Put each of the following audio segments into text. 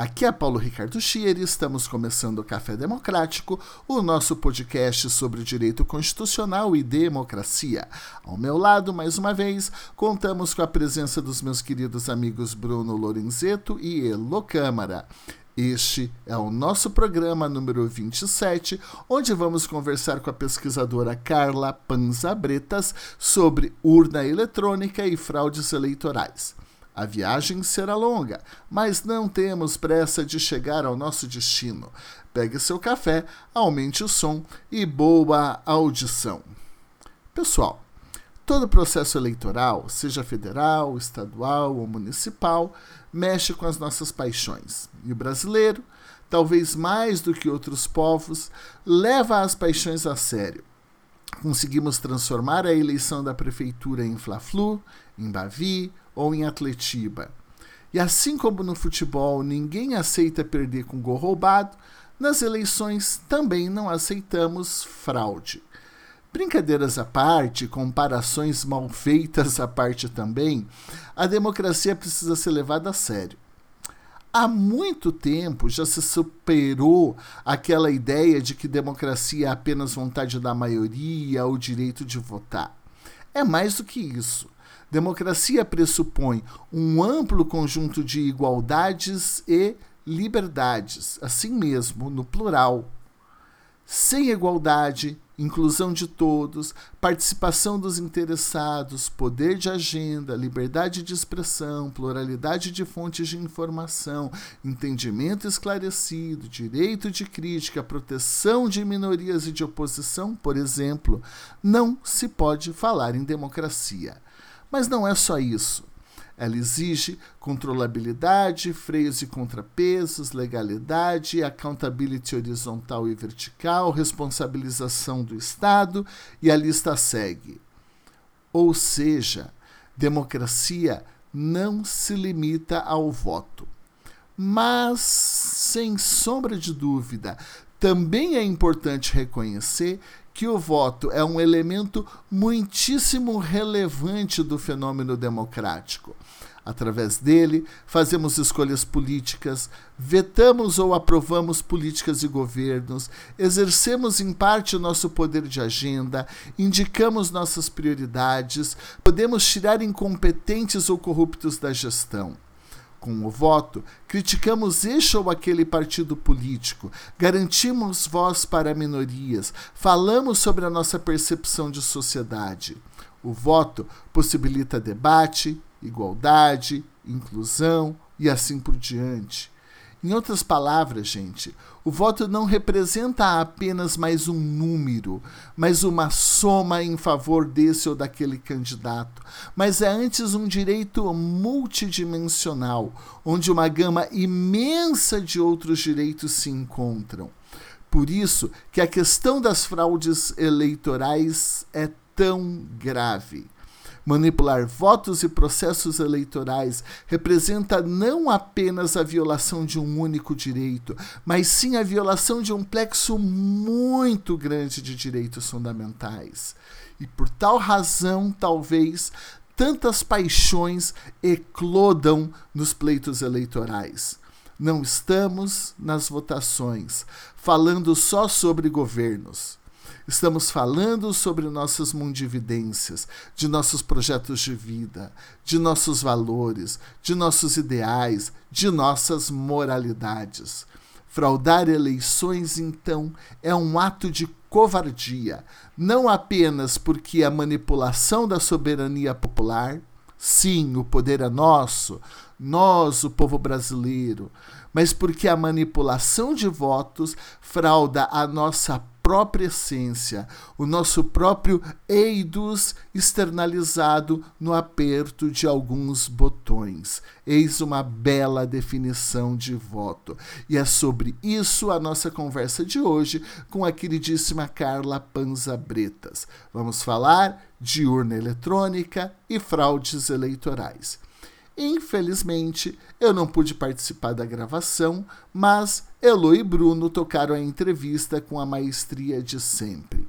Aqui é Paulo Ricardo Schier e estamos começando o Café Democrático, o nosso podcast sobre direito constitucional e democracia. Ao meu lado, mais uma vez, contamos com a presença dos meus queridos amigos Bruno Lorenzeto e Elo Câmara. Este é o nosso programa número 27, onde vamos conversar com a pesquisadora Carla Panzabretas sobre urna eletrônica e fraudes eleitorais. A viagem será longa, mas não temos pressa de chegar ao nosso destino. Pegue seu café, aumente o som e boa audição. Pessoal, todo processo eleitoral, seja federal, estadual ou municipal, mexe com as nossas paixões. E o brasileiro, talvez mais do que outros povos, leva as paixões a sério. Conseguimos transformar a eleição da prefeitura em Fla-Flu, em Bavi ou em Atletiba. E assim como no futebol ninguém aceita perder com gol roubado, nas eleições também não aceitamos fraude. Brincadeiras à parte, comparações mal feitas à parte também, a democracia precisa ser levada a sério. Há muito tempo já se superou aquela ideia de que democracia é apenas vontade da maioria ou direito de votar. É mais do que isso. Democracia pressupõe um amplo conjunto de igualdades e liberdades, assim mesmo, no plural. Sem igualdade, inclusão de todos, participação dos interessados, poder de agenda, liberdade de expressão, pluralidade de fontes de informação, entendimento esclarecido, direito de crítica, proteção de minorias e de oposição, por exemplo, não se pode falar em democracia. Mas não é só isso. Ela exige controlabilidade, freios e contrapesos, legalidade, accountability horizontal e vertical, responsabilização do Estado e a lista segue. Ou seja, democracia não se limita ao voto. Mas, sem sombra de dúvida, também é importante reconhecer que o voto é um elemento muitíssimo relevante do fenômeno democrático. Através dele, fazemos escolhas políticas, vetamos ou aprovamos políticas e governos, exercemos em parte o nosso poder de agenda, indicamos nossas prioridades, podemos tirar incompetentes ou corruptos da gestão. Com o voto, criticamos este ou aquele partido político, garantimos voz para minorias, falamos sobre a nossa percepção de sociedade. O voto possibilita debate, igualdade, inclusão e assim por diante. Em outras palavras, gente, o voto não representa apenas mais um número, mas uma soma em favor desse ou daquele candidato, mas é antes um direito multidimensional, onde uma gama imensa de outros direitos se encontram. Por isso que a questão das fraudes eleitorais é tão grave. Manipular votos e processos eleitorais representa não apenas a violação de um único direito, mas sim a violação de um plexo muito grande de direitos fundamentais. E por tal razão, talvez, tantas paixões eclodam nos pleitos eleitorais. Não estamos nas votações falando só sobre governos. Estamos falando sobre nossas mundividências, de nossos projetos de vida, de nossos valores, de nossos ideais, de nossas moralidades. Fraudar eleições, então, é um ato de covardia, não apenas porque a manipulação da soberania popular, Sim, o poder é nosso, nós, o povo brasileiro, mas porque a manipulação de votos frauda a nossa própria essência, o nosso próprio eidos externalizado no aperto de alguns botões. Eis uma bela definição de voto. E é sobre isso a nossa conversa de hoje com a queridíssima Carla Panza Bretas. Vamos falar de urna eletrônica e fraudes eleitorais. Infelizmente, eu não pude participar da gravação, mas Elo e Bruno tocaram a entrevista com a maestria de sempre.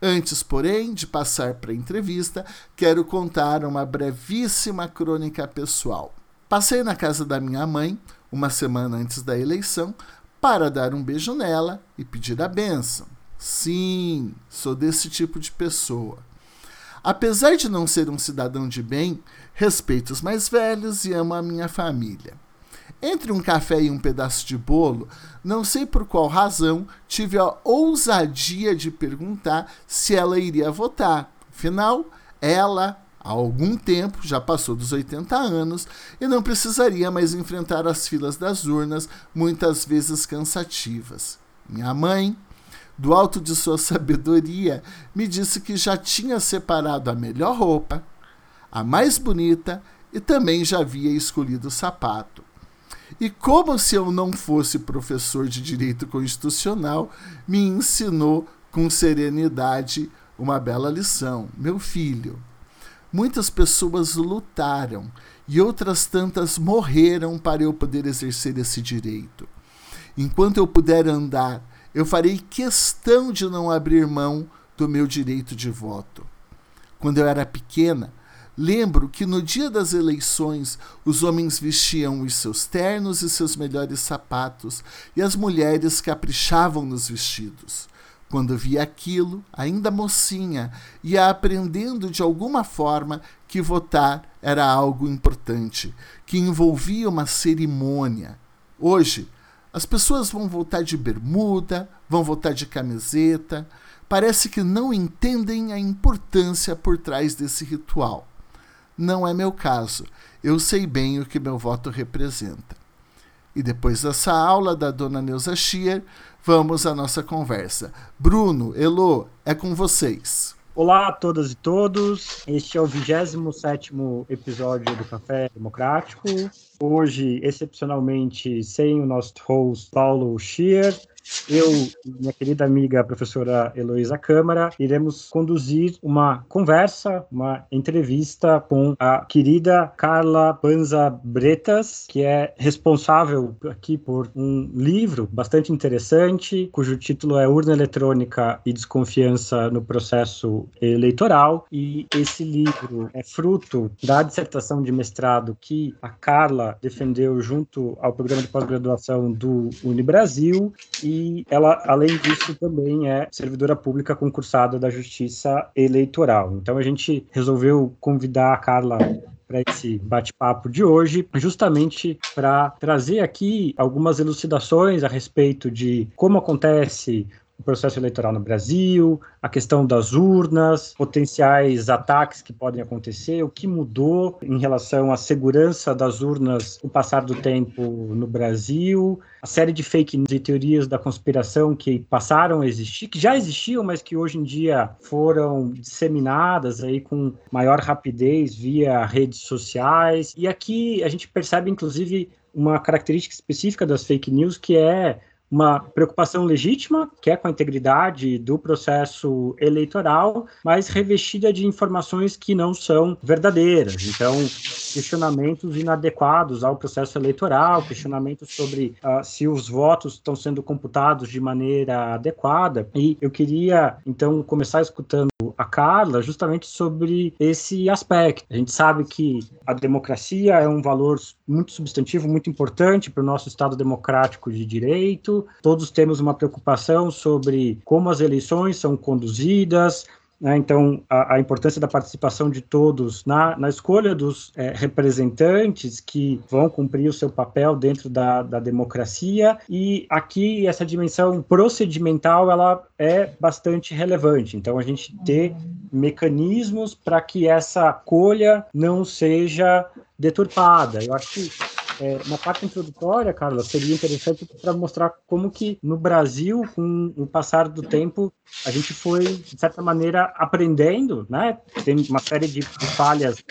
Antes, porém, de passar para a entrevista, quero contar uma brevíssima crônica pessoal. Passei na casa da minha mãe, uma semana antes da eleição, para dar um beijo nela e pedir a benção. Sim, sou desse tipo de pessoa. Apesar de não ser um cidadão de bem, respeito os mais velhos e amo a minha família. Entre um café e um pedaço de bolo, não sei por qual razão tive a ousadia de perguntar se ela iria votar. Afinal, ela, há algum tempo, já passou dos 80 anos e não precisaria mais enfrentar as filas das urnas, muitas vezes cansativas. Minha mãe, do alto de sua sabedoria, me disse que já tinha separado a melhor roupa, a mais bonita e também já havia escolhido o sapato. E como se eu não fosse professor de direito constitucional, me ensinou com serenidade uma bela lição. Meu filho, muitas pessoas lutaram e outras tantas morreram para eu poder exercer esse direito. Enquanto eu puder andar eu farei questão de não abrir mão do meu direito de voto. Quando eu era pequena, lembro que no dia das eleições os homens vestiam os seus ternos e seus melhores sapatos e as mulheres caprichavam nos vestidos. Quando via aquilo, ainda mocinha, ia aprendendo de alguma forma que votar era algo importante, que envolvia uma cerimônia. Hoje, as pessoas vão voltar de bermuda, vão voltar de camiseta. Parece que não entendem a importância por trás desse ritual. Não é meu caso. Eu sei bem o que meu voto representa. E depois dessa aula da dona Neuza Schier, vamos à nossa conversa. Bruno, Elo, é com vocês. Olá a todas e todos. Este é o 27 episódio do Café Democrático. Hoje, excepcionalmente, sem o nosso host Paulo Schier, eu e minha querida amiga a professora Heloísa Câmara iremos conduzir uma conversa, uma entrevista com a querida Carla Panza Bretas, que é responsável aqui por um livro bastante interessante, cujo título é Urna Eletrônica e Desconfiança no Processo Eleitoral. E esse livro é fruto da dissertação de mestrado que a Carla defendeu junto ao programa de pós-graduação do Unibrasil e e ela, além disso, também é servidora pública concursada da Justiça Eleitoral. Então a gente resolveu convidar a Carla para esse bate-papo de hoje, justamente para trazer aqui algumas elucidações a respeito de como acontece o processo eleitoral no Brasil, a questão das urnas, potenciais ataques que podem acontecer, o que mudou em relação à segurança das urnas no passar do tempo no Brasil, a série de fake news e teorias da conspiração que passaram a existir, que já existiam, mas que hoje em dia foram disseminadas aí com maior rapidez via redes sociais. E aqui a gente percebe, inclusive, uma característica específica das fake news que é uma preocupação legítima, que é com a integridade do processo eleitoral, mas revestida de informações que não são verdadeiras. Então, questionamentos inadequados ao processo eleitoral, questionamentos sobre uh, se os votos estão sendo computados de maneira adequada. E eu queria, então, começar escutando a Carla justamente sobre esse aspecto. A gente sabe que a democracia é um valor muito substantivo, muito importante para o nosso Estado democrático de direito. Todos temos uma preocupação sobre como as eleições são conduzidas, Né? Então, a, a, importância da participação de todos na, na escolha dos é, representantes que vão cumprir o seu papel dentro da, da democracia. E aqui, essa dimensão procedimental ela é bastante relevante. Então, a gente ter mecanismos para que essa colha não seja deturpada. Eu acho que é, uma parte introdutória, Carla, seria interessante para mostrar como que no Brasil, com o passar do tempo, a gente foi, de certa maneira, aprendendo, né? Tem uma série de, de falhas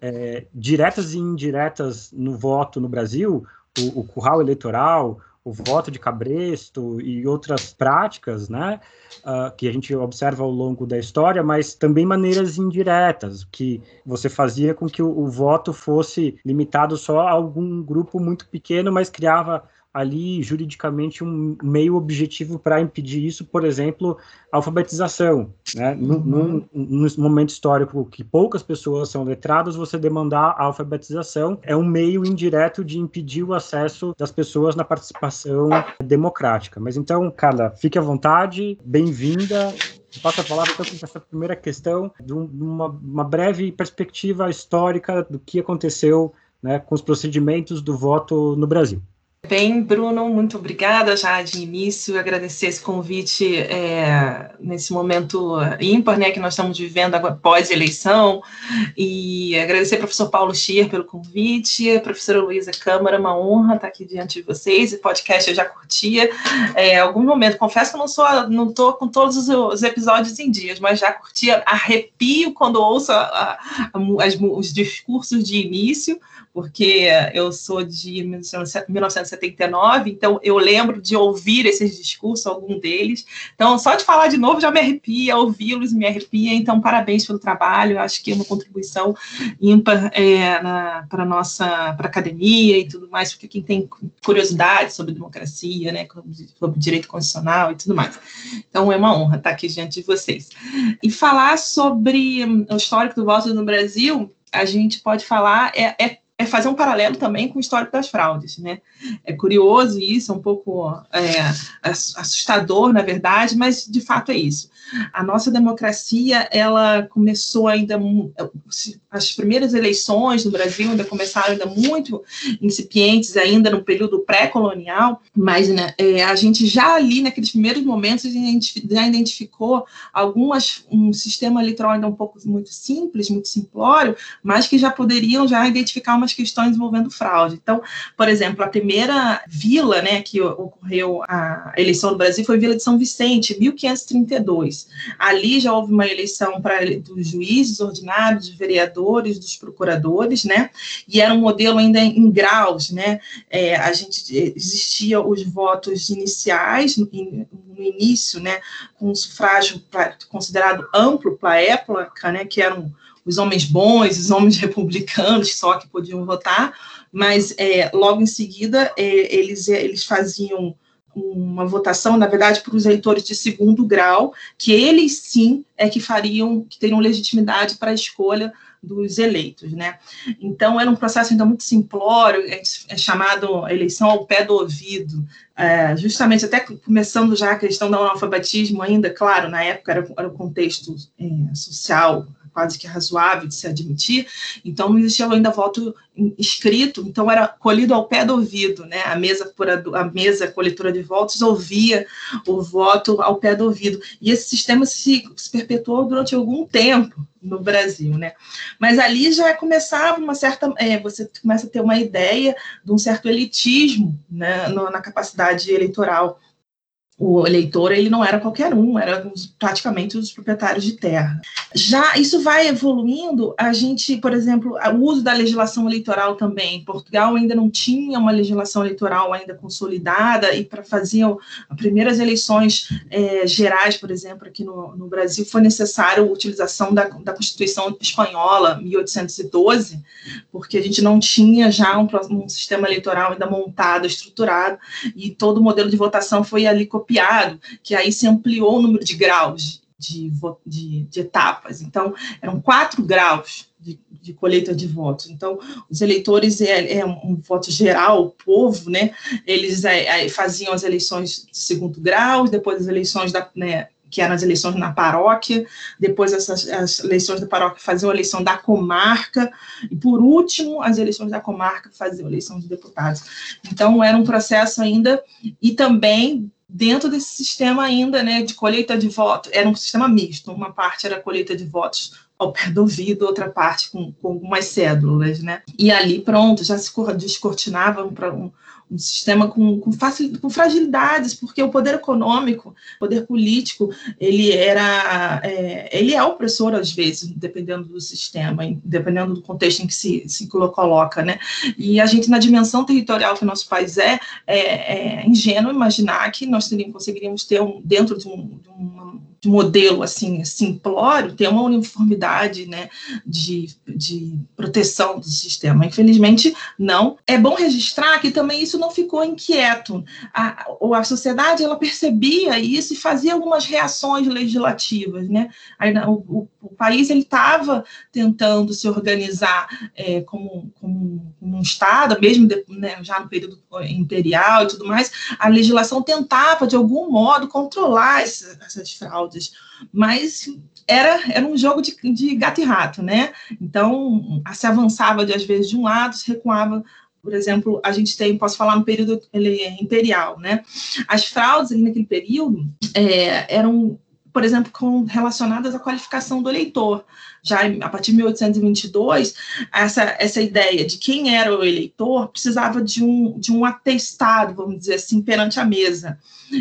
é, diretas e indiretas no voto no Brasil, o, o curral eleitoral, o voto de cabresto e outras práticas, né, uh, que a gente observa ao longo da história, mas também maneiras indiretas, que você fazia com que o, o voto fosse limitado só a algum grupo muito pequeno, mas criava ali juridicamente um meio objetivo para impedir isso, por exemplo, a alfabetização. Né? Num, num, num, momento histórico que poucas pessoas são letradas, você demandar a alfabetização é um meio indireto de impedir o acesso das pessoas na participação democrática. Mas então, Carla, fique à vontade, bem-vinda. Passo a palavra então para essa primeira questão, de uma, uma breve perspectiva histórica do que aconteceu né, com os procedimentos do voto no Brasil. Bem, Bruno, muito obrigada já de início, agradecer esse convite é, nesse momento ímpar, né, que nós estamos vivendo agora pós-eleição, e agradecer ao professor Paulo Schier pelo convite, a professora Luísa Câmara, uma honra estar aqui diante de vocês, o podcast eu já curtia, é, algum momento, confesso que não sou, não estou com todos os, os, episódios em dias, mas já curtia, arrepio quando ouço a, a, a, as, os discursos de início, porque eu sou de 1979, então eu lembro de ouvir esses discursos, algum deles. Então, só de falar de novo já me arrepia, ouvi-los me arrepia. Então, parabéns pelo trabalho. Acho que é uma contribuição ímpar é, para a nossa para academia e tudo mais, porque quem tem curiosidade sobre democracia, né, sobre direito constitucional e tudo mais. Então, é uma honra estar aqui diante de vocês. E falar sobre o histórico do voto no Brasil, a gente pode falar é, é é fazer um paralelo também com o histórico das fraudes, né? É curioso isso, é um pouco é, assustador, na verdade, mas de fato é isso. A nossa democracia, ela começou ainda, as primeiras eleições no Brasil ainda começaram ainda muito incipientes, ainda no período pré-colonial, mas né, é, a gente já ali, naqueles primeiros momentos, já identificou algumas, um sistema eleitoral ainda um pouco muito simples, muito simplório, mas que já poderiam já identificar umas questões envolvendo fraude. Então, por exemplo, a primeira vila, né, que ocorreu a eleição no Brasil foi a Vila de São Vicente, 1532. Ali já houve uma eleição para dos juízes ordinários, dos vereadores, dos procuradores, né? E era um modelo ainda em graus, né? É, a gente existia os votos iniciais no, no início, né? Com um sufrágio considerado amplo para a época, né? Que eram os homens bons, os homens republicanos só que podiam votar, mas é, logo em seguida é, eles, eles faziam uma votação, na verdade, para os eleitores de segundo grau, que eles sim é que fariam, que teriam legitimidade para a escolha dos eleitos, né? Então era um processo ainda muito simplório, é, é chamado eleição ao pé do ouvido, é, justamente até começando já a questão do analfabetismo ainda, claro, na época era, era o contexto é, social quase que razoável de se admitir, então não existia ainda voto escrito, então era colhido ao pé do ouvido, né? A mesa, a mesa coletora de votos ouvia o voto ao pé do ouvido. E esse sistema se, se perpetuou durante algum tempo no Brasil, né? Mas ali já começava uma certa, é, você começa a ter uma ideia de um certo elitismo, né, no, na capacidade eleitoral o eleitor ele não era qualquer um, era praticamente os proprietários de terra. Já isso vai evoluindo, a gente, por exemplo, o uso da legislação eleitoral também. Portugal ainda não tinha uma legislação eleitoral ainda consolidada e para fazer as primeiras eleições é, gerais, por exemplo, aqui no, no, Brasil, foi necessário a utilização da, da Constituição espanhola 1812, porque a gente não tinha já um, um sistema eleitoral ainda montado, estruturado e todo o modelo de votação foi ali copiado, que aí se ampliou o número de graus de, de, de etapas. Então, eram quatro graus de, de, colheita de votos. Então, os eleitores é, é um voto geral, o povo, né? Eles é, é, faziam as eleições de segundo grau, depois as eleições da, né, que eram as eleições na paróquia, depois essas, as eleições da paróquia faziam a eleição da comarca, e por último, as eleições da comarca faziam a eleição de deputados. Então, era um processo ainda, e também dentro desse sistema ainda, né, de colheita de votos, era um sistema misto, uma parte era colheita de votos ao pé do ouvido, outra parte com, com algumas cédulas, né, e ali, pronto, já se descortinava para um, um sistema com, com, facil, com fragilidades, porque o poder econômico, o poder político, ele era, é, ele é opressor às vezes, dependendo do sistema, dependendo do contexto em que se, se coloca, né? E a gente, na dimensão territorial que o nosso país é, é, é ingênuo imaginar que nós teríamos, conseguiríamos ter um, dentro de um, de um de modelo assim simplório ter uma uniformidade né, de, de proteção do sistema. Infelizmente, não. É bom registrar que também isso não ficou inquieto. A, a sociedade ela percebia isso e fazia algumas reações legislativas. Né? O, o, país estava tentando se organizar é, como, como, um Estado, mesmo de, né, já no período imperial e tudo mais, a legislação tentava, de algum modo, controlar essa, essas fraudes fraudes, mas era, era um jogo de, de gato e rato, né? Então, se avançava de, às vezes de um lado, se recuava por exemplo, a gente tem, posso falar no período imperial, né? As fraudes ali naquele período é, eram, por exemplo, com, relacionadas à qualificação do eleitor. Já a partir de 1822, essa, essa ideia de quem era o eleitor precisava de um, de um atestado, vamos dizer assim, perante a mesa.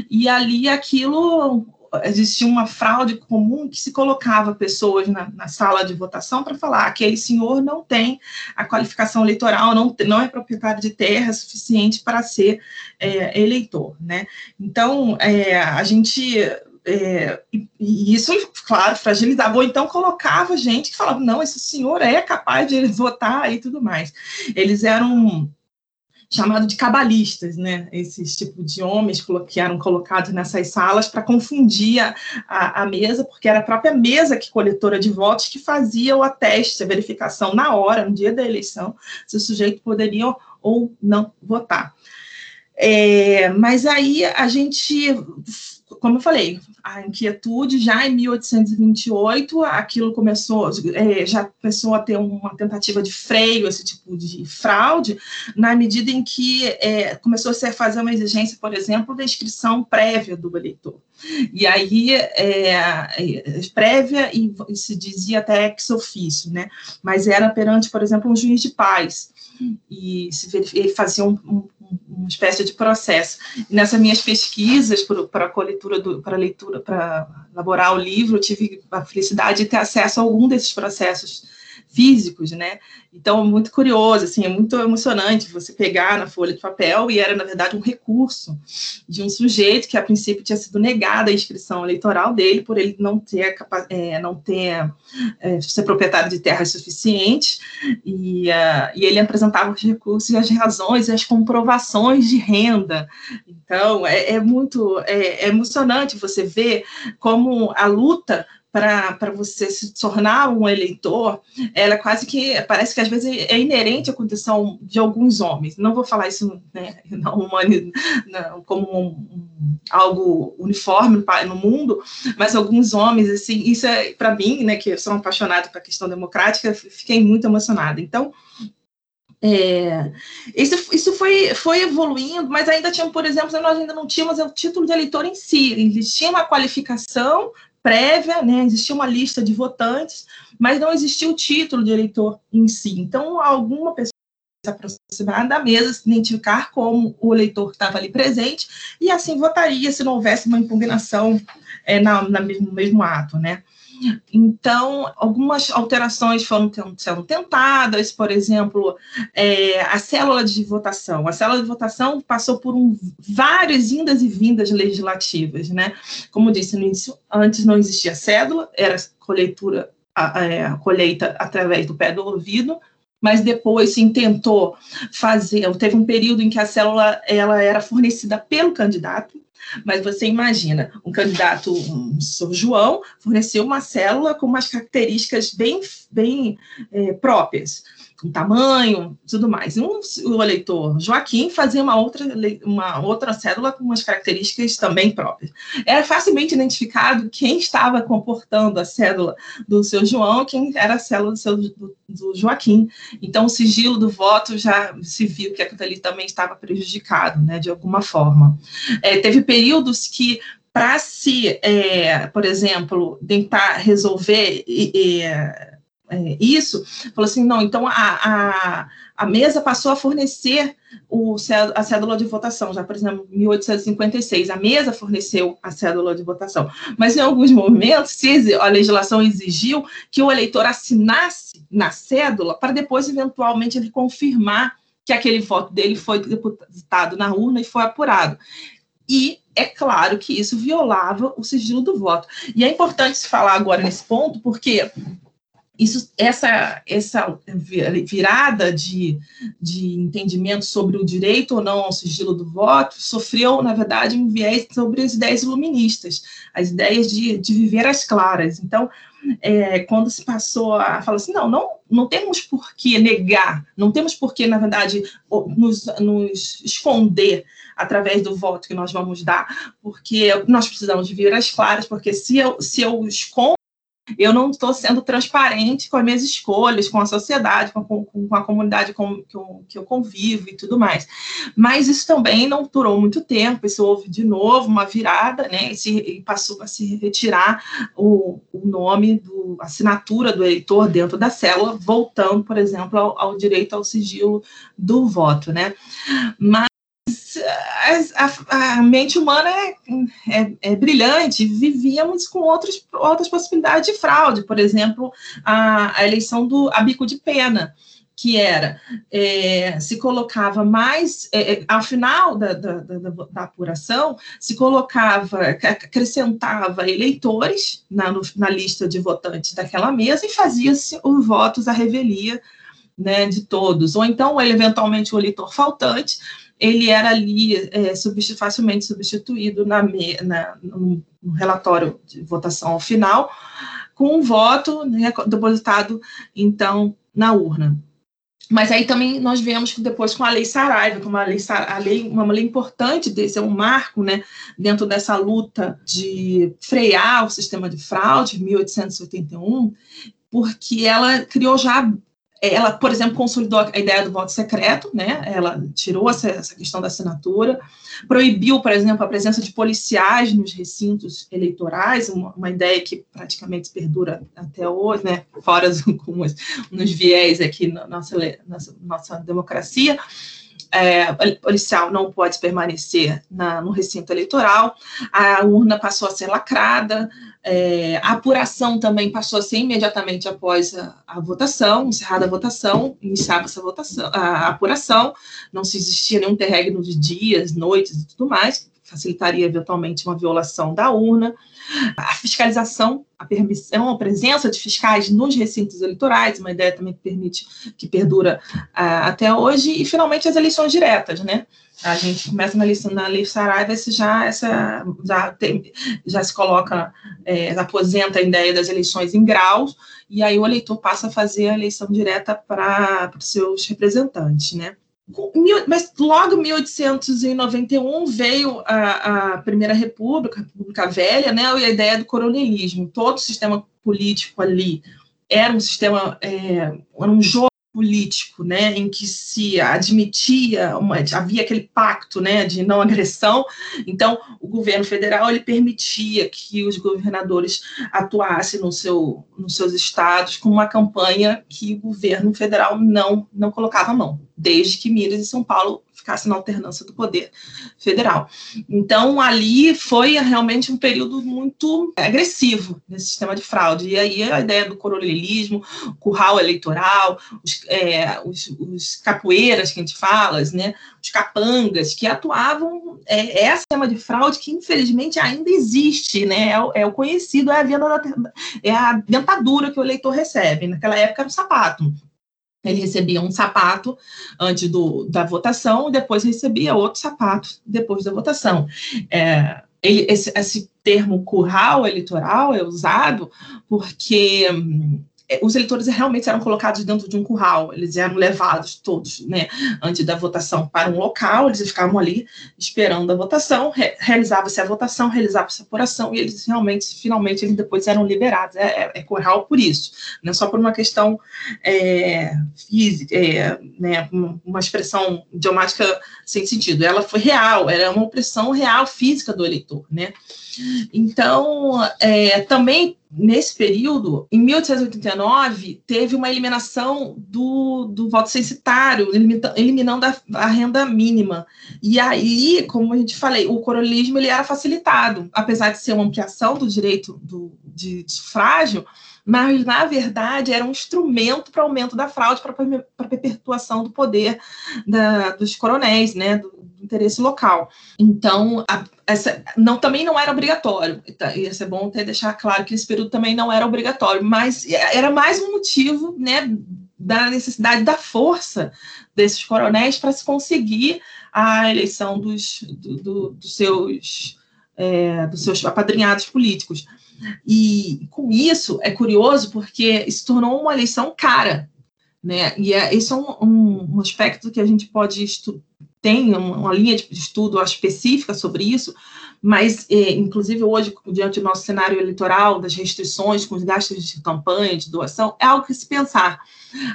E ali aquilo existia uma fraude comum que se colocava pessoas na, na sala de votação para falar aquele senhor não tem a qualificação eleitoral, não, não é proprietário de terra suficiente para ser é, eleitor, né? Então, é, a gente é, e, isso, claro, fragilizava, ou então colocava gente que falava, não, esse senhor é capaz de votar e tudo mais. Eles eram chamado de cabalistas, né? Esses tipo de homens que eram colocados nessas salas para confundir a, a, mesa, porque era a própria mesa que coletora de votos que fazia o ateste, a verificação na hora, no dia da eleição, se o sujeito poderia ou não votar. É, mas aí a gente como eu falei, a inquietude já em 1828, aquilo começou, é, já começou a ter uma tentativa de freio, esse tipo de fraude, na medida em que é, começou a se fazer uma exigência, por exemplo, da inscrição prévia do eleitor. E aí, é, é prévia, e, e se dizia até ex ofício, né? Mas era perante, por exemplo, um juiz de paz, e se fazia um, um uma espécie de processo. Nessas minhas pesquisas para a para leitura, para elaborar o livro, eu tive a felicidade de ter acesso a algum desses processos físicos, né? Então, muito curioso, assim, é muito emocionante você pegar na folha de papel e era, na verdade, um recurso de um sujeito que, a princípio, tinha sido negada a inscrição eleitoral dele por ele não ter, é, não ter é, ser proprietário de terras suficientes e, uh, e ele apresentava os recursos e as razões e as comprovações de renda. Então, é, é muito é, é emocionante você ver como a luta para você se tornar um eleitor, ela quase que parece que às vezes é inerente à condição de alguns homens. Não vou falar isso né, não, não, como um, um, algo uniforme no mundo, mas alguns homens, assim, isso é para mim, né, que sou apaixonada pela questão democrática, fiquei muito emocionada. Então, é, isso, isso foi, foi evoluindo, mas ainda tinha, por exemplo, nós ainda não tínhamos o título de eleitor em si, existia uma qualificação prévia, né, existia uma lista de votantes, mas não existia o título de eleitor em si. Então, alguma pessoa se aproximar da mesa, se identificar como o eleitor que estava ali presente, e assim votaria se não houvesse uma impugnação é, na, na, no mesmo ato, né? Então, algumas alterações foram sendo tentadas, por exemplo, é, a célula de votação. A célula de votação passou por um, várias indas e vindas legislativas, né? Como disse no início, antes não existia cédula, era coletura, a, é, a colheita através do pé do ouvido, mas depois se tentou fazer, teve um período em que a célula ela era fornecida pelo candidato, mas você imagina, um candidato, um São João, forneceu uma célula com umas características bem, bem é, próprias. Com tamanho, tudo mais. Um, o eleitor Joaquim fazia uma outra, uma outra cédula com umas características também próprias. Era facilmente identificado quem estava comportando a cédula do seu João, quem era a cédula do, seu, do, do Joaquim. Então, o sigilo do voto já se viu que aquilo ali também estava prejudicado, né, de alguma forma. É, teve períodos que para se, é, por exemplo, tentar resolver é, é, isso, falou assim, não, então a, a, a mesa passou a fornecer o, a cédula de votação, já, por exemplo, em 1856, a mesa forneceu a cédula de votação, mas em alguns momentos a legislação exigiu que o eleitor assinasse na cédula para depois, eventualmente, ele confirmar que aquele voto dele foi depositado na urna e foi apurado. E é claro que isso violava o sigilo do voto. E é importante se falar agora nesse ponto, porque isso, essa, essa virada de, de entendimento sobre o direito ou não ao sigilo do voto sofreu, na verdade, um viés sobre as ideias iluministas, as ideias de, de viver as claras. Então, é, quando se passou a falar assim, não, não, não temos por que negar, não temos por que, na verdade, nos, nos esconder através do voto que nós vamos dar, porque nós precisamos viver as claras, porque se eu, se eu escondo eu não estou sendo transparente com as minhas escolhas, com a sociedade, com, com, com a comunidade com, que, eu, que eu convivo e tudo mais. Mas isso também não durou muito tempo, isso houve de novo uma virada, né? E, se, e passou a se retirar o, o nome, do, a assinatura do eleitor dentro da célula, voltando, por exemplo, ao, ao direito ao sigilo do voto, né? Mas a, a, mente humana é, é, é, brilhante, vivíamos com outros, outras possibilidades de fraude, por exemplo, a, a eleição do abico de pena, que era, é, se colocava mais, é, é ao final da, da, da, da, apuração, se colocava, acrescentava eleitores na, no, na lista de votantes daquela mesa e fazia-se os votos à revelia né, de todos, ou então, eventualmente, o eleitor faltante, ele era ali é, substitu facilmente substituído na, na, no relatório de votação ao final, com um voto né, depositado, então, na urna. Mas aí também nós vemos que depois com a lei Saraiva, com uma lei, a lei, uma lei importante desse, é um marco, né, dentro dessa luta de frear o sistema de fraude, 1881, porque ela criou já ela, por exemplo, consolidou a ideia do voto secreto, né? Ela tirou essa, essa, questão da assinatura, proibiu, por exemplo, a presença de policiais nos recintos eleitorais, uma, uma ideia que praticamente perdura até hoje, né? Fora algumas, nos viés aqui na nossa, nossa, nossa democracia. É, policial não pode permanecer na, no recinto eleitoral, a urna passou a ser lacrada, é, a apuração também passou a ser imediatamente após a, a votação, encerrada a votação, iniciava essa votação, a, a apuração, não se existia nenhum interregno de dias, noites e tudo mais, facilitaria eventualmente uma violação da urna. A fiscalização, a permissão, a presença de fiscais nos recintos eleitorais, uma ideia também que permite, que perdura uh, até hoje, e finalmente as eleições diretas, né? A gente começa na lei, na lei Saraiva, já, essa, já, tem, já se coloca, é, aposenta a ideia das eleições em graus, e aí o eleitor passa a fazer a eleição direta para os seus representantes, né? Mas logo em 1891 veio a, a Primeira República, a República Velha, né, e a ideia do coronelismo. Todo o sistema político ali era um sistema, é, era um jogo político, né, em que se admitia, uma, havia aquele pacto, né, de não agressão. Então, o governo federal ele permitia que os governadores atuassem no seu, nos seus estados com uma campanha que o governo federal não não colocava a mão, desde que Minas e São Paulo ficasse na alternância do poder federal. Então, ali foi realmente um período muito agressivo nesse sistema de fraude. E aí a ideia do coronelismo, curral eleitoral, os, é, os, os, capoeiras que a gente fala, né, os capangas, que atuavam, é, é a sistema de fraude que infelizmente ainda existe, né, é, é o conhecido, é a, venda da, é a dentadura que o eleitor recebe. Naquela época era o sapato. Ele recebia um sapato antes do, da votação depois recebia outro sapato depois da votação. É, esse, esse, termo curral eleitoral é usado porque hum, os eleitores realmente eram colocados dentro de um curral, eles eram levados todos, né, antes da votação para um local, eles ficavam ali esperando a votação, re realizava-se a votação, realizava-se a apuração, e eles realmente, finalmente, eles depois eram liberados. É, é, é curral por isso, não é só por uma questão é, física, é, né, uma expressão idiomática sem sentido. Ela foi real, era uma opressão real, física do eleitor, né. Então, é, também nesse período, em 1889, teve uma eliminação do, do voto censitário, eliminando a, a, renda mínima. E aí, como a gente falei, o coronelismo ele era facilitado, apesar de ser uma ampliação do direito do, de, de sufrágio, mas na verdade era um instrumento para aumento da fraude, para perpetuação do poder da, dos coronéis, né, do interesse local. Então, a, essa, não, também não era obrigatório, tá, isso é bom até deixar claro que esse período também não era obrigatório, mas era mais um motivo, né, da necessidade da força desses coronéis para se conseguir a eleição dos, do, do, dos seus é, dos seus apadrinhados políticos. E com isso é curioso porque se tornou uma eleição cara, né? E é, esse é um, um aspecto que a gente pode estudar, tem uma, linha de estudo específica sobre isso, mas é, inclusive hoje diante do nosso cenário eleitoral, das restrições com os gastos de campanha, de doação, é algo que se pensar.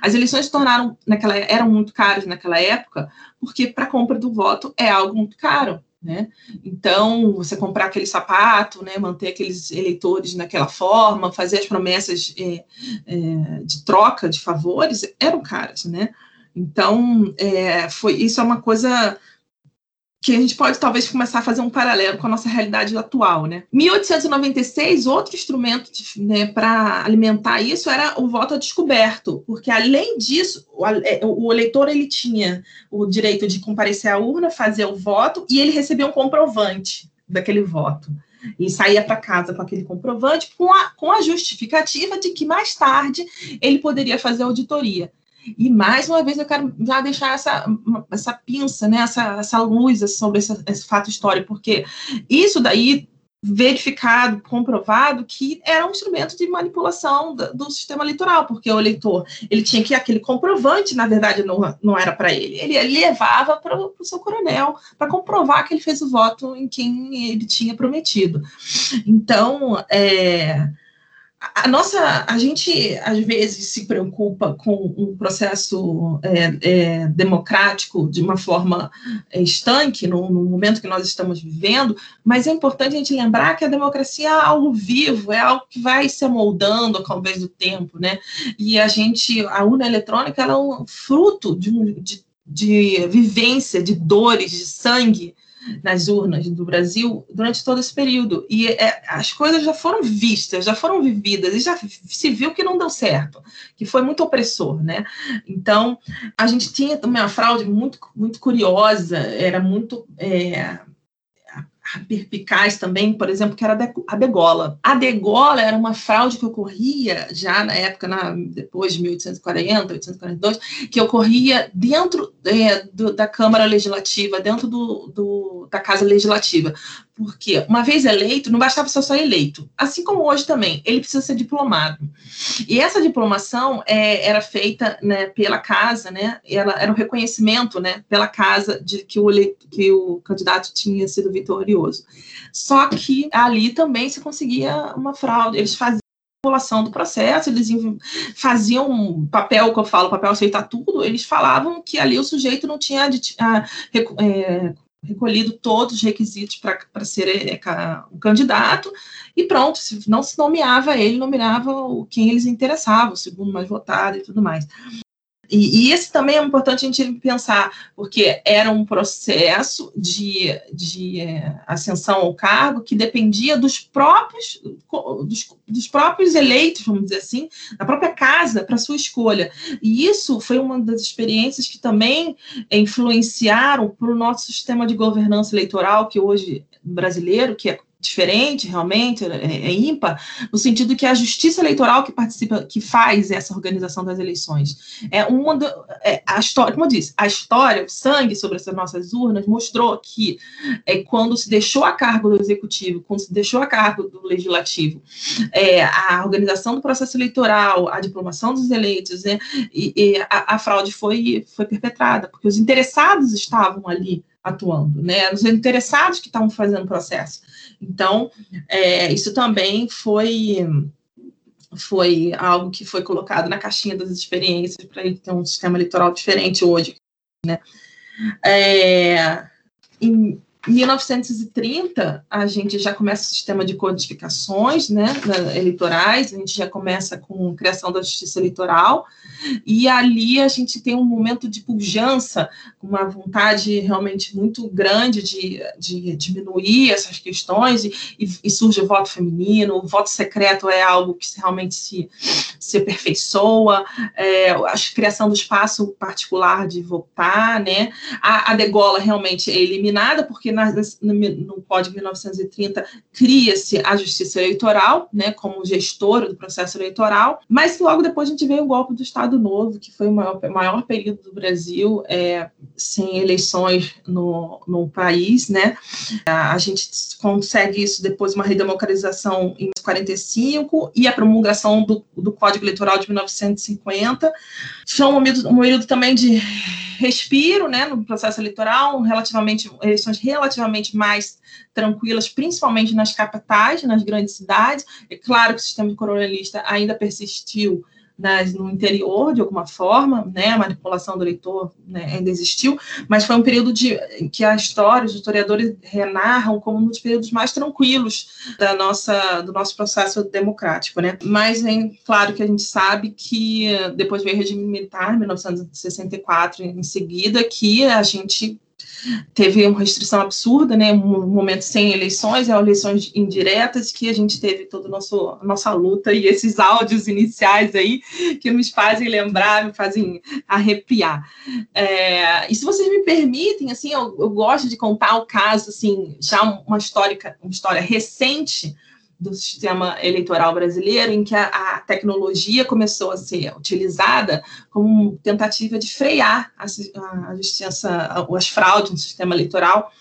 As eleições tornaram naquela eram muito caras naquela época, porque para a compra do voto é algo muito caro. Né? Então, você comprar aquele sapato, né, manter aqueles eleitores naquela forma, fazer as promessas é, é, de troca de favores, eram caras. Né? Então, é, foi, isso é uma coisa que a gente pode talvez começar a fazer um paralelo com a nossa realidade atual, né? 1896, outro instrumento né, para alimentar isso era o voto a descoberto, porque além disso, o, é, o, eleitor ele tinha o direito de comparecer à urna, fazer o voto e ele recebia um comprovante daquele voto e saía para casa com aquele comprovante com a, com a justificativa de que mais tarde ele poderia fazer auditoria. E mais uma vez eu quero já deixar essa, essa pinça, né, essa, essa luz sobre esse, esse fato histórico, porque isso daí verificado, comprovado que era um instrumento de manipulação do, do, sistema eleitoral, porque o eleitor ele tinha que aquele comprovante, na verdade, não, não era para ele, ele, ele levava para o seu coronel para comprovar que ele fez o voto em quem ele tinha prometido. Então, é, a nossa, a gente às vezes se preocupa com um processo é, é, democrático de uma forma é, estanque no, no, momento que nós estamos vivendo, mas é importante a gente lembrar que a democracia é algo vivo, é algo que vai se amoldando ao longo do tempo, né? E a gente, a urna eletrônica, ela é um fruto de, de, de vivência, de dores, de sangue, nas urnas do Brasil durante todo esse período. E é, as coisas já foram vistas, já foram vividas, e já se viu que não deu certo, que foi muito opressor, né? Então, a gente tinha uma fraude muito, muito curiosa, era muito. É, perpicaz também, por exemplo, que era a degola. A degola era uma fraude que ocorria já na época, na, depois de 1840, 1842, que ocorria dentro é, do, da Câmara Legislativa, dentro do, do, da Casa Legislativa. Porque, uma vez eleito, não bastava ser só eleito. Assim como hoje também, ele precisa ser diplomado. E essa diplomação é, era feita né, pela casa, né? Ela era um reconhecimento né, pela casa de que o, eleito, que o candidato tinha sido vitorioso. Só que ali também se conseguia uma fraude. Eles faziam manipulação do processo, eles faziam um papel, que eu falo, papel aceitar tudo, eles falavam que ali o sujeito não tinha a, é, recolhido todos os requisitos para ser é, um candidato, e pronto, se não se nomeava ele, nomeava quem eles interessavam, o segundo mais votado e tudo mais. E, e, esse também é importante a gente pensar, porque era um processo de, de é, ascensão ao cargo que dependia dos próprios, dos, dos, próprios eleitos, vamos dizer assim, da própria casa para sua escolha. E isso foi uma das experiências que também influenciaram para o nosso sistema de governança eleitoral, que hoje brasileiro, que é diferente, realmente, é, é, ímpar, no sentido que a justiça eleitoral que participa, que faz essa organização das eleições. É uma do, é, a história, como eu disse, a história, o sangue sobre essas nossas urnas mostrou que é, quando se deixou a cargo do executivo, quando se deixou a cargo do legislativo, é, a organização do processo eleitoral, a diplomação dos eleitos, né, e, e a, a fraude foi, foi perpetrada, porque os interessados estavam ali atuando, né? Os interessados que estavam fazendo o processo. Então, é, isso também foi foi algo que foi colocado na caixinha das experiências para ele ter um sistema eleitoral diferente hoje, né? É, em 1930, a gente já começa o sistema de codificações né, eleitorais, a gente já começa com a criação da justiça eleitoral, e ali a gente tem um momento de pujança, uma vontade realmente muito grande de, de diminuir essas questões, e, e, surge o voto feminino, o voto secreto é algo que realmente se, se aperfeiçoa, é, a criação do espaço particular de votar, né? A, a degola realmente é eliminada, porque na, no, no Código 1930 cria-se a justiça eleitoral, né, como gestora do processo eleitoral, mas logo depois a gente vê o golpe do Estado Novo, que foi o maior, maior período do Brasil é, sem eleições no, no país, né? A gente consegue isso depois, uma redemocratização em 45 e a promulgação do, do Código Eleitoral de 1950. Foi um um período também de respiro, né, no processo eleitoral, relativamente eleições relativamente mais tranquilas, principalmente nas capitais, nas grandes cidades. É claro que o sistema coronelista ainda persistiu nas, no interior, de alguma forma, né, a manipulação do eleitor né, ainda existiu, mas foi um período de, que a história, os historiadores renarram como um dos períodos mais tranquilos da nossa, do nosso processo democrático. Né? Mas é claro que a gente sabe que depois veio o regime militar, 1964, em seguida, que a gente teve uma restrição absurda, né, um momento sem eleições, é eleições indiretas, que a gente teve toda a nossa, luta e esses áudios iniciais aí que nos fazem lembrar, me fazem arrepiar. É, e se vocês me permitem, assim, eu, eu gosto de contar o caso, assim, já uma história, uma história recente, do sistema eleitoral brasileiro, em que a, a, tecnologia começou a ser utilizada como tentativa de frear a, a justiça, as fraudes no sistema eleitoral.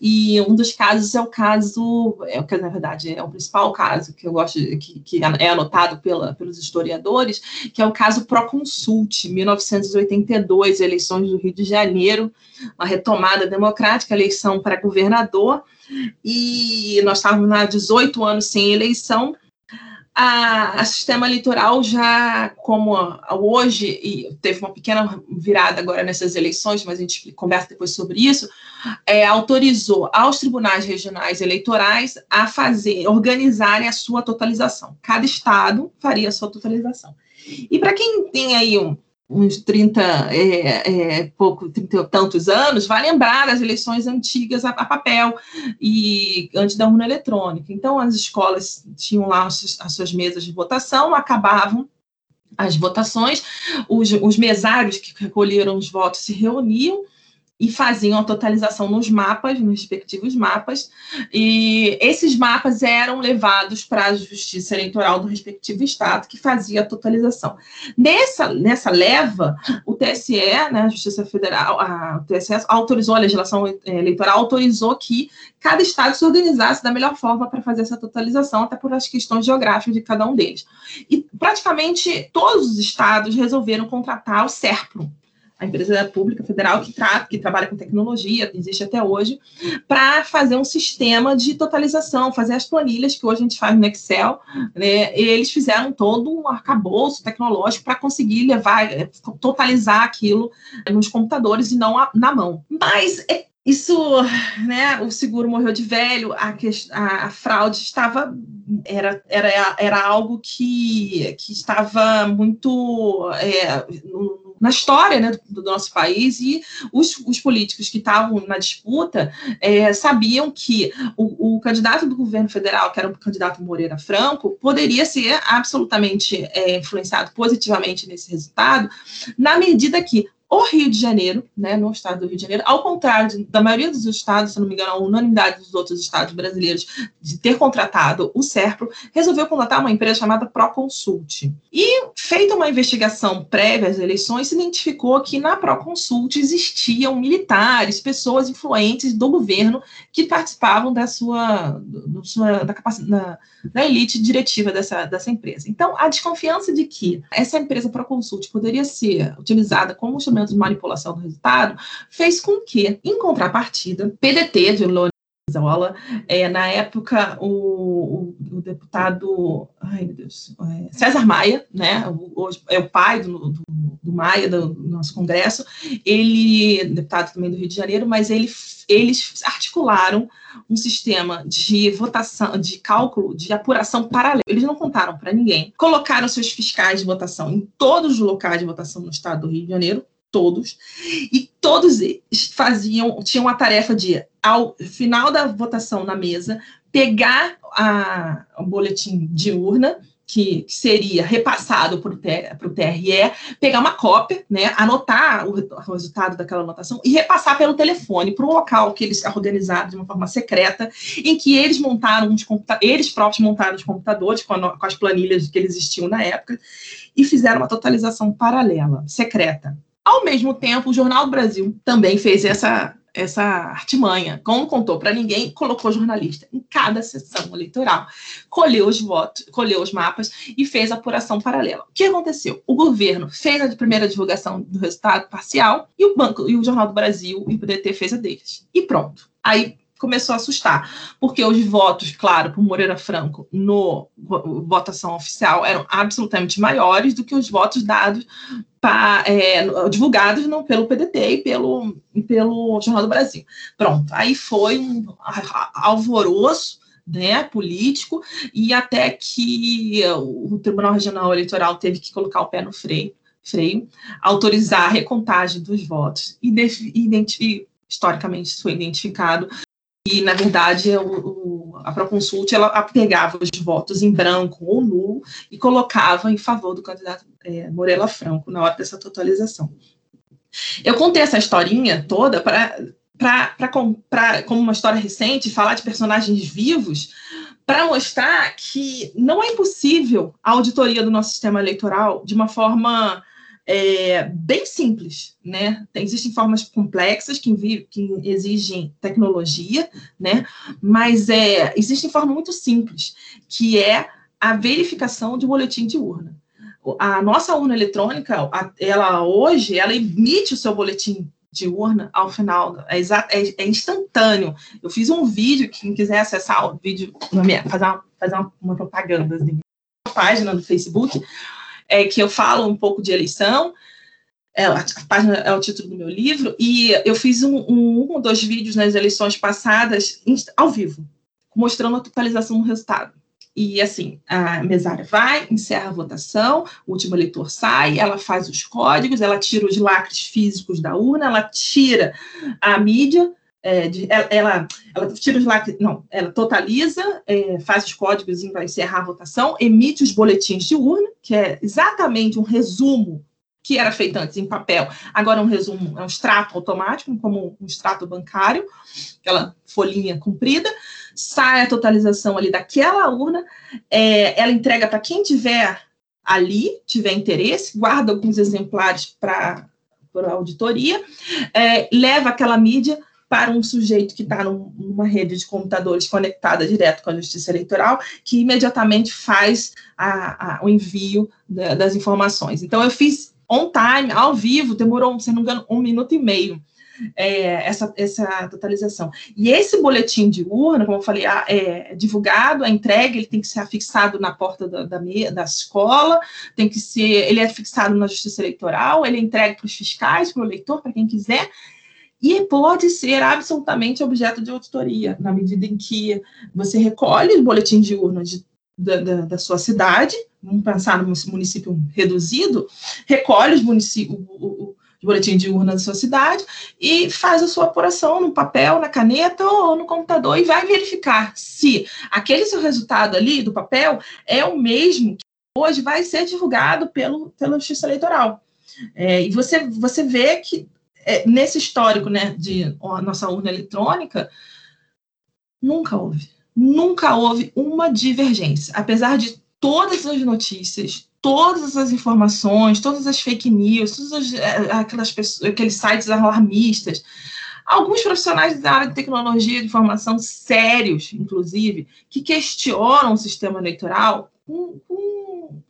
E um dos casos é o caso, é o que na verdade é o principal caso que eu gosto, que, que é anotado pela, pelos historiadores, que é o caso Proconsult, 1982, eleições do Rio de Janeiro, uma retomada democrática, eleição para governador e nós estávamos há 18 anos sem eleição. A, a, sistema eleitoral já, como hoje, e teve uma pequena virada agora nessas eleições, mas a gente conversa depois sobre isso, é, autorizou aos tribunais regionais eleitorais a fazer, organizarem a sua totalização. Cada estado faria a sua totalização. E para quem tem aí um, uns 30, é, é, pouco, 30 e tantos anos, vai lembrar das eleições antigas a, a, papel e antes da urna eletrônica. Então, as escolas tinham lá as, as suas mesas de votação, acabavam as votações, os, os mesários que recolheram os votos se reuniam e faziam a totalização nos mapas, nos respectivos mapas, e esses mapas eram levados para a justiça eleitoral do respectivo estado, que fazia a totalização. Nessa, nessa leva, o TSE, né, a Justiça Federal, a, o TSE autorizou, a legislação eleitoral autorizou que cada estado se organizasse da melhor forma para fazer essa totalização, até por as questões geográficas de cada um deles. E praticamente todos os estados resolveram contratar o SERPRO, a empresa pública federal que, tra que trabalha com tecnologia, existe até hoje, para fazer um sistema de totalização, fazer as planilhas que hoje a gente faz no Excel. Né? eles fizeram todo um arcabouço tecnológico para conseguir levar, eh, totalizar aquilo nos computadores e não a, na mão. Mas é isso, né, o seguro morreu de velho, a, a, a fraude estava, era, era, era algo que, que estava muito é, na história né, do, do, nosso país, e os, os políticos que estavam na disputa é, sabiam que o, o, candidato do governo federal, que era o candidato Moreira Franco, poderia ser absolutamente é, influenciado positivamente nesse resultado, na medida que o Rio de Janeiro, né, no estado do Rio de Janeiro, ao contrário da maioria dos estados, se não me engano, a unanimidade dos outros estados brasileiros de ter contratado o SERPRO, resolveu contratar uma empresa chamada Proconsult. E, feita uma investigação prévia às eleições, se identificou que na Proconsult existiam militares, pessoas influentes do governo que participavam da sua, do sua da, da, da elite diretiva dessa, dessa empresa. Então, a desconfiança de que essa empresa Proconsult poderia ser utilizada como instrumento de manipulação do resultado, fez com que, em contrapartida, PDT de Lone Zola, é, na época, o, o, o, deputado ai, meu Deus, é, César Maia, né, hoje é o pai do, do, do Maia, do, do, nosso Congresso, ele, deputado também do Rio de Janeiro, mas ele, eles articularam um sistema de votação, de cálculo, de apuração paralelo. Eles não contaram para ninguém, colocaram seus fiscais de votação em todos os locais de votação no estado do Rio de Janeiro, todos, e todos eles faziam, tinham a tarefa de, ao final da votação na mesa, pegar a, o boletim de urna, que, seria repassado para o TRE, pegar uma cópia, né, anotar o, resultado daquela anotação e repassar pelo telefone para um local que eles organizaram de uma forma secreta, em que eles montaram eles próprios montaram os computadores com, a, com as planilhas que existiam na época e fizeram uma totalização paralela, secreta. Ao mesmo tempo, o Jornal do Brasil também fez essa, essa artimanha. Como contou para ninguém, colocou jornalista em cada sessão eleitoral, colheu os votos, colheu os mapas e fez apuração paralela. O que aconteceu? O governo fez a primeira divulgação do resultado parcial e o Banco e o Jornal do Brasil e o PDT fez a deles. E pronto. Aí começou a assustar, porque os votos, claro, por Moreira Franco no votação oficial eram absolutamente maiores do que os votos dados pra, é, divulgados no, pelo PDT e pelo, pelo Jornal do Brasil. Pronto, aí foi um alvoroço né, político, e até que o Tribunal Regional Eleitoral teve que colocar o pé no freio, freio autorizar a recontagem dos votos, e, e historicamente foi identificado e, na verdade, o, o, a Proconsult ela pegava os votos em branco ou nulo e colocava em favor do candidato é, Morela Franco na hora dessa totalização. Eu contei essa historinha toda para como uma história recente, falar de personagens vivos, para mostrar que não é impossível a auditoria do nosso sistema eleitoral de uma forma é, bem simples, né? Tem, existem formas complexas que, que, exigem tecnologia, né? Mas é, existe forma muito simples, que é a verificação de boletim de urna. A nossa urna eletrônica, ela hoje, ela emite o seu boletim de urna ao final, é, é, é, instantâneo. Eu fiz um vídeo, quem quiser acessar o vídeo, fazer uma, fazer uma, uma propaganda, assim, página no Facebook, é, que eu falo um pouco de eleição. É, a página é o título do meu livro, e eu fiz um, um, um ou dois vídeos nas eleições passadas, ao vivo, mostrando a totalização do resultado. E assim, a mesária vai, encerra a votação, o último eleitor sai, ela faz os códigos, ela tira os lacres físicos da urna, ela tira a mídia, é, de, ela, ela, tira os lacres, não, ela totaliza, é, faz os códigos para encerrar a votação, emite os boletins de urna, que é exatamente um resumo que era feito antes em papel, agora é um resumo, é um extrato automático, como um extrato bancário, aquela folhinha comprida, sai a totalização ali daquela urna, é, ela entrega para quem tiver ali, tiver interesse, guarda alguns exemplares para auditoria, é, leva aquela mídia para um sujeito que está numa rede de computadores conectada direto com a Justiça Eleitoral, que imediatamente faz a, a, o envio da, das informações. Então, eu fiz on time, ao vivo, demorou, se não me engano, um minuto e meio. É, essa, essa totalização. E esse boletim de urna, como eu falei, é divulgado, a entrega, ele tem que ser afixado na porta da, da, da escola, tem que ser, ele é fixado na Justiça Eleitoral, ele é entregue para os fiscais, para o eleitor, para quem quiser, e pode ser absolutamente objeto de auditoria, na medida em que você recolhe o boletim de urna de, da, da, da, sua cidade, vamos pensar no município reduzido, recolhe os municípios, boletim de urna da sua cidade e faz a sua apuração no papel, na caneta ou no computador e vai verificar se aquele seu resultado ali do papel é o mesmo que hoje vai ser divulgado pelo, pela Justiça Eleitoral. É, e você, você vê que é, nesse histórico né, de ó, nossa urna eletrônica, nunca houve, nunca houve uma divergência, apesar de todas as notícias, todas as informações, todas as fake news, todas as, é, aquelas pessoas, aqueles sites alarmistas, alguns profissionais da área de tecnologia de informação sérios, inclusive, que questionam o sistema eleitoral com, com,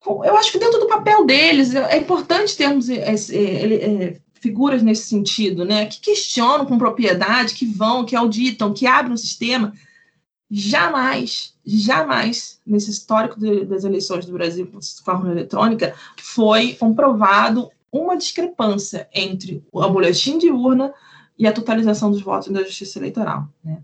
com, eu acho que dentro do papel deles é importante termos esse, é, figuras nesse sentido, né, que questionam com propriedade, que vão, que auditam, que abrem o sistema. Jamais, jamais, nesse histórico de, das eleições do Brasil com forma eletrônica, foi comprovado uma discrepância entre o boletim de urna e a totalização dos votos da Justiça Eleitoral. Né?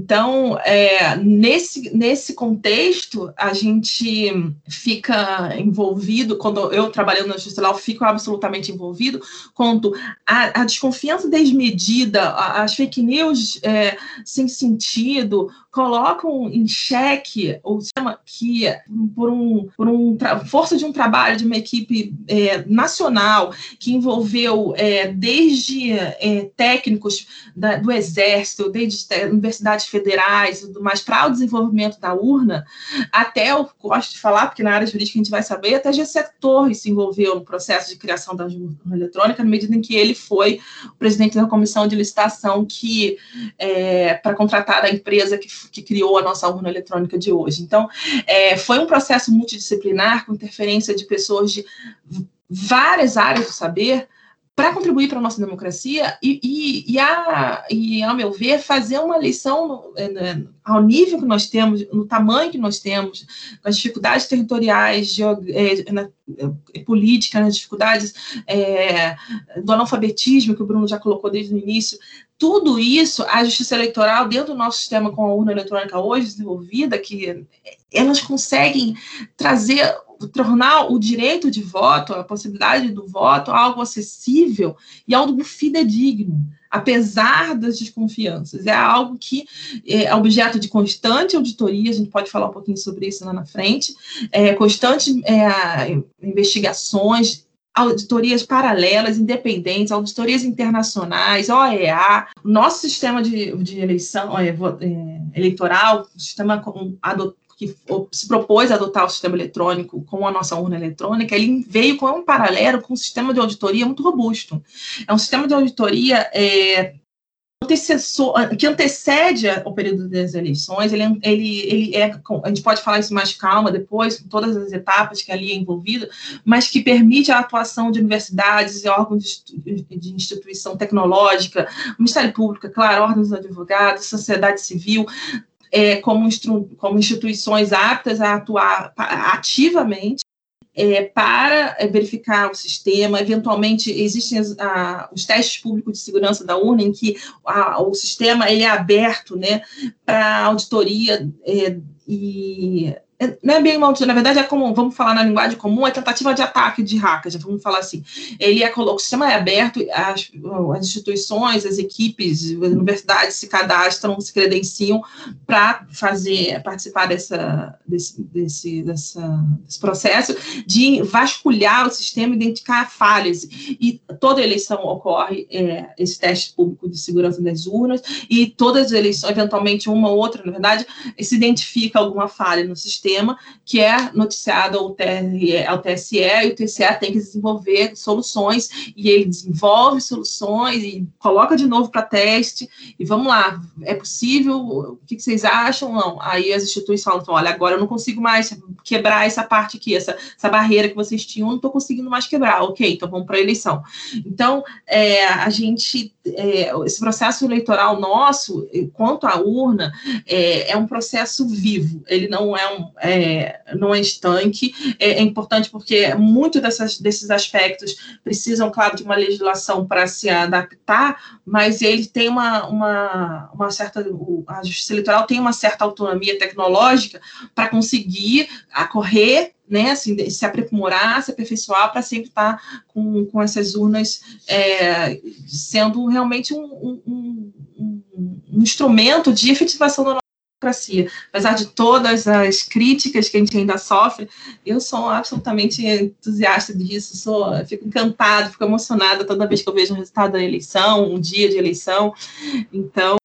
Então, é, nesse, nesse contexto, a gente fica envolvido, quando eu trabalhando na Justiça Eleitoral, fico absolutamente envolvido, quando a, a desconfiança desmedida, as fake news é, sem sentido, colocam em xeque o sistema que, por, um, por um força de um trabalho de uma equipe é, nacional que envolveu é, desde é, técnicos da, do Exército, desde é, universidades federais tudo mais, para o desenvolvimento da urna, até eu gosto de falar, porque na área jurídica a gente vai saber, até Gessé Torres se envolveu no processo de criação da urna eletrônica, na medida em que ele foi o presidente da comissão de licitação que, é, para contratar a empresa que que criou a nossa urna eletrônica de hoje. Então, é, foi um processo multidisciplinar com interferência de pessoas de várias áreas do saber para contribuir para a nossa democracia e, e, e, a, e, ao meu ver, fazer uma lição é, né, ao nível que nós temos, no tamanho que nós temos, nas dificuldades territoriais, é, na, é, política, nas dificuldades é, do analfabetismo, que o Bruno já colocou desde o início, tudo isso, a justiça eleitoral, dentro do nosso sistema com a urna eletrônica hoje desenvolvida, que elas conseguem trazer tornar o direito de voto, a possibilidade do voto, algo acessível e algo fidedigno, apesar das desconfianças. É algo que é objeto de constante auditoria, a gente pode falar um pouquinho sobre isso lá na frente, é, constante é, investigações, auditorias paralelas, independentes, auditorias internacionais, OEA, nosso sistema de, de eleição é, é, eleitoral, sistema adot, que se propôs a adotar o sistema eletrônico com a nossa urna eletrônica, ele veio com um paralelo com um sistema de auditoria muito robusto. É um sistema de auditoria é, que antecede o período das eleições, ele, ele, ele é, a gente pode falar isso mais calma depois, com todas as etapas que ali é envolvido, mas que permite a atuação de universidades e órgãos de, de instituição tecnológica, Ministério Público, é claro, órgãos de advogados, sociedade civil, é, como, como instituições aptas a atuar ativamente é, para verificar o sistema. Eventualmente, existem as, a, os testes públicos de segurança da urna, em que a, o sistema ele é aberto né, para auditoria é, e é, não é bem uma na verdade é como, vamos falar na linguagem comum, é tentativa de ataque de hackers, vamos falar assim. Ele é, o sistema é aberto, as, as instituições, as equipes, as universidades se cadastram, se credenciam para fazer, participar dessa, desse, desse, dessa, desse processo de vasculhar o sistema, identificar falhas. E toda eleição ocorre é, esse teste público de segurança das urnas, e todas as eleições, eventualmente uma ou outra, na verdade, se identifica alguma falha no sistema sistema que é noticiado ao, ao TSE, e o TSE tem que desenvolver soluções, e ele desenvolve soluções e coloca de novo para teste, e vamos lá, é possível? O que, vocês acham? Não. Aí as instituições falam, olha, agora eu não consigo mais quebrar essa parte aqui, essa, essa barreira que vocês tinham, não estou conseguindo mais quebrar. Ok, então vamos para a eleição. Então, é, a gente, é, esse processo eleitoral nosso, quanto à urna, é, é um processo vivo, ele não é um, é, estanque. É, é, importante porque muito dessas, desses aspectos precisam, claro, de uma legislação para se adaptar, mas ele tem uma, uma, uma certa. A justiça eleitoral tem uma certa autonomia tecnológica para conseguir acorrer né, assim, se aprimorar, se aperfeiçoar para sempre estar com, com essas urnas é, sendo realmente um, um, um, um instrumento de efetivação da democracia. Apesar de todas as críticas que a gente ainda sofre, eu sou absolutamente entusiasta disso, sou, fico encantada, fico emocionada toda vez que eu vejo o resultado da eleição, um dia de eleição. Então,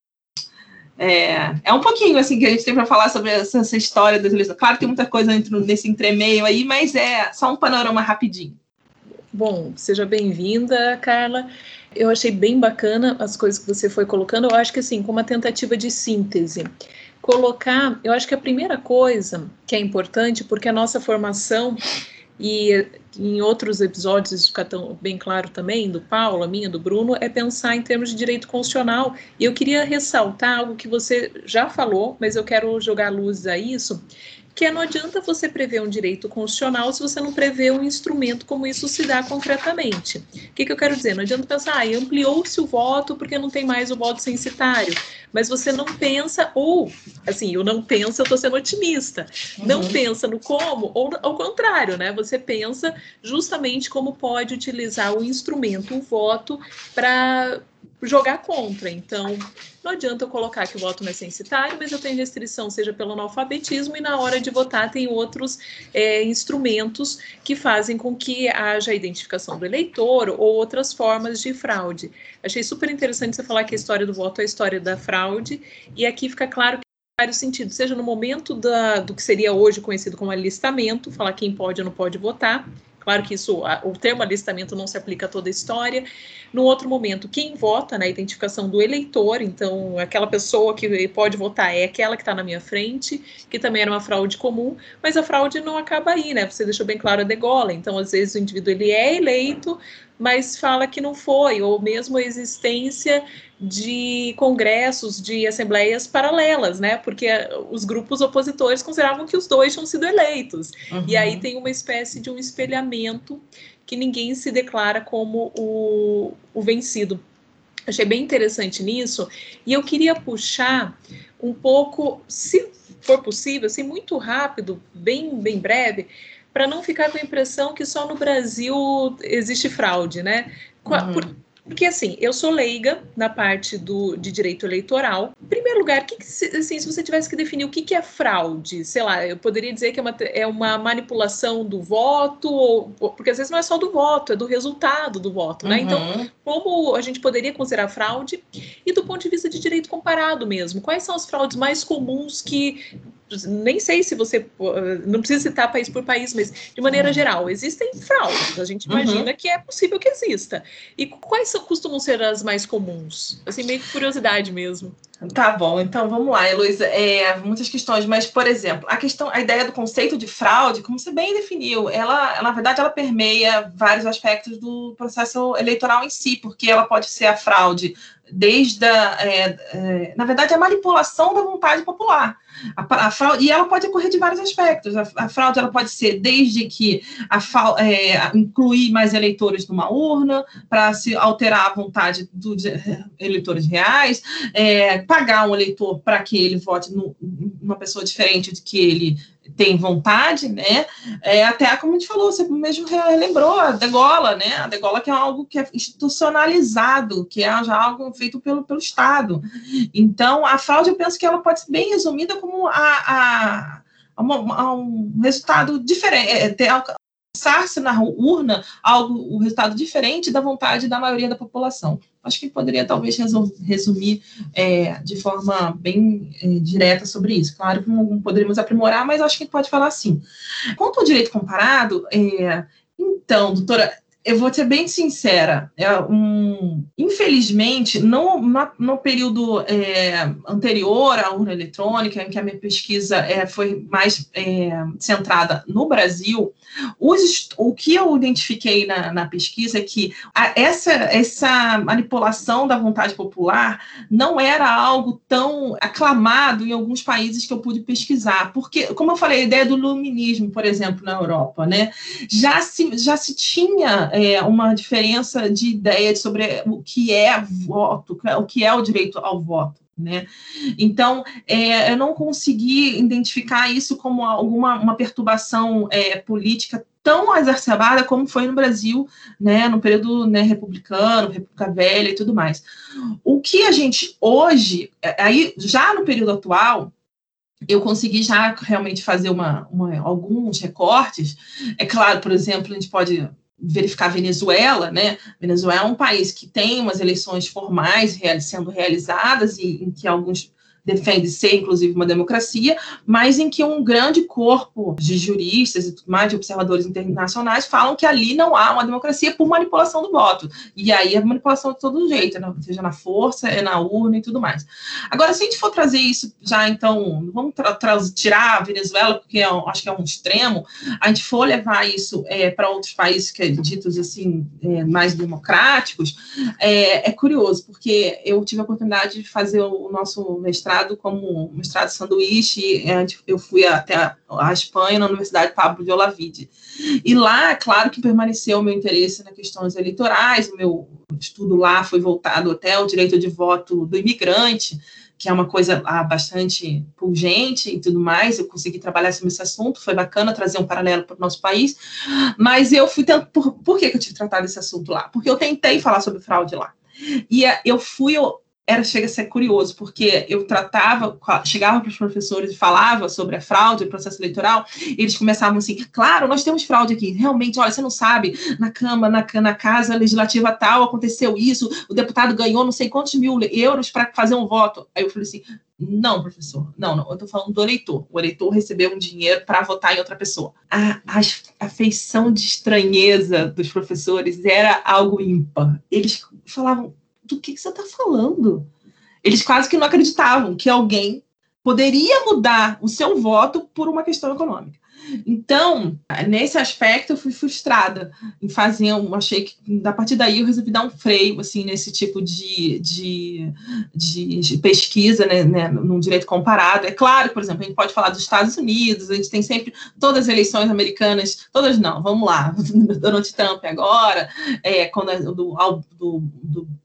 é, é um pouquinho assim que a gente tem para falar sobre essa, essa, história das eleições. Claro que tem muita coisa entre, nesse entremeio aí, mas é só um panorama rapidinho. Bom, seja bem-vinda, Carla. Eu achei bem bacana as coisas que você foi colocando. Eu acho que assim, como uma tentativa de síntese colocar, eu acho que a primeira coisa que é importante, porque a nossa formação, e em outros episódios isso fica tão bem claro também, do Paulo, a minha, do Bruno, é pensar em termos de direito constitucional. E eu queria ressaltar algo que você já falou, mas eu quero jogar luz a isso, que é não adianta você prever um direito constitucional se você não prevê um instrumento como isso se dá concretamente. O que, que eu quero dizer? Não adianta pensar, ah, ampliou-se o voto porque não tem mais o voto censitário, mas você não pensa, ou, assim, eu não penso, eu estou sendo otimista, uhum. não pensa no como, ou ao contrário, né? Você pensa justamente como pode utilizar o instrumento, o voto, para jogar contra. Então, não adianta eu colocar que o voto não é censitário, mas eu tenho restrição, seja pelo analfabetismo, e na hora de votar tem outros é, instrumentos que fazem com que haja a identificação do eleitor ou outras formas de fraude. Achei super interessante você falar que a história do voto é a história da fraude, e aqui fica claro que vários sentidos, seja no momento da, do que seria hoje conhecido como alistamento, falar quem pode ou não pode votar, Claro que isso, o termo alistamento não se aplica a toda a história. No outro momento, quem vota na identificação do eleitor, então aquela pessoa que pode votar é aquela que está na minha frente, que também era uma fraude comum, mas a fraude não acaba aí, né? Você deixou bem claro a degola. Então, às vezes o indivíduo ele é eleito, mas fala que não foi, ou mesmo a existência de congressos, de assembleias paralelas, né? Porque os grupos opositores consideravam que os dois tinham sido eleitos. Uhum. E aí tem uma espécie de um espelhamento que ninguém se declara como o, o vencido. Achei bem interessante nisso. E eu queria puxar um pouco, se for possível, assim, muito rápido, bem, bem breve, para não ficar com a impressão que só no Brasil existe fraude, né? Uhum. Por, porque, assim, eu sou leiga na parte do, de direito eleitoral. Em primeiro lugar, que, que assim, se você tivesse que definir o que, que é fraude, sei lá, eu poderia dizer que é uma, é uma manipulação do voto, ou, porque às vezes não é só do voto, é do resultado do voto, né? Então, uhum. Então, como a gente poderia considerar fraude? E do ponto de vista de direito comparado mesmo, quais são as fraudes mais comuns que nem sei se você não precisa citar país por país, mas de maneira uhum. geral, existem fraudes. A gente imagina uhum. que é possível que exista. E quais são, costumam ser as mais comuns? Assim, meio que curiosidade mesmo. Tá bom, então vamos lá, Heloísa. É, muitas questões, mas, por exemplo, a questão, a ideia do conceito de fraude, como você bem definiu, ela, na verdade, ela permeia vários aspectos do processo eleitoral em si, porque ela pode ser a fraude desde a, é, é, na verdade, a manipulação da vontade popular. A, a fraude, e ela pode ocorrer de vários aspectos. A, a fraude ela pode ser desde que a, é, incluir mais eleitores numa urna para se alterar a vontade dos eleitores reais, é, pagar um eleitor para que ele vote no, numa pessoa diferente de que ele tem vontade, né? É, até como a gente falou, você mesmo relembrou a degola, né? A degola que é algo que é institucionalizado, que é já algo feito pelo, pelo Estado. Então, a fraude, eu penso que ela pode ser bem resumida como a, a, uma, a um resultado diferente, é, ter, alcançar-se na urna algo, um resultado diferente da vontade da maioria da população. Acho que poderia talvez resumir é, de forma bem é, direta sobre isso. Claro que não poderíamos aprimorar, mas acho que pode falar assim. Quanto ao direito comparado, é, então, doutora, eu vou ser bem sincera, é um, infelizmente, no, no período é, anterior à urna eletrônica, em que a minha pesquisa é, foi mais é, centrada no Brasil, os, o que eu identifiquei na, na pesquisa é que a, essa, essa manipulação da vontade popular não era algo tão aclamado em alguns países que eu pude pesquisar, porque, como eu falei, a ideia do luminismo, por exemplo, na Europa, né, já se, já se tinha é, uma diferença de ideia sobre o que é voto, o que é o direito ao voto. Né? Então, é, eu não consegui identificar isso como alguma uma perturbação é, política tão exacerbada como foi no Brasil, né, no período né, republicano, República Velha e tudo mais. O que a gente hoje, é, aí já no período atual, eu consegui já realmente fazer uma, uma, alguns recortes. É claro, por exemplo, a gente pode verificar Venezuela, né? Venezuela é um país que tem umas eleições formais sendo realizadas e em que alguns defende ser, inclusive, uma democracia, mas em que um grande corpo de juristas e tudo mais, de observadores internacionais, falam que ali não há uma democracia por manipulação do voto. E aí é manipulação de todo jeito, né? seja na força, é na urna e tudo mais. Agora, se a gente for trazer isso já, então, vamos tirar a Venezuela, porque é acho que é um extremo, a gente for levar isso é, para outros países que é ditos assim, é, mais democráticos, é, é curioso, porque eu tive a oportunidade de fazer o nosso mestrado mestrado como mestrado sanduíche, eu fui até a Espanha, na Universidade Pablo de Olavide. E lá, claro que permaneceu o meu interesse nas questões eleitorais, o meu estudo lá foi voltado até ao direito de voto do imigrante, que é uma coisa ah, bastante pungente e tudo mais. Eu consegui trabalhar sobre esse assunto, foi bacana trazer um paralelo para o nosso país. Mas eu fui. Por, por que, que eu tive que tratar desse assunto lá? Porque eu tentei falar sobre fraude lá. E eh, eu fui era chega a ser curioso, porque eu tratava, chegava para os professores e falava sobre a fraude, o processo eleitoral, e eles começavam assim, claro, nós temos fraude aqui, realmente, olha, você não sabe, na Câmara, na, na Casa Legislativa tal, aconteceu isso, o deputado ganhou não sei quantos mil euros para fazer um voto. Aí eu falei assim, não, professor, não, não, eu estou falando do eleitor. O eleitor recebeu um dinheiro para votar em outra pessoa. A, a, a feição de estranheza dos professores era algo ímpar. Eles falavam, do que, que você está falando? Eles quase que não acreditavam que alguém poderia mudar o seu voto por uma questão econômica. Então, nesse aspecto, eu fui frustrada em fazer, um, achei que a partir daí eu resolvi dar um freio, assim, nesse tipo de, de, de, pesquisa, né, né, num direito comparado. É claro, por exemplo, a gente pode falar dos Estados Unidos, a gente tem sempre todas as eleições americanas, todas não, vamos lá, Donald Trump agora, é, quando, do, do, do, do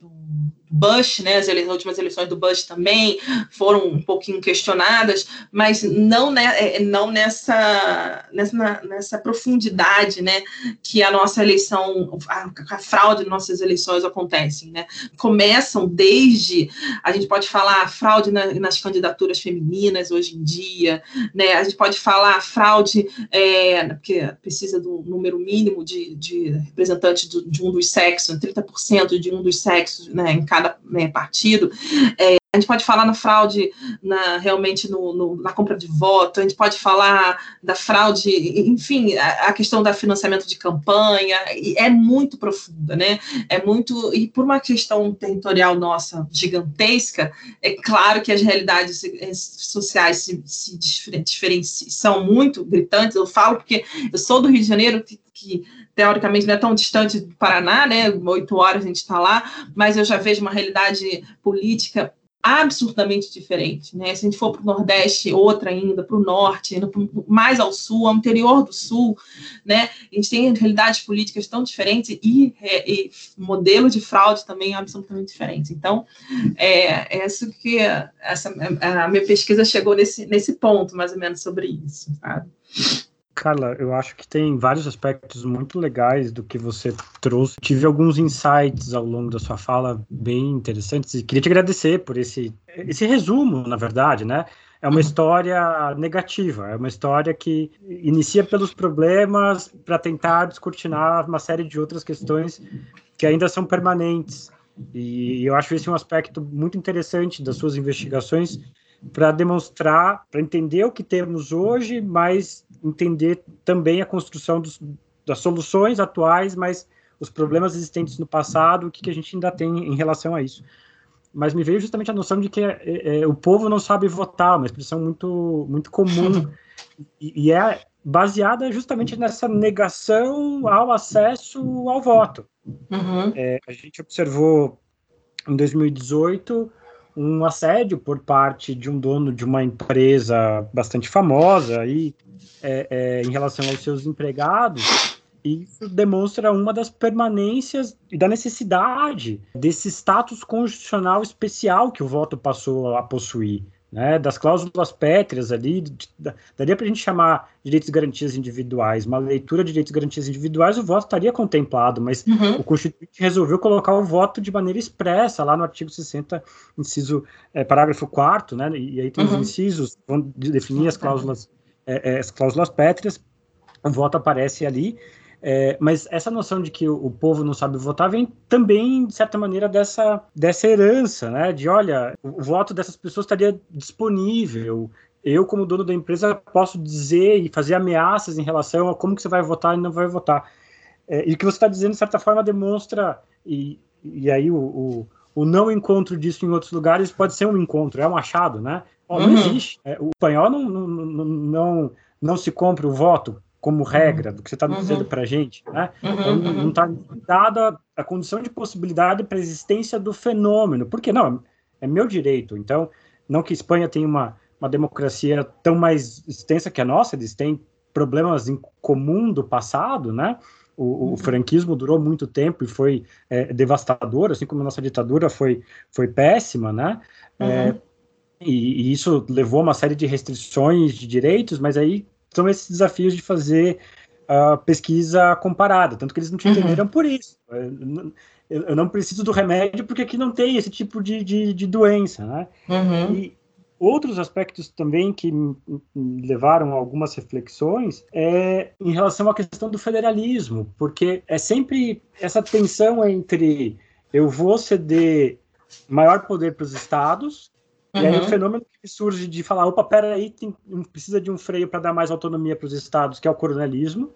Bush, né, as, as, últimas eleições do Bush também foram um pouquinho questionadas, mas não, né, é, não nessa, nessa, nessa profundidade né, que a nossa eleição, a, a fraude de nossas eleições acontecem. Né? Começam desde, a gente pode falar fraude na, nas candidaturas femininas hoje em dia, né? a gente pode falar fraude, é, porque precisa do número mínimo de, de representantes de, de um dos sexos, 30% de um dos sexos né, em cada cada né, partido. É, a gente pode falar na fraude na, realmente no, no, na compra de voto, a gente pode falar da fraude, enfim, a, a, questão do financiamento de campanha, é muito profunda, né? É muito, e por uma questão territorial nossa gigantesca, é claro que as realidades sociais se, se diferenciam, são muito gritantes, eu falo porque eu sou do Rio de Janeiro, que, que teoricamente não é tão distante do Paraná, né? Oito horas a gente está lá, mas eu já vejo uma realidade política absurdamente diferente, né? Se a gente for para o Nordeste, outra ainda, para o Norte, mais ao Sul, ao interior do Sul, né? A gente tem realidades políticas tão diferentes e, é, e modelo de fraude também absolutamente diferente. Então, é, é isso que essa, a minha pesquisa chegou nesse, nesse ponto, mais ou menos, sobre isso, sabe? Carla, eu acho que tem vários aspectos muito legais do que você trouxe. Tive alguns insights ao longo da sua fala bem interessantes e queria te agradecer por esse, esse resumo, na verdade, né? É uma história negativa, é uma história que inicia pelos problemas para tentar descortinar uma série de outras questões que ainda são permanentes. E eu acho esse um aspecto muito interessante das suas investigações para demonstrar, para entender o que temos hoje, mas entender também a construção dos, das soluções atuais, mas os problemas existentes no passado, o que, que a gente ainda tem em relação a isso. Mas me veio justamente a noção de que é, é, o povo não sabe votar, uma expressão muito, muito comum, e, e é baseada justamente nessa negação ao acesso ao voto. Uhum. É, a gente observou em 2018 um assédio por parte de um dono de uma empresa bastante famosa e é, é, em relação aos seus empregados, isso demonstra uma das permanências e da necessidade desse status constitucional especial que o voto passou a possuir. né, das cláusulas pétreas ali, daria para a gente chamar direitos e garantias individuais, uma leitura de direitos e garantias individuais, o voto estaria contemplado, mas uhum. o Constituinte resolveu colocar o voto de maneira expressa, lá no artigo 60, inciso, é, parágrafo 4 né, e aí tem uhum. os incisos, vão definir as cláusulas, é, as cláusulas pétreas, o voto aparece ali, é, mas essa noção de que o, o, povo não sabe votar vem também, de certa maneira, dessa, dessa herança, né? De, olha, o, o voto dessas pessoas estaria disponível, eu, como dono da empresa, posso dizer e fazer ameaças em relação a como que você vai votar e não vai votar. É, e o que você está dizendo, de certa forma, demonstra, e, e aí o, o, o, não encontro disso em outros lugares pode ser um encontro, é um achado, né? Não uhum. existe. É, o espanhol não, não, não, não, não se compra o voto como regra do que você está uhum. dizendo para a gente, né? Uhum, então, não está dada a condição de possibilidade para a existência do fenômeno, porque não, é meu direito. Então, não que a Espanha tenha uma, uma democracia tão mais extensa que a nossa, eles têm problemas em comum do passado, né? O, o uhum. franquismo durou muito tempo e foi é, devastador, assim como a nossa ditadura foi, foi péssima, né? Uhum. É, e, e, isso levou a uma série de restrições de direitos, mas aí são esses desafios de fazer a pesquisa comparada, tanto que eles não te uhum. entenderam por isso. Eu não preciso do remédio porque aqui não tem esse tipo de, de, de doença, né? Uhum. E outros aspectos também que levaram a algumas reflexões é em relação à questão do federalismo, porque é sempre essa tensão entre eu vou ceder maior poder para os estados Uhum. E aí o uhum. fenômeno que surge de falar, opa, peraí, tem, precisa de um freio para dar mais autonomia para os estados, que é o coronelismo.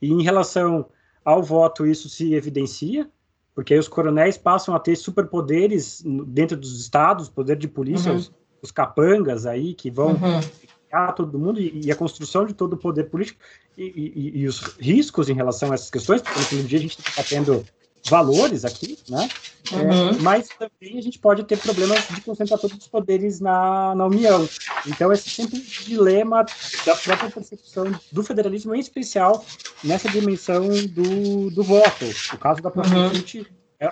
E em relação ao voto, isso se evidencia, porque aí os coronéis passam a ter superpoderes dentro dos estados, poder de polícia, uhum. os, os, capangas aí, que vão uhum. todo mundo, e, e, a construção de todo o poder político, e, e, e, os riscos em relação a essas questões, porque no dia a gente está tendo valores aqui, né? É, uhum. É, mas também a gente pode ter problemas de concentrar todos os poderes na, na União. Então, esse é sempre um dilema da própria percepção do federalismo, em especial nessa dimensão do, do voto. O caso da própria uhum.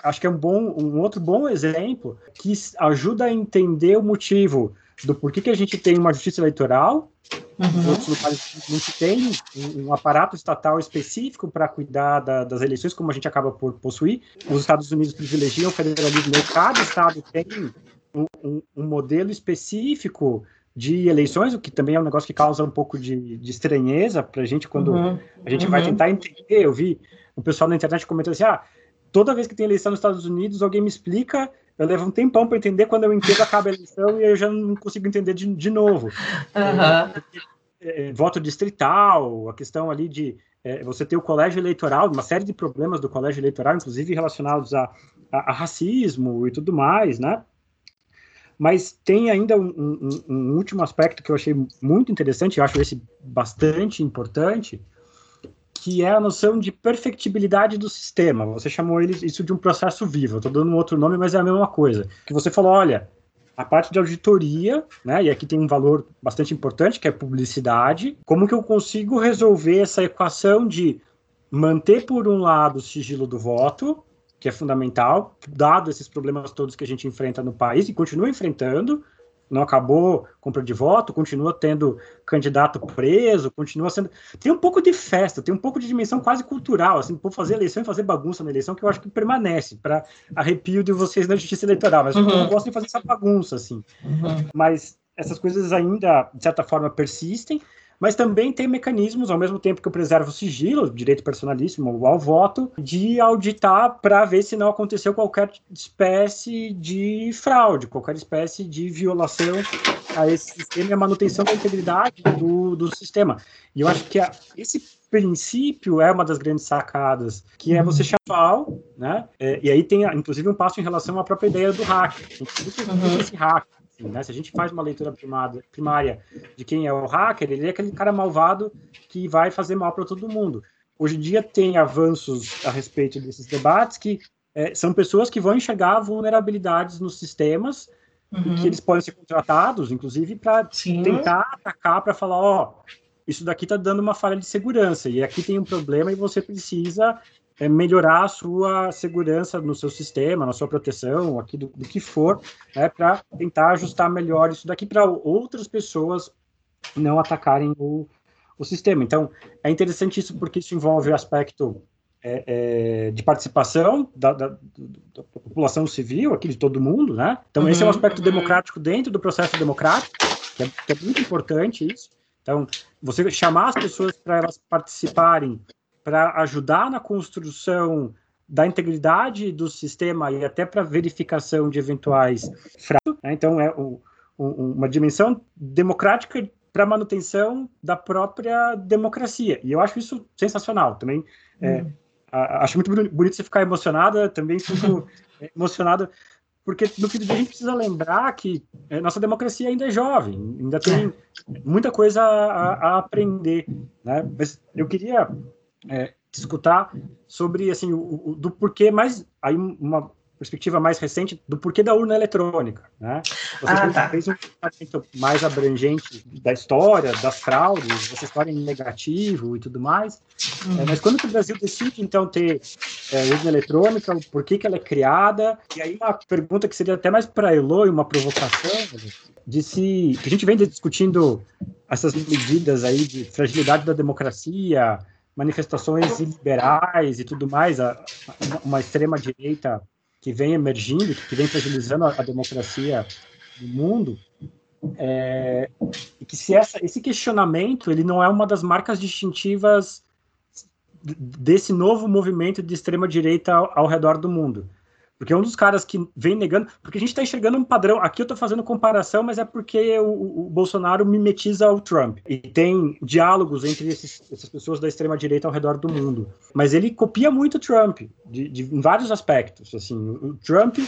acho que é um, bom, um outro bom exemplo que ajuda a entender o motivo do porquê que a gente tem uma justiça eleitoral Uhum. Outros lugares não se tem um, um aparato estatal específico para cuidar da, das eleições, como a gente acaba por possuir. Os Estados Unidos privilegiam o federalismo, cada estado tem um, um, um modelo específico de eleições, o que também é um negócio que causa um pouco de, de estranheza para a gente quando uhum. a gente uhum. vai tentar entender. Eu vi um pessoal na internet comentando assim: ah, toda vez que tem eleição nos Estados Unidos, alguém me explica eu levo um tempão para entender quando eu entendo acaba a eleição e eu já não consigo entender de, de novo. Uhum. É, voto distrital, a questão ali de é, você ter o colégio eleitoral, uma série de problemas do colégio eleitoral, inclusive relacionados a, a, a racismo e tudo mais, né? Mas tem ainda um, um, um, último aspecto que eu achei muito interessante, eu acho esse bastante importante, que é a noção de perfectibilidade do sistema. Você chamou ele, isso de um processo vivo. Estou dando um outro nome, mas é a mesma coisa. Que você falou, olha, a parte de auditoria, né, e aqui tem um valor bastante importante, que é publicidade. Como que eu consigo resolver essa equação de manter, por um lado, o sigilo do voto, que é fundamental, dado esses problemas todos que a gente enfrenta no país e continua enfrentando, não acabou compra de voto, continua tendo candidato preso, continua sendo. Tem um pouco de festa, tem um pouco de dimensão quase cultural, assim, por fazer eleição e fazer bagunça na eleição, que eu acho que permanece, para arrepio de vocês na justiça eleitoral. Mas uhum. eu não gosto de fazer essa bagunça, assim. Uhum. Mas essas coisas ainda, de certa forma, persistem mas também tem mecanismos, ao mesmo tempo que eu preservo o sigilo, direito personalíssimo ao voto, de auditar para ver se não aconteceu qualquer espécie de fraude, qualquer espécie de violação a esse sistema e a manutenção da integridade do, do sistema. E eu acho que a, esse princípio é uma das grandes sacadas, que é você chamar, né? É, e aí tem, inclusive, um passo em relação à própria ideia do hack. Uhum. Esse hack Assim, né? Se a gente faz uma leitura primada, primária de quem é o hacker, ele é aquele cara malvado que vai fazer mal para todo mundo. Hoje em dia tem avanços a respeito desses debates que é, são pessoas que vão enxergar vulnerabilidades nos sistemas uhum. que eles podem ser contratados, inclusive, para tentar atacar, para falar, ó, oh, isso daqui está dando uma falha de segurança e aqui tem um problema e você precisa é, melhorar a sua segurança no seu sistema, na sua proteção, aqui do, do que for, né, para tentar ajustar melhor isso daqui para outras pessoas não atacarem o, o sistema. Então, é interessante isso porque isso envolve o aspecto é, é, de participação da, da, da, população civil, aqui de todo mundo, né? Então, uhum, esse é um aspecto uhum. democrático dentro do processo democrático, que é, que é muito importante isso. Então, você chamar as pessoas para elas participarem, para ajudar na construção da integridade do sistema e até para verificação de eventuais fraudes. Né? Então, é o, o, uma dimensão democrática para manutenção da própria democracia. E eu acho isso sensacional. Também é, uhum. acho muito bonito você ficar emocionada, também fico emocionada, porque no fim do dia a gente precisa lembrar que é, nossa democracia ainda é jovem, ainda tem muita coisa a, a aprender. Né? Mas eu queria é, escutar sobre assim o, o, do porquê mais aí uma perspectiva mais recente do porquê da urna eletrônica, né? Você ah, tá. fez um tratamento mais abrangente da história, das fraudes, dessa história em negativo e tudo mais. Uhum. É, mas quando o Brasil decide, então, ter é, urna eletrônica, por que, que ela é criada? E aí uma pergunta que seria até mais para Elo e uma provocação, de se... que a gente vem discutindo essas medidas aí de fragilidade da democracia, manifestações liberais e tudo mais, a, uma extrema-direita que vem emergindo, que vem fragilizando a, a democracia do mundo, é, e que se essa, esse questionamento ele não é uma das marcas distintivas desse novo movimento de extrema direita ao, ao redor do mundo. Porque é um dos caras que vem negando. Porque a gente está enxergando um padrão. Aqui eu estou fazendo comparação, mas é porque o, o, Bolsonaro mimetiza o Trump. E tem diálogos entre esses, essas pessoas da extrema-direita ao redor do mundo. Mas ele copia muito o Trump, de, de, em vários aspectos. Assim, o Trump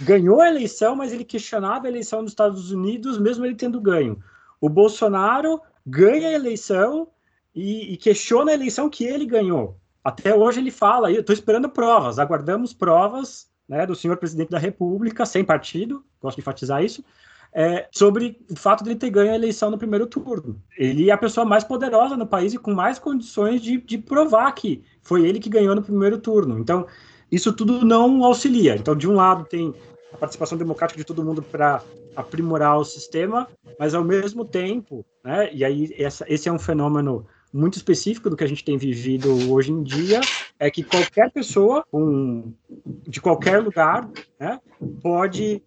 ganhou a eleição, mas ele questionava a eleição dos Estados Unidos, mesmo ele tendo ganho. O Bolsonaro ganha a eleição e, e questiona a eleição que ele ganhou. Até hoje ele fala, eu estou esperando provas, aguardamos provas né, do senhor presidente da República, sem partido, gosto de enfatizar isso, é, sobre o fato de ele ter ganho a eleição no primeiro turno. Ele é a pessoa mais poderosa no país e com mais condições de, de provar que foi ele que ganhou no primeiro turno. Então, isso tudo não auxilia. Então, de um lado, tem a participação democrática de todo mundo para aprimorar o sistema, mas ao mesmo tempo, né, e aí essa, esse é um fenômeno muito específico do que a gente tem vivido hoje em dia é que qualquer pessoa um, de qualquer lugar né, pode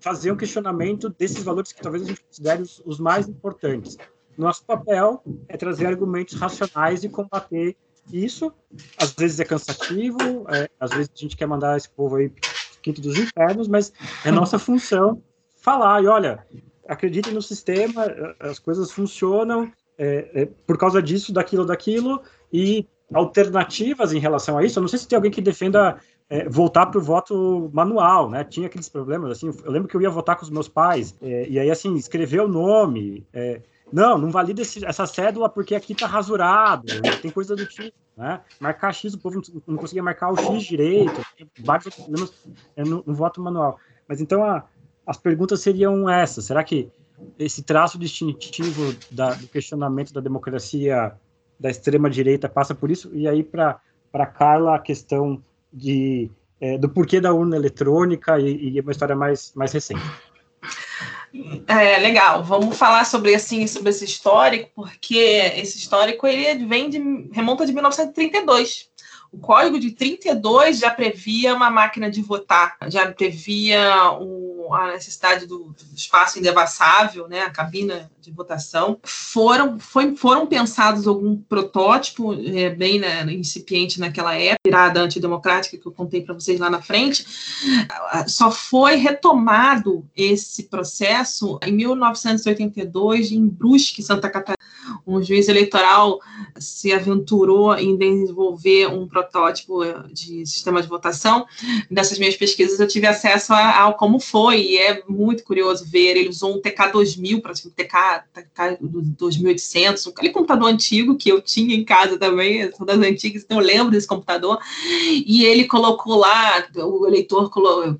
fazer um questionamento desses valores que talvez a gente considere os, os mais importantes. Nosso papel é trazer argumentos racionais e combater isso. Às vezes é cansativo, é, às vezes a gente quer mandar esse povo aí quinto dos infernos, mas é nossa função falar e olha, acreditem no sistema, as coisas funcionam, é, é, por causa disso, daquilo, daquilo, e alternativas em relação a isso. Eu não sei se tem alguém que defenda é, voltar para o voto manual, né? Tinha aqueles problemas, assim, eu lembro que eu ia votar com os meus pais, é, e aí, assim, escrever o nome, é, não, não valida esse, essa cédula porque aqui tá rasurado, tem coisa do tipo, né? Marcar X, o povo não, não conseguia marcar o X direito, vários problemas é, no, no, voto manual. Mas então, a, as perguntas seriam essas, será que esse traço distintivo da, do questionamento da democracia da extrema direita passa por isso. E aí para para Carla a questão de é, do porquê da urna eletrônica e, e uma história mais mais recente. É legal. Vamos falar sobre assim sobre esse histórico porque esse histórico ele vem de remonta de 1932 o código de 32 já previa uma máquina de votar, já previa o, a necessidade do, espaço indevassável, né, a cabina de votação. Foram, foi, foram pensados algum protótipo é, bem né, incipiente naquela época, virada antidemocrática que eu contei para vocês lá na frente. Só foi retomado esse processo em 1982 em Brusque, Santa Catarina um juiz eleitoral se aventurou em desenvolver um protótipo de sistema de votação. Nessas minhas pesquisas eu tive acesso a, a como foi, e é muito curioso ver. Ele usou um TK2000, para um TK, TK 2800, aquele computador antigo que eu tinha em casa também, são das antigas, então eu lembro desse computador. E ele colocou lá, o eleitor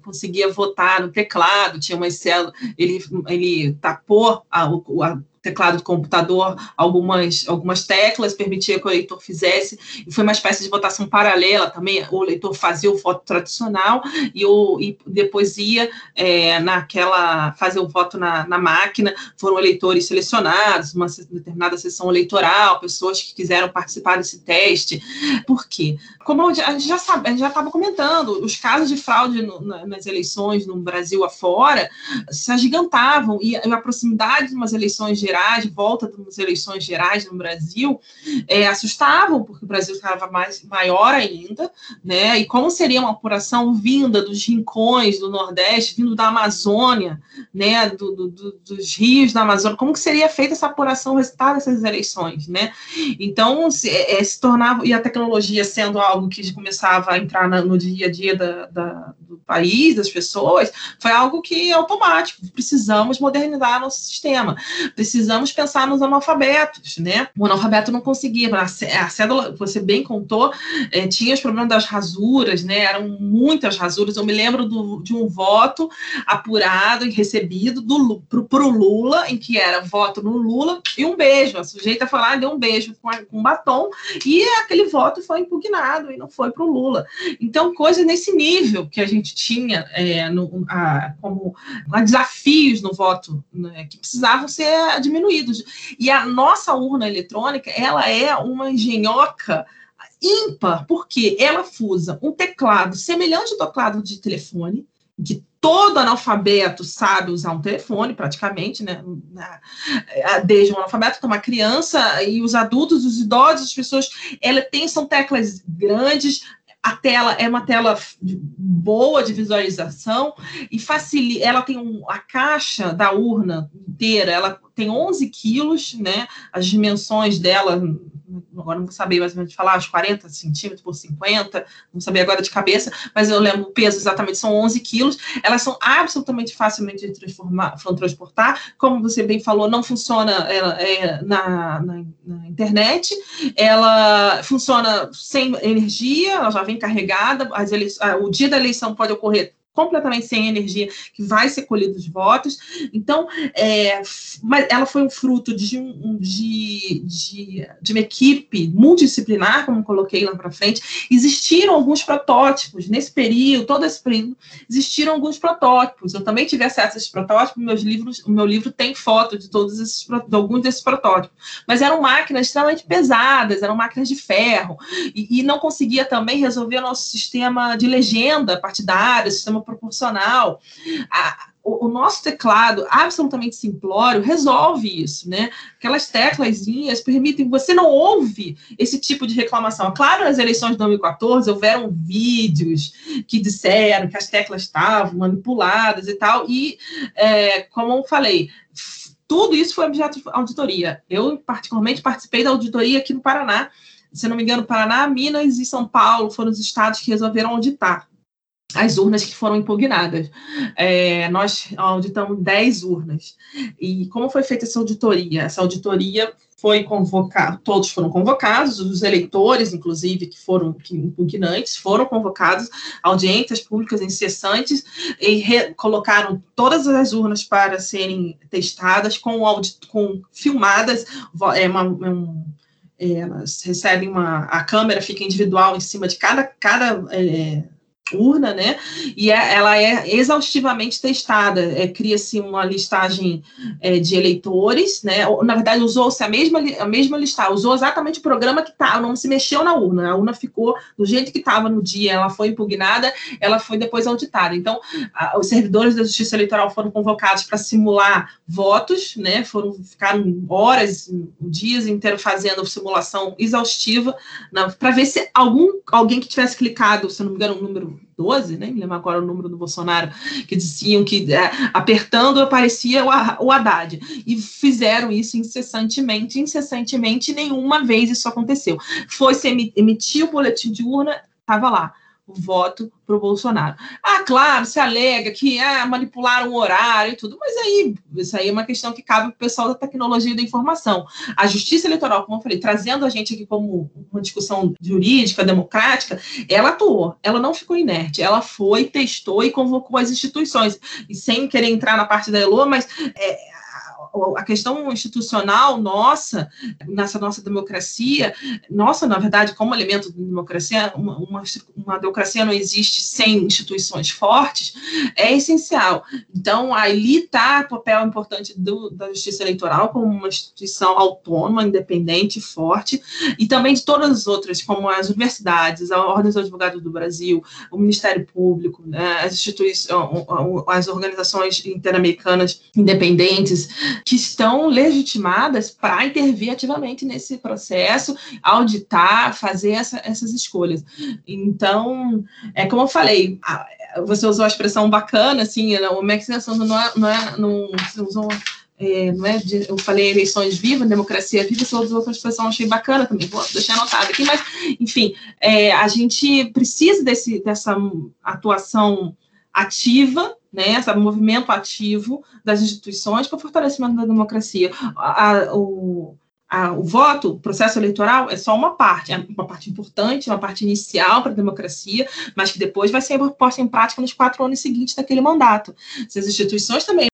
conseguia votar no teclado, tinha uma células, ele, ele tapou a, a teclado do computador algumas, algumas teclas, permitia que o eleitor fizesse, e foi uma espécie de votação paralela também, o eleitor fazia o voto tradicional e, o, e depois ia é, naquela, fazer o voto na, na máquina, foram eleitores selecionados, uma determinada sessão eleitoral, pessoas que quiseram participar desse teste, por quê? Como a gente já sabe, a gente já estava comentando, os casos de fraude no, nas eleições no Brasil afora se agigantavam, e a proximidade de umas eleições gerais, volta de umas eleições gerais no Brasil, é, assustavam, porque o Brasil estava mais, maior ainda, né? E como seria uma apuração vinda dos rincões do Nordeste, vindo da Amazônia, né? Do, do, do, dos rios da Amazônia, como que seria feita essa apuração, o resultado dessas eleições, né? Então, se, é, se tornava, e a tecnologia sendo algo que começava a entrar na, no dia a dia da, da, do país, das pessoas, foi algo que é automático. Precisamos modernizar nosso sistema, precisamos pensar nos analfabetos, né? O analfabeto não conseguia, a cédula, você bem contou, é, tinha os problemas das rasuras, né? Eram muitas rasuras. Eu me lembro do, de um voto apurado e recebido do para o Lula, em que era voto no Lula e um beijo. A sujeita foi lá deu um beijo com, a, com batom e aquele voto foi impugnado e não foi para o Lula. Então, coisas nesse nível que a gente tinha é, no, a, como a desafios no voto né, que precisavam ser diminuídos. E a nossa urna eletrônica, ela é uma engenhoca ímpar, porque ela fusa um teclado semelhante ao teclado de telefone, que todo analfabeto sabe usar um telefone, praticamente, né? Desde um analfabeto até uma criança, e os adultos, os idosos, as pessoas, ela tem, são teclas grandes, a tela é uma tela boa de visualização e facilita. Ela tem um, a caixa da urna inteira, ela tem 11 quilos, né? As dimensões dela agora não vou saber mais ou menos falar, uns 40 centímetros por 50, não saber agora de cabeça, mas eu lembro o peso exatamente, são 11 quilos, elas são absolutamente facilmente de transformar, transportar, como você bem falou, não funciona ela, é, na, na, na, internet, ela funciona sem energia, ela já vem carregada, as o dia da eleição pode ocorrer completamente sem energia, que vai ser colhido os votos. Então, é, mas ela foi um fruto de, um, de, de, de uma equipe multidisciplinar, como coloquei lá para frente. Existiram alguns protótipos nesse período, todo esse período, existiram alguns protótipos. Eu também tive acesso a esses protótipos, meus livros, o meu livro tem foto de todos esses de alguns desses protótipos. Mas eram máquinas extremamente pesadas, eram máquinas de ferro, e, e não conseguia também resolver o nosso sistema de legenda partidária, sistema proporcional. A, o, o, nosso teclado absolutamente simplório resolve isso, né? Aquelas teclasinhas permitem, você não ouve esse tipo de reclamação. Claro, nas eleições de 2014 houveram vídeos que disseram que as teclas estavam manipuladas e tal, e é, como eu falei, tudo isso foi objeto de auditoria. Eu, particularmente, participei da auditoria aqui no Paraná. Se não me engano, Paraná, Minas e São Paulo foram os estados que resolveram auditar as urnas que foram impugnadas. É, nós auditamos 10 urnas. E como foi feita essa auditoria? Essa auditoria foi convocada, todos foram convocados, os eleitores, inclusive, que foram que, impugnantes, foram convocados, audiências públicas incessantes, e colocaram todas as urnas para serem testadas, com, audit, com filmadas, é, uma, um, é, elas recebem uma, a câmera fica individual em cima de cada, cada é, urna, né? E é, ela é exaustivamente testada. É, Cria-se uma listagem é, de eleitores, né? Na verdade, usou-se a mesma, a mesma listagem, usou exatamente o programa que tá, não se mexeu na urna. A urna ficou do jeito que estava no dia, ela foi impugnada, ela foi depois auditada. Então, a, os servidores da Justiça Eleitoral foram convocados para simular votos, né? Foram ficaram horas, dias inteiros fazendo simulação exaustiva para ver se algum alguém que tivesse clicado, se não me engano, um número 12, né? Me lembro agora o número do Bolsonaro, que diziam que é, apertando aparecia o, o Haddad. E fizeram isso incessantemente, incessantemente, nenhuma vez isso aconteceu. Foi se emitir o boletim de urna, estava lá voto para o Bolsonaro. Ah, claro, se alega que ah, manipularam o horário e tudo, mas aí isso aí é uma questão que cabe para o pessoal da tecnologia e da informação. A justiça eleitoral, como eu falei, trazendo a gente aqui como uma discussão jurídica, democrática, ela atuou, ela não ficou inerte, ela foi, testou e convocou as instituições. E sem querer entrar na parte da Elo, mas é, a questão institucional nossa, nessa nossa democracia, nossa, na verdade, como elemento da democracia, uma, uma, uma democracia não existe sem instituições fortes, é essencial. Então, ali está o papel importante do, da justiça eleitoral como uma instituição autônoma, independente, forte, e também de todas as outras, como as universidades, a Ordem dos Advogados do Brasil, o Ministério Público, né, as instituições, as organizações interamericanas independentes, que estão legitimadas para intervir ativamente nesse processo, auditar, fazer essa, essas escolhas. Então, é como eu falei, você usou a expressão bacana, assim, o Max não é, não é, não, você usou é, não é eu falei eleições vivas, democracia viva, usou outra expressão, achei bacana também, vou deixar anotado aqui, mas, enfim, é, a gente precisa desse, dessa atuação ativa, né, esse movimento ativo das instituições para o fortalecimento da democracia. A, a, o, a, o voto, o processo eleitoral é só uma parte, é uma parte importante, uma parte inicial para a democracia, mas que depois vai ser posta em prática nos quatro anos seguintes daquele mandato. Se as instituições também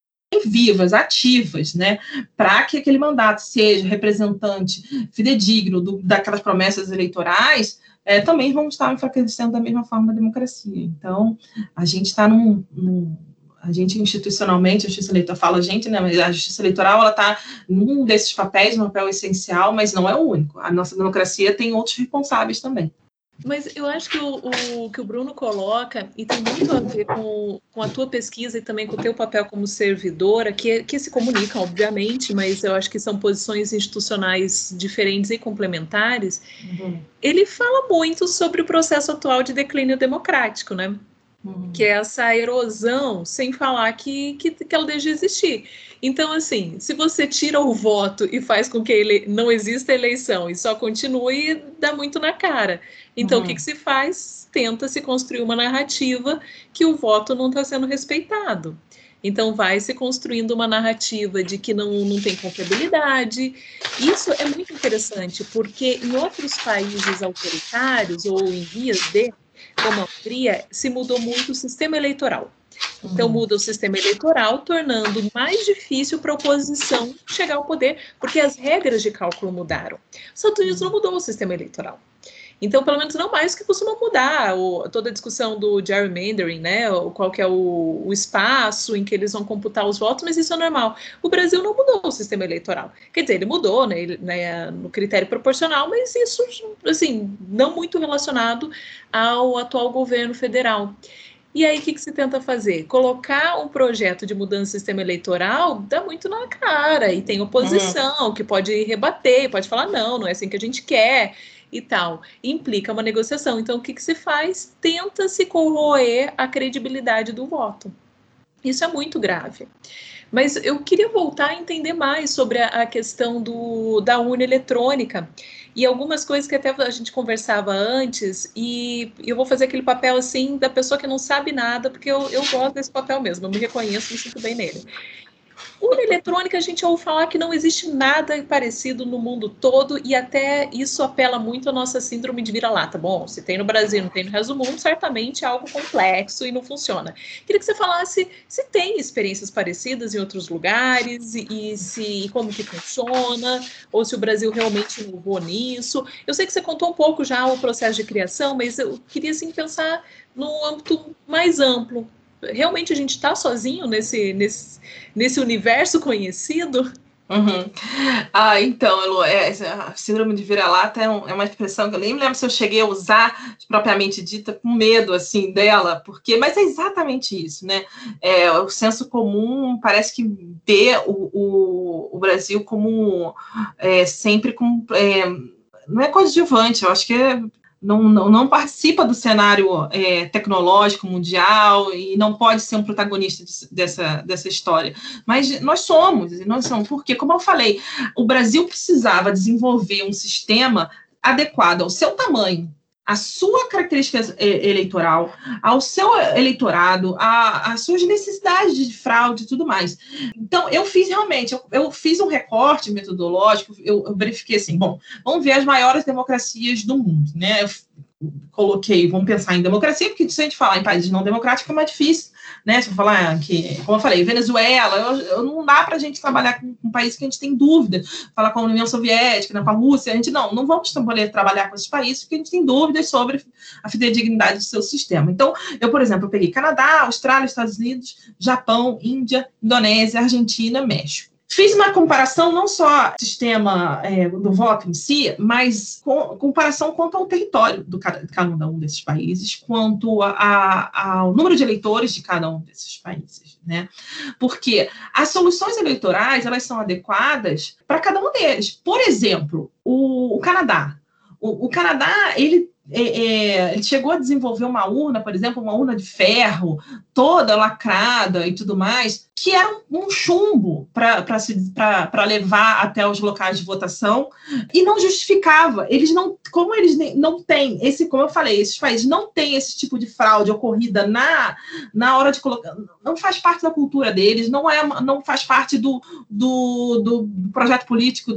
vivas, ativas, né, para que aquele mandato seja representante fidedigno do, daquelas promessas eleitorais, é, também vão estar enfraquecendo da mesma forma a democracia. Então, a gente está num, num, a gente institucionalmente, a justiça eleitoral, fala a gente, né, mas a justiça eleitoral, ela está num desses papéis, um papel essencial, mas não é o único. A nossa democracia tem outros responsáveis também. Mas eu acho que o, o, que o Bruno coloca, e tem muito a ver com, com a tua pesquisa e também com o teu papel como servidora, que, que se comunicam, obviamente, mas eu acho que são posições institucionais diferentes e complementares. Uhum. Ele fala muito sobre o processo atual de declínio democrático, né? Uhum. Que é essa erosão, sem falar que, que, que ela deixa de existir. Então, assim, se você tira o voto e faz com que ele não exista eleição e só continue, dá muito na cara. Então, uhum. o que, que se faz? Tenta se construir uma narrativa que o voto não está sendo respeitado. Então, vai se construindo uma narrativa de que não, não tem confiabilidade. Isso é muito interessante, porque em outros países autoritários ou em vias de, como a Hungria, se mudou muito o sistema eleitoral. Então uhum. muda o sistema eleitoral, tornando mais difícil para a oposição chegar ao poder, porque as regras de cálculo mudaram. Os Estados Unidos não mudou o sistema eleitoral. Então, pelo menos não mais que costuma mudar o, toda a discussão do gerrymandering, né? O, qual que é o, o, espaço em que eles vão computar os votos, mas isso é normal. O Brasil não mudou o sistema eleitoral. Quer dizer, ele mudou né, ele, né, no critério proporcional, mas isso, assim, não muito relacionado ao atual governo federal. E aí, o que, que, se tenta fazer? Colocar um projeto de mudança do sistema eleitoral dá muito na cara, e tem oposição uhum. que pode rebater, pode falar, não, não é assim que a gente quer e tal. Implica uma negociação. Então, o que, que se faz? Tenta se corroer a credibilidade do voto. Isso é muito grave. Mas eu queria voltar a entender mais sobre a, a questão do, da urna eletrônica e algumas coisas que até a gente conversava antes, e eu vou fazer aquele papel assim da pessoa que não sabe nada, porque eu, eu gosto desse papel mesmo, eu me reconheço, me sinto bem nele. Urna eletrônica, a gente ouve falar que não existe nada parecido no mundo todo e até isso apela muito à nossa síndrome de vira-lata. Bom, se tem no Brasil, não tem no resto do mundo, certamente é algo complexo e não funciona. Queria que você falasse se tem experiências parecidas em outros lugares e, e se e como que funciona, ou se o Brasil realmente inovou nisso. Eu sei que você contou um pouco já o processo de criação, mas eu queria assim pensar num âmbito mais amplo realmente a gente está sozinho nesse, nesse, nesse universo conhecido? Uhum. Ah, então, Elo, é, a síndrome de vira-lata é, um, é, uma expressão que eu nem lembro se eu cheguei a usar propriamente dita com medo assim dela, porque, mas é exatamente isso, né? É, o senso comum parece que vê o, o, o Brasil como é, sempre com é, não é coadjuvante, eu acho que é não, não, não participa do cenário é, tecnológico mundial e não pode ser um protagonista dessa, dessa história. Mas nós somos, e nós somos, porque, como eu falei, o Brasil precisava desenvolver um sistema adequado ao seu tamanho, a sua característica eleitoral, ao seu eleitorado, às suas necessidades de fraude e tudo mais. Então, eu fiz realmente, eu, eu fiz um recorte metodológico, eu, eu, verifiquei assim, bom, vamos ver as maiores democracias do mundo, né? Eu coloquei, vamos pensar em democracia, porque se a gente falar em países não democráticos é mais difícil, né? Se eu falar que, como eu falei, Venezuela, eu, eu não dá para a gente trabalhar com, com um país que a gente tem dúvida. Falar com a União Soviética, né, com a Rússia, a gente não, não vamos poder trabalhar com esses países porque a gente tem dúvidas sobre a fidedignidade do seu sistema. Então, eu, por exemplo, eu peguei Canadá, Austrália, Estados Unidos, Japão, Índia, Indonésia, Argentina, México. Fiz uma comparação não só sistema é, do voto em si, mas com, comparação quanto ao território do cada, cada um desses países, quanto a, a, ao número de eleitores de cada um desses países, né? Porque as soluções eleitorais elas são adequadas para cada um deles. Por exemplo, o, o Canadá. O, o Canadá ele é, é, ele chegou a desenvolver uma urna, por exemplo, uma urna de ferro, toda lacrada e tudo mais, que era um, um chumbo para levar até os locais de votação e não justificava. Eles não, como eles não têm esse, como eu falei, esses países não têm esse tipo de fraude ocorrida na, na hora de colocar, não faz parte da cultura deles, não é, não faz parte do, do, do projeto político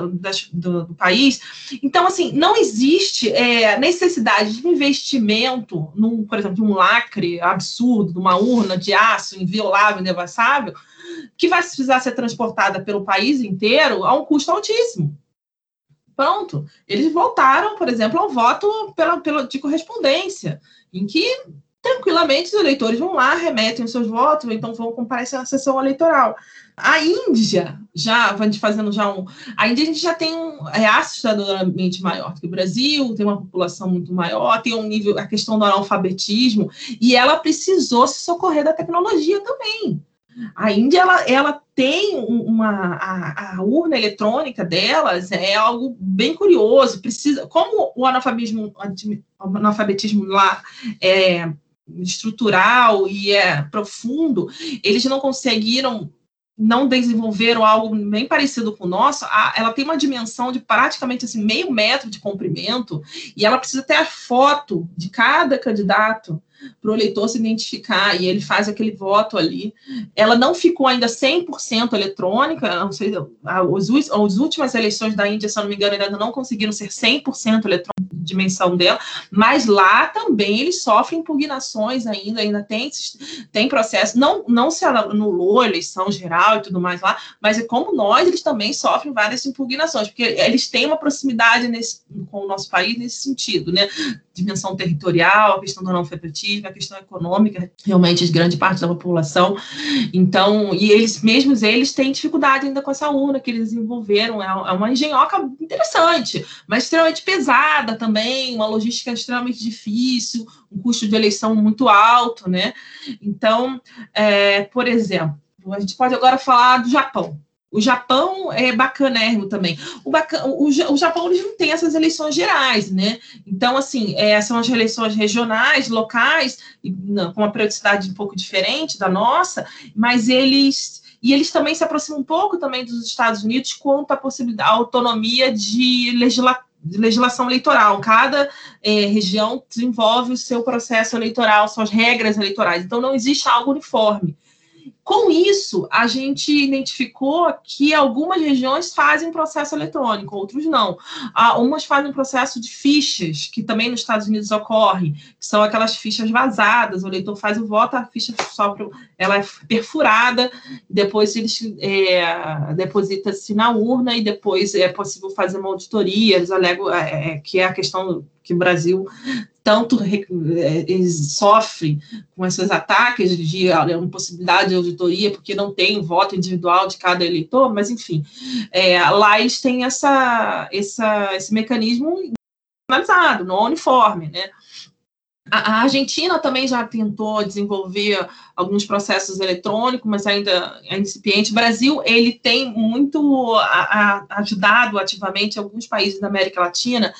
do, do, do, país. Então, assim, não existe é, necessidade de investimento num, por exemplo, de um lacre absurdo, de uma urna de aço inviolável, indevassável, que vai precisar ser transportada pelo país inteiro a um custo altíssimo. Pronto. Eles voltaram, por exemplo, ao voto pela, pela, de correspondência, em que tranquilamente os eleitores vão lá, remetem os seus votos, ou então vão comparecer na sessão eleitoral. A Índia, já, gente fazendo já um. A Índia a gente já tem um é assustadoramente maior do que o Brasil, tem uma população muito maior, tem um nível, a questão do analfabetismo, e ela precisou se socorrer da tecnologia também. A Índia ela, ela tem uma a, a, urna eletrônica delas é algo bem curioso. Precisa, como o analfabetismo, o analfabetismo lá é estrutural e é profundo, eles não conseguiram não desenvolveram algo bem parecido com o nosso, ela tem uma dimensão de praticamente assim, meio metro de comprimento, e ela precisa ter a foto de cada candidato para o eleitor se identificar, e ele faz aquele voto ali. Ela não ficou ainda 100% eletrônica, não sei, as, as últimas eleições da Índia, se eu não me engano, ainda não conseguiram ser 100% eletrônica dimensão dela, mas lá também eles sofrem impugnações ainda, ainda tem, tem processo, não, não se anulou a eleição geral e tudo mais lá, mas é como nós, eles também sofrem várias impugnações, porque eles têm uma proximidade nesse, com o nosso país nesse sentido, né? Dimensão territorial, a questão do analfabetismo, a questão econômica, realmente, de grande parte da população. Então, e eles, mesmos eles, têm dificuldade ainda com essa urna que eles desenvolveram. É, é uma engenhoca interessante, mas extremamente pesada também, uma logística extremamente difícil, um custo de eleição muito alto, né? Então, é, por exemplo, a gente pode agora falar do Japão. O Japão é bacanérrimo também. O, o, o Japão eles não tem essas eleições gerais, né? Então, assim, é, são as eleições regionais, locais, com uma periodicidade um pouco diferente da nossa, mas eles. E eles também se aproximam um pouco também dos Estados Unidos quanto à possibilidade, à autonomia de, legisla, de legislação eleitoral. Cada é, região desenvolve o seu processo eleitoral, suas regras eleitorais. Então, não existe algo uniforme. Com isso, a gente identificou que algumas regiões fazem processo eletrônico, outros não. Ah, fazem processo de fichas, que também nos Estados Unidos ocorre, que são aquelas fichas vazadas. O eleitor faz o voto, a ficha sopra, ela é perfurada, depois eles é, deposita-se na urna e depois é possível fazer uma auditoria. Eles alegam é, é que é a questão que o Brasil tanto é, sofre com esses ataques de impossibilidade de auditoria, porque não tem voto individual de cada eleitor, mas enfim, é, lá eles têm essa, essa, esse mecanismo analisado, não uniforme, né? A Argentina também já tentou desenvolver alguns processos eletrônicos, mas ainda é incipiente. O Brasil, ele tem muito a, a, ajudado ativamente alguns países da América Latina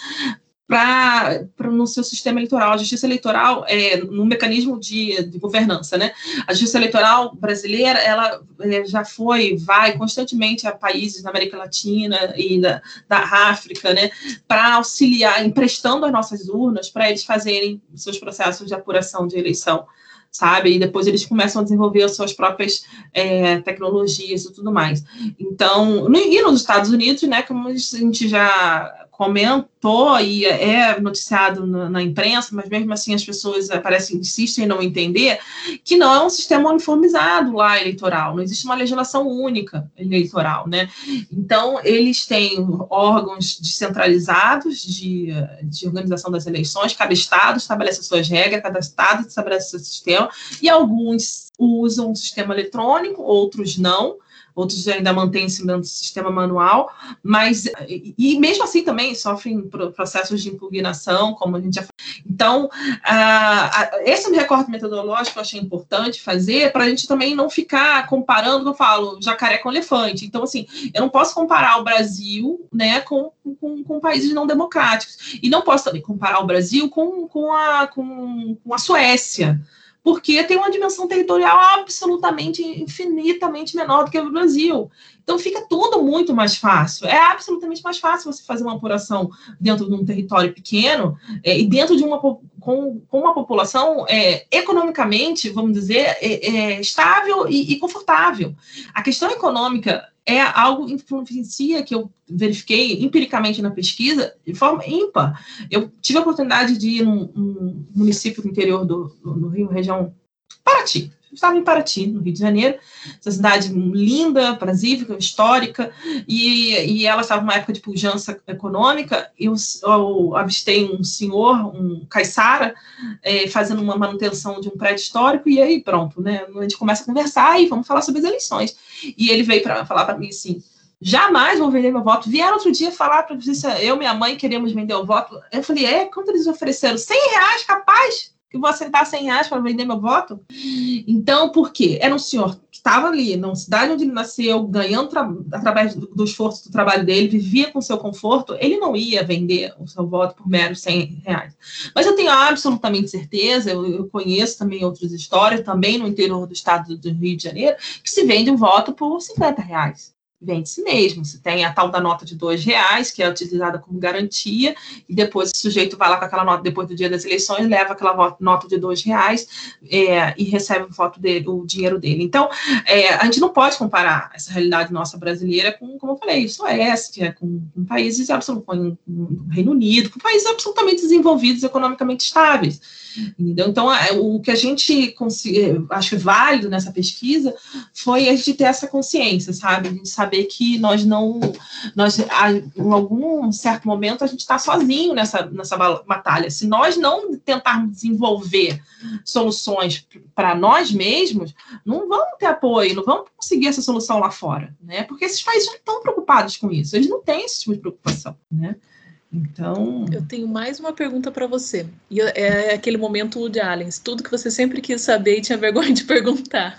para no seu sistema eleitoral. A justiça eleitoral é no mecanismo de, de, governança, né? A justiça eleitoral brasileira, ela é, já foi, vai constantemente a países da América Latina e da, da África, né? Para auxiliar, emprestando as nossas urnas para eles fazerem seus processos de apuração de eleição sabe? E depois eles começam a desenvolver as suas próprias é, tecnologias e tudo mais. Então, no, e nos Estados Unidos, né, como a gente já comentou e é noticiado na, na, imprensa, mas mesmo assim as pessoas eh, parecem insistem em não entender que não é um sistema uniformizado lá eleitoral, não existe uma legislação única eleitoral, né? Então eles têm órgãos descentralizados de, de organização das eleições, cada estado estabelece suas regras, cada estado estabelece seu sistema e alguns usam um sistema eletrônico, outros não outros ainda mantêm esse sistema manual, mas e mesmo assim também sofrem processos de impugnação, como a gente já então esse recorte metodológico eu achei importante fazer para a gente também não ficar comparando, eu falo jacaré com elefante. Então assim, eu não posso comparar o Brasil, né, com, com, com países não democráticos e não posso também comparar o Brasil com, com a com, com a Suécia porque tem uma dimensão territorial absolutamente, infinitamente menor do que o Brasil. Então fica tudo muito mais fácil. É absolutamente mais fácil você fazer uma apuração dentro de um território pequeno é, e dentro de uma com, com uma população é, economicamente, vamos dizer, é, é estável e, e confortável. A questão econômica é algo que influencia, que eu verifiquei empiricamente na pesquisa, de forma ímpar. Eu tive a oportunidade de ir num, num município do interior do, do Rio, região Paraty, estava em Paraty, no Rio de Janeiro, essa cidade linda, prazível, histórica, e, e ela estava numa época de pujança econômica, eu, eu avistei um senhor, um caiçara, é, fazendo uma manutenção de um prédio histórico, e aí pronto, né, a gente começa a conversar e vamos falar sobre as eleições. E ele veio para falar para mim assim, jamais vou vender meu voto. Vieram outro dia falar para eu minha mãe queremos vender o voto. Eu falei, é, quanto eles ofereceram? 100 reais, capaz? Que vou aceitar 100 reais para vender meu voto? Então, por quê? Era um senhor que estava ali, na cidade onde ele nasceu, ganhando através do, do, esforço do trabalho dele, vivia com seu conforto, ele não ia vender o seu voto por meros 100 reais. Mas eu tenho absolutamente certeza, eu, eu conheço também outras histórias, também no interior do estado do Rio de Janeiro, que se vende um voto por 50 reais vende-se mesmo. Você tem a tal da nota de dois reais, que é utilizada como garantia, e depois o sujeito vai lá com aquela nota depois do dia das eleições, leva aquela nota de dois reais é, e recebe o, voto dele, o dinheiro dele. Então, é, a gente não pode comparar essa realidade nossa brasileira com, como eu falei, Suécia, com, com países absolutamente, com Reino Unido, com países absolutamente desenvolvidos, economicamente estáveis. Entendeu? Então, é, o que a gente acho válido nessa pesquisa foi a gente ter essa consciência, sabe? A gente saber que nós não, nós, em algum certo momento, a gente está sozinho nessa, nessa batalha. Se nós não tentarmos desenvolver soluções para nós mesmos, não vamos ter apoio, não vamos conseguir essa solução lá fora, né? Porque esses países não estão preocupados com isso, eles não têm esse tipo de preocupação, né? Então. Eu tenho mais uma pergunta para você. E é aquele momento de Aliens, tudo que você sempre quis saber e tinha vergonha de perguntar.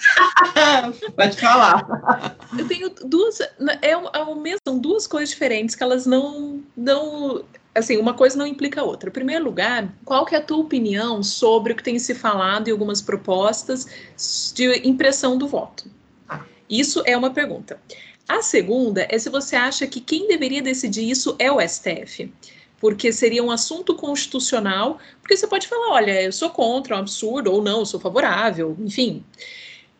Pode falar. Eu tenho duas. É, é o mesmo, são duas coisas diferentes que elas não. não assim, uma coisa não implica a outra. Em primeiro lugar, qual que é a tua opinião sobre o que tem se falado em algumas propostas de impressão do voto? Ah. Isso é uma pergunta. A segunda é se você acha que quem deveria decidir isso é o STF. Porque seria um assunto constitucional, porque você pode falar, olha, eu sou contra, é um absurdo, ou não, eu sou favorável, enfim.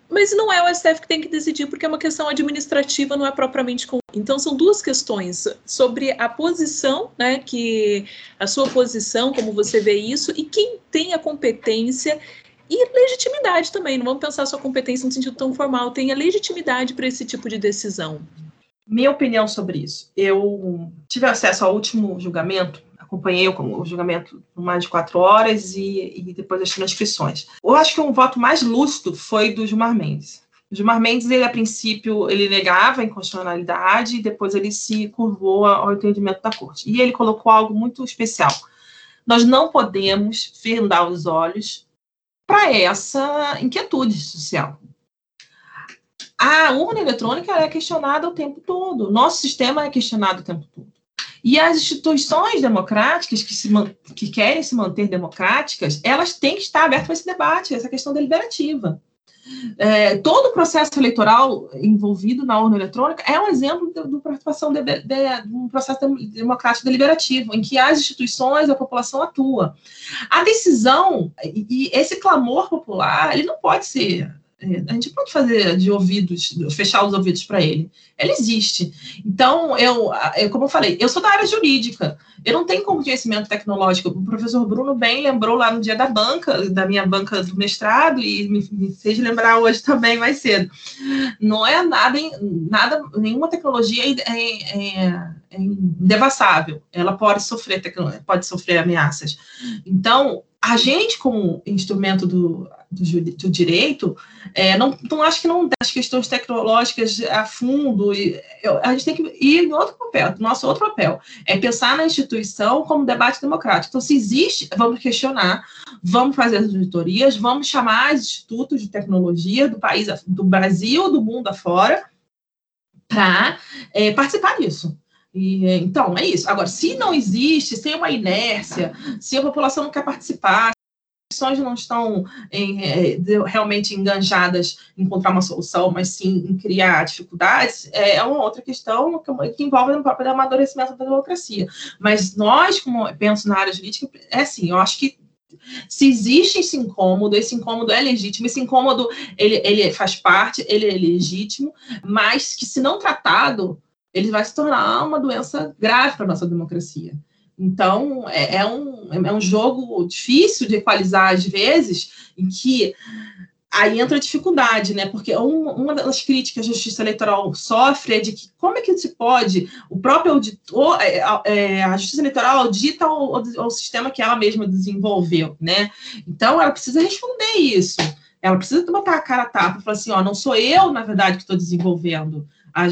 Mas não é o STF que tem que decidir, porque é uma questão administrativa, não é propriamente. Então, são duas questões sobre a posição, né, que a sua posição, como você vê isso, e quem tem a competência e legitimidade também, não vamos pensar só competência no sentido tão formal, tem a legitimidade para esse tipo de decisão. Minha opinião sobre isso. Eu tive acesso ao último julgamento, acompanhei o, julgamento por mais de quatro horas e, e, depois as transcrições. Eu acho que um voto mais lúcido foi do Gilmar Mendes. O Gilmar Mendes, ele, a princípio, ele negava a inconstitucionalidade e depois ele se curvou ao entendimento da corte. E ele colocou algo muito especial. Nós não podemos fendar os olhos para essa inquietude social. A urna eletrônica é questionada o tempo todo, nosso sistema é questionado o tempo todo. E as instituições democráticas que, se, que querem se manter democráticas, elas têm que estar abertas para esse debate, essa questão deliberativa. É, todo o processo eleitoral envolvido na urna eletrônica é um exemplo de, de participação de, de, de, um processo democrático deliberativo, em que as instituições, a população atua. A decisão e, e esse clamor popular, ele não pode ser a gente pode fazer de ouvidos, fechar os ouvidos para ele. Ela existe. Então, eu, eu, como eu falei, eu sou da área jurídica. Eu não tenho conhecimento tecnológico. O professor Bruno bem lembrou lá no dia da banca, da minha banca do mestrado, e me, me fez lembrar hoje também mais cedo. Não é nada, nada nenhuma tecnologia é, é, é indevassável. Ela pode sofrer, pode sofrer ameaças. Então, a gente, como instrumento do, do, do direito, é, não, não acho que não as questões tecnológicas a fundo, e, eu, a gente tem que ir em outro papel, nosso outro papel, é pensar na instituição como debate democrático. Então, se existe, vamos questionar, vamos fazer as auditorias, vamos chamar institutos de tecnologia do país, do Brasil, do mundo afora, para é, participar disso. E, então, é isso. Agora, se não existe, se é uma inércia, se a população não quer participar, as não estão em, é, realmente enganjadas em encontrar uma solução, mas sim em criar dificuldades, é, é uma outra questão que, que envolve o próprio amadurecimento da democracia. Mas nós, como penso na área jurídica, é assim, eu acho que se existe esse incômodo, esse incômodo é legítimo, esse incômodo ele, ele faz parte, ele é legítimo, mas que se não tratado, ele vai se tornar uma doença grave para a nossa democracia. Então, é, é, um, é um jogo difícil de equalizar, às vezes, em que aí entra a dificuldade, né? Porque um, uma das críticas que a justiça eleitoral sofre é de que como é que se pode, o próprio auditor, é, é, a justiça eleitoral audita o, o, o, sistema que ela mesma desenvolveu, né? Então, ela precisa responder isso. Ela precisa botar a cara a tapa e falar assim, ó, não sou eu, na verdade, que estou desenvolvendo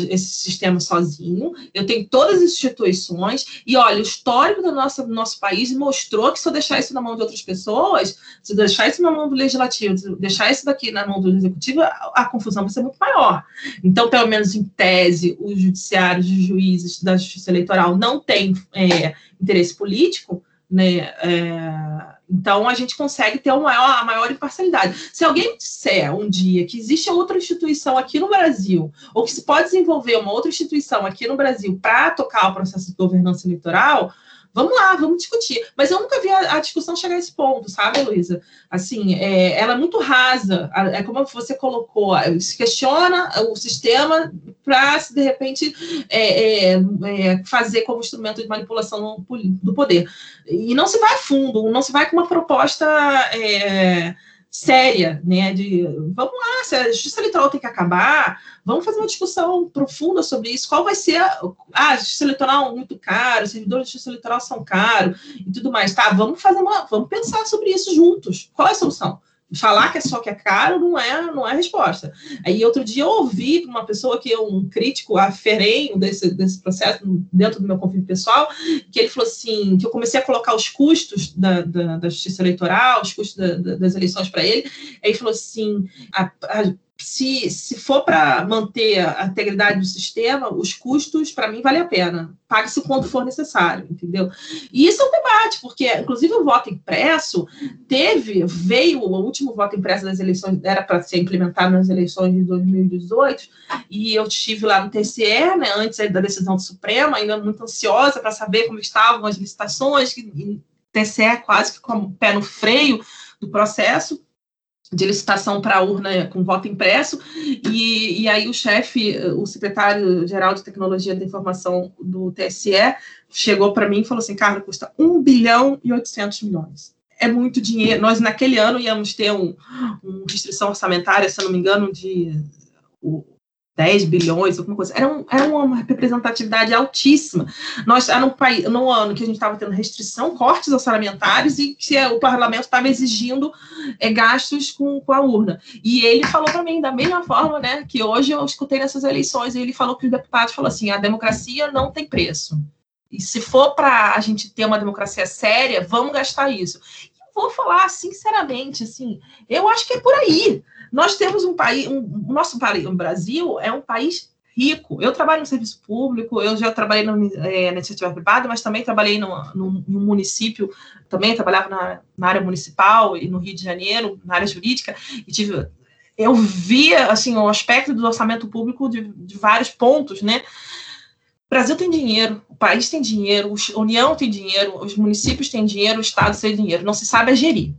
esse sistema sozinho, eu tenho todas as instituições, e olha, o histórico do nosso, do nosso país mostrou que se eu deixar isso na mão de outras pessoas, se eu deixar isso na mão do legislativo, se eu deixar isso daqui na mão do executivo, a, a confusão vai ser muito maior. Então, pelo menos em tese, os judiciários, os juízes da justiça eleitoral não têm é, interesse político, né? É, então, a gente consegue ter uma maior, a maior imparcialidade. Se alguém disser um dia que existe outra instituição aqui no Brasil, ou que se pode desenvolver uma outra instituição aqui no Brasil para tocar o processo de governança eleitoral, Vamos lá, vamos discutir. Mas eu nunca vi a, a discussão chegar a esse ponto, sabe, Luísa? Assim, é, ela é muito rasa. É como você colocou, se questiona o sistema para, de repente, é, é, é, fazer como instrumento de manipulação do poder. E não se vai a fundo, não se vai com uma proposta é, séria, né? De vamos lá, se a justiça eleitoral tem que acabar, vamos fazer uma discussão profunda sobre isso. Qual vai ser a, ah, a justiça eleitoral é muito caro, os servidores de justiça eleitoral são caros e tudo mais. Tá, vamos fazer uma, vamos pensar sobre isso juntos. Qual é a solução? Falar que é só que é caro não é não é resposta. Aí outro dia eu ouvi uma pessoa que é um crítico aferenho desse, desse processo dentro do meu convívio pessoal, que ele falou assim, que eu comecei a colocar os custos da, da, da justiça eleitoral, os custos da, das eleições para ele, aí ele falou assim, a, a se, se for para manter a integridade do sistema, os custos, para mim, vale a pena. Pague-se o quanto for necessário, entendeu? E isso é um debate, porque, inclusive, o voto impresso teve, veio, o último voto impresso das eleições, era para ser implementado nas eleições de 2018, e eu estive lá no TCE, né, antes da decisão do Supremo, ainda muito ansiosa para saber como estavam as licitações, que, TCE quase que com o pé no freio do processo, de licitação para a urna com voto impresso, e, e aí o chefe, o secretário-geral de Tecnologia da Informação do TSE, chegou para mim e falou assim, Carlos, custa 1 bilhão e 800 milhões. É muito dinheiro. Nós, naquele ano, íamos ter um, uma restrição orçamentária, se não me engano, de 10 bilhões, alguma coisa. Era, um, era uma representatividade altíssima. Nós, era um país, no ano que a gente estava tendo restrição, cortes orçamentários e que o parlamento estava exigindo é, gastos com, com a urna. E ele falou para mim, da mesma forma né, que hoje eu escutei nessas eleições, ele falou que o deputado falou assim: a democracia não tem preço. E se for para a gente ter uma democracia séria, vamos gastar isso. E vou falar sinceramente, assim, eu acho que é por aí. Nós temos um país, um, o nosso país, o Brasil é um país rico. Eu trabalho no serviço público, eu já trabalhei no, é, na iniciativa privada, mas também trabalhei no, no, no município, também trabalhava na, na, área municipal e no Rio de Janeiro, na área jurídica, e tive. Eu via assim o aspecto do orçamento público de, de vários pontos, né? O Brasil tem dinheiro, o país tem dinheiro, a União tem dinheiro, os municípios têm dinheiro, o Estado tem dinheiro, não se sabe a gerir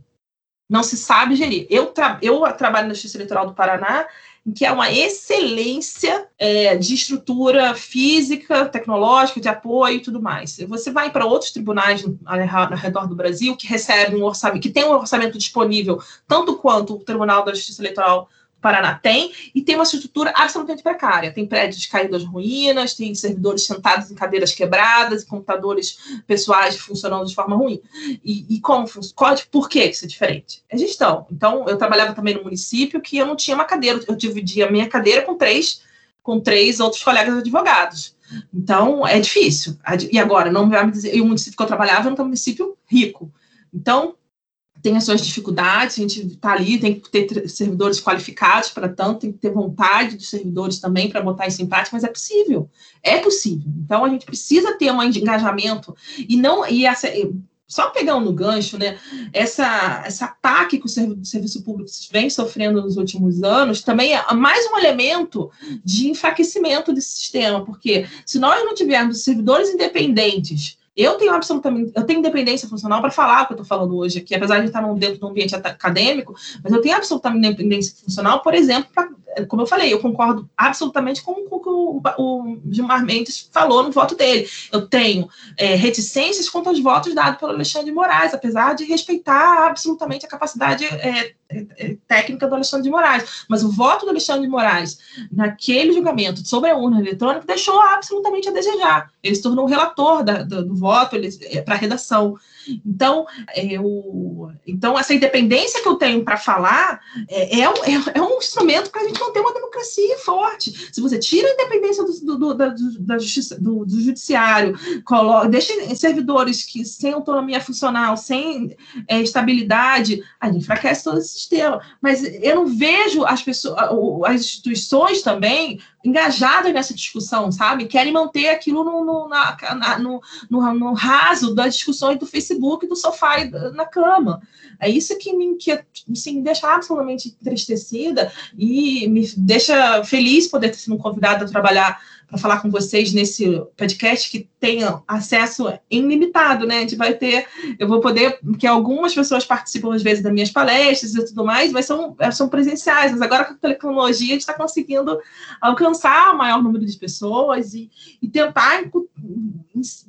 não se sabe gerir. Eu, tra eu trabalho na Justiça Eleitoral do Paraná, que é uma excelência é, de estrutura física, tecnológica, de apoio e tudo mais. Você vai para outros tribunais ao redor do Brasil que recebem um orçamento, que tem um orçamento disponível, tanto quanto o Tribunal da Justiça Eleitoral Paraná tem, e tem uma estrutura absolutamente precária. Tem prédios caídos às ruínas, tem servidores sentados em cadeiras quebradas, computadores pessoais funcionando de forma ruim. E, e como funciona? Por que isso é diferente? É gestão. Então, eu trabalhava também no município que eu não tinha uma cadeira, eu dividia a minha cadeira com três, com três outros colegas advogados. Então, é difícil. E agora, não vai me dizer, e o município que eu trabalhava era um município rico. Então, tem as suas dificuldades, a gente está ali, tem que ter servidores qualificados para tanto, tem que ter vontade dos servidores também para botar isso em prática, mas é possível, é possível. Então a gente precisa ter um engajamento e não e essa, só pegando no gancho, né? Essa, esse ataque que o serviço público vem sofrendo nos últimos anos também é mais um elemento de enfraquecimento desse sistema, porque se nós não tivermos servidores independentes eu tenho absolutamente, eu tenho independência funcional para falar o que eu estou falando hoje aqui, apesar de estar dentro de um ambiente acadêmico, mas eu tenho absolutamente independência funcional, por exemplo, como eu falei, eu concordo absolutamente com, com, com o, Gilmar Mendes falou no voto dele. Eu tenho é, reticências quanto aos votos dados pelo Alexandre de Moraes, apesar de respeitar absolutamente a capacidade é, é, é, técnica do Alexandre de Moraes. Mas o voto do Alexandre de Moraes naquele julgamento sobre a urna eletrônica deixou absolutamente a desejar. Ele se tornou o relator da, do, do voto é, para a redação. Então, eu, então, essa independência que eu tenho para falar é, é, é, um instrumento para a gente manter uma democracia forte. Se você tira a independência do, do, da, da justiça, do, do judiciário, coloca, deixa servidores que sem autonomia funcional, sem é, estabilidade, a gente enfraquece todo esse sistema. Mas eu não vejo as pessoas, as instituições também engajadas nessa discussão, sabe? Querem manter aquilo no, no, na, no, no, no raso das discussões do Facebook, do sofá e na cama. É isso que me, que, assim, me deixa absolutamente entristecida e me deixa feliz poder ter sido convidada a trabalhar para falar com vocês nesse podcast que tenham acesso ilimitado, né? A gente vai ter, eu vou poder, que algumas pessoas participam às vezes das minhas palestras e tudo mais, mas são, são presenciais, mas agora com a tecnologia a gente está conseguindo alcançar o maior número de pessoas e, e tentar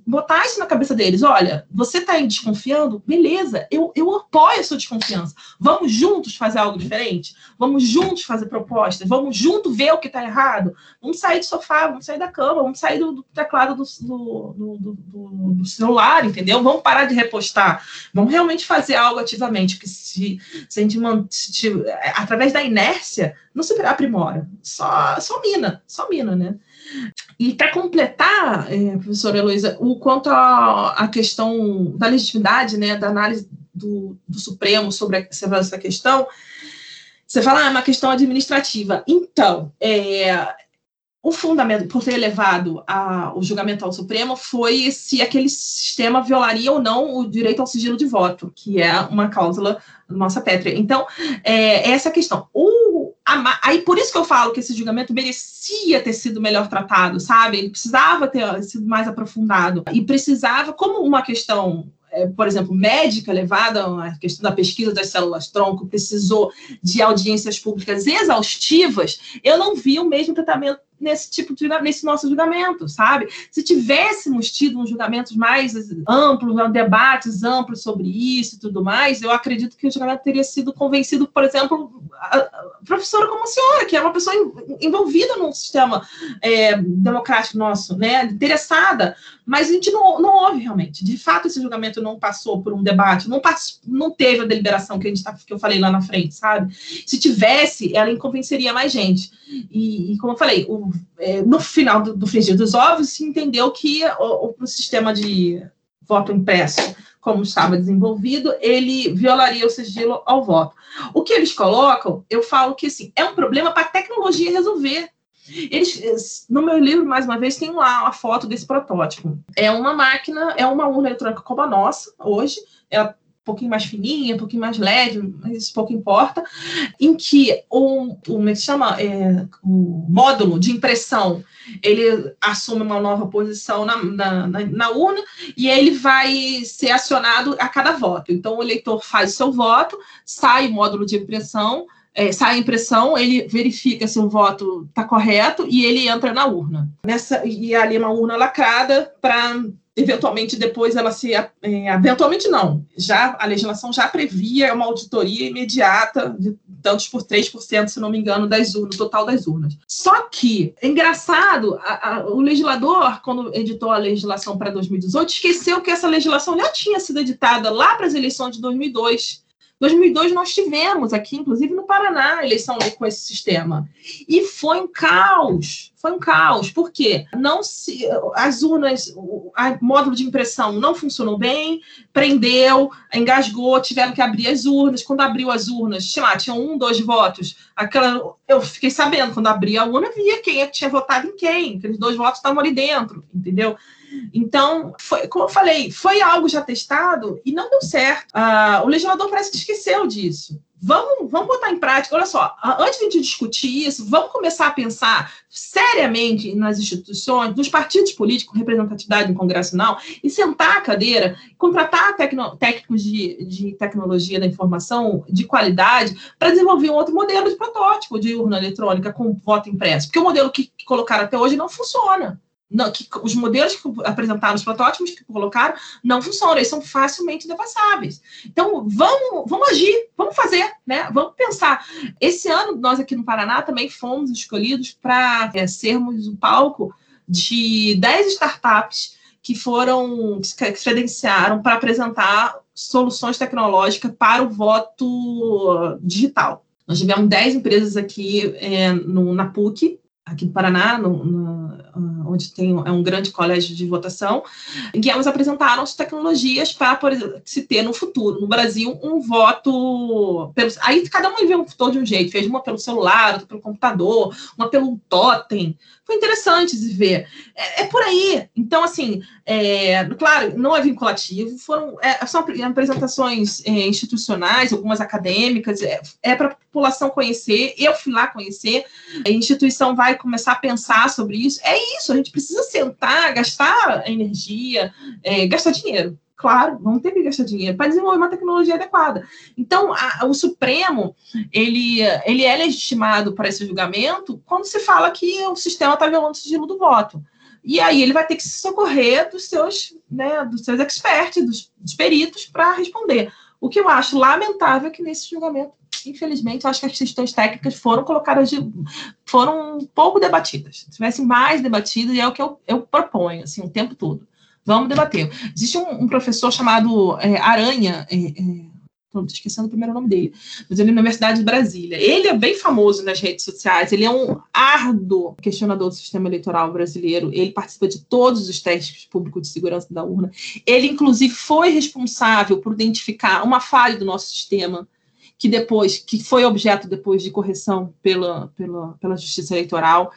botar isso na cabeça deles. Olha, você está aí desconfiando? Beleza, eu, eu apoio a sua desconfiança. Vamos juntos fazer algo diferente? Vamos juntos fazer propostas? Vamos juntos ver o que está errado? Vamos sair do sofá, vamos sair da cama, vamos sair do, do teclado do, do, do, celular, entendeu? Vamos parar de repostar. Vamos realmente fazer algo ativamente, porque se, se a gente se, através da inércia, não se aprimora, só, só mina, só mina, né? E para completar, é, professora Heloísa, o quanto à questão da legitimidade, né, da análise do, do Supremo sobre, a, sobre essa questão, você fala, ah, é uma questão administrativa. Então, é, o fundamento por ter levado a, o julgamento ao Supremo foi se aquele sistema violaria ou não o direito ao sigilo de voto, que é uma cláusula da nossa pétrea. Então, é, essa questão. O, a, aí, por isso que eu falo que esse julgamento merecia ter sido melhor tratado, sabe? Ele precisava ter sido mais aprofundado. E precisava, como uma questão é, por exemplo, médica levada a questão da pesquisa das células tronco, precisou de audiências públicas exaustivas, eu não vi o mesmo tratamento nesse tipo de nesse nosso julgamento, sabe? Se tivéssemos tido uns julgamentos mais amplos, debates amplos sobre isso e tudo mais, eu acredito que o julgamento teria sido convencido, por exemplo, a professora como a senhora, que é uma pessoa envolvida num sistema é, democrático nosso, né? Interessada, mas a gente não, não realmente. De fato, esse julgamento não passou por um debate, não, passou, não teve a deliberação que a gente tá, que eu falei lá na frente, sabe? Se tivesse, ela convenceria mais gente. E, e como eu falei, o é, no final do, do frigir dos ovos, se entendeu que o, o sistema de voto impresso, como estava desenvolvido, ele violaria o sigilo ao voto. O que eles colocam, eu falo que assim, é um problema para a tecnologia resolver. Eles, no meu livro, mais uma vez, tem lá a foto desse protótipo. É uma máquina, é uma urna eletrônica como a nossa, hoje. Ela pouquinho mais fininha, um pouquinho mais leve, mas isso pouco importa, em que o, o, é chama, é, o módulo de impressão ele assume uma nova posição na, na, na, na, urna e ele vai ser acionado a cada voto. Então, o eleitor faz o seu voto, sai o módulo de impressão, é, sai a impressão, ele verifica se o voto está correto e ele entra na urna. Nessa, e ali é uma urna lacrada para eventualmente depois ela se é, eventualmente não já a legislação já previa uma auditoria imediata de tantos por 3%, se não me engano, das urnas, total das urnas. Só que é engraçado, a, a, o legislador quando editou a legislação para 2018 esqueceu que essa legislação já tinha sido editada lá para as eleições de 2002 2002 nós tivemos aqui, inclusive no Paraná, eleição com esse sistema. E foi um caos, foi um caos. Por quê? Não se, as urnas, o módulo de impressão não funcionou bem, prendeu, engasgou, tiveram que abrir as urnas. Quando abriu as urnas, sei lá, tinham um, dois votos. Aquela, eu fiquei sabendo, quando abria a urna, via quem é tinha votado em quem. Aqueles dois votos estavam ali dentro, entendeu? Então, foi, como eu falei, foi algo já testado e não deu certo. Ah, o legislador parece que esqueceu disso. Vamos, vamos botar em prática. Olha só, antes de discutir isso, vamos começar a pensar seriamente nas instituições, nos partidos políticos, representatividade no Congresso não, e sentar a cadeira, contratar tecno, técnicos de, de tecnologia da informação de qualidade para desenvolver um outro modelo de protótipo de urna eletrônica com voto impresso. Porque o modelo que colocaram até hoje não funciona não, que os modelos que apresentaram, os protótipos que colocaram, não funcionam, eles são facilmente devassáveis. Então, vamos, vamos agir, vamos fazer, né? Vamos pensar. Esse ano, nós aqui no Paraná também fomos escolhidos para é, sermos o palco de 10 startups que foram, que se credenciaram para apresentar soluções tecnológicas para o voto digital. Nós tivemos 10 empresas aqui é, no, na PUC, aqui do Paraná, no, no, ah, onde tem é um grande colégio de votação, em que elas apresentaram as tecnologias para por se ter no futuro, no Brasil, um voto. Pelo, aí cada um inventou de um jeito, fez uma pelo celular, outra pelo computador, uma pelo totem. Foi interessante de ver. É, é por aí. Então, assim, é, claro, não é vinculativo, foram, é, são apresentações é, institucionais, algumas acadêmicas, é, é para a população conhecer. Eu fui lá conhecer, a instituição vai começar a pensar sobre isso. É isso, a gente precisa sentar, gastar energia, é, gastar dinheiro claro, vamos ter que gastar dinheiro para desenvolver uma tecnologia adequada. Então, a, o Supremo, ele, ele é legitimado para esse julgamento quando se fala que o sistema está violando o sigilo do voto. E aí ele vai ter que se socorrer dos seus, né, dos seus experts, dos, dos peritos, para responder. O que eu acho lamentável é que nesse julgamento, infelizmente, eu acho que as questões técnicas foram colocadas de, foram pouco debatidas. Se tivessem mais debatidas, e é o que eu, eu proponho, assim, o tempo todo. Vamos debater. Existe um, um professor chamado é, Aranha, é, é, estou esquecendo o primeiro nome dele, mas ele é na Universidade de Brasília. Ele é bem famoso nas redes sociais, ele é um árduo questionador do sistema eleitoral brasileiro, ele participa de todos os testes públicos de segurança da urna. Ele, inclusive, foi responsável por identificar uma falha do nosso sistema que depois, que foi objeto depois de correção pela, pela, pela justiça eleitoral.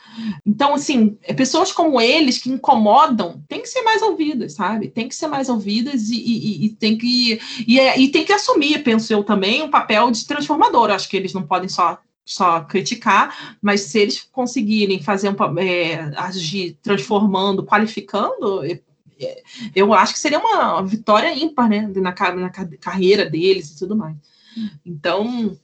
Então, assim, é pessoas como eles que incomodam têm que ser mais ouvidas, sabe? Tem que ser mais ouvidas e, e, e tem que e, é, e tem que assumir, penso eu também, um papel de transformador. Acho que eles não podem só só criticar, mas se eles conseguirem fazer um é, agir transformando, qualificando, é, eu acho que seria uma vitória ímpar, né, na, na carreira deles e tudo mais. Então,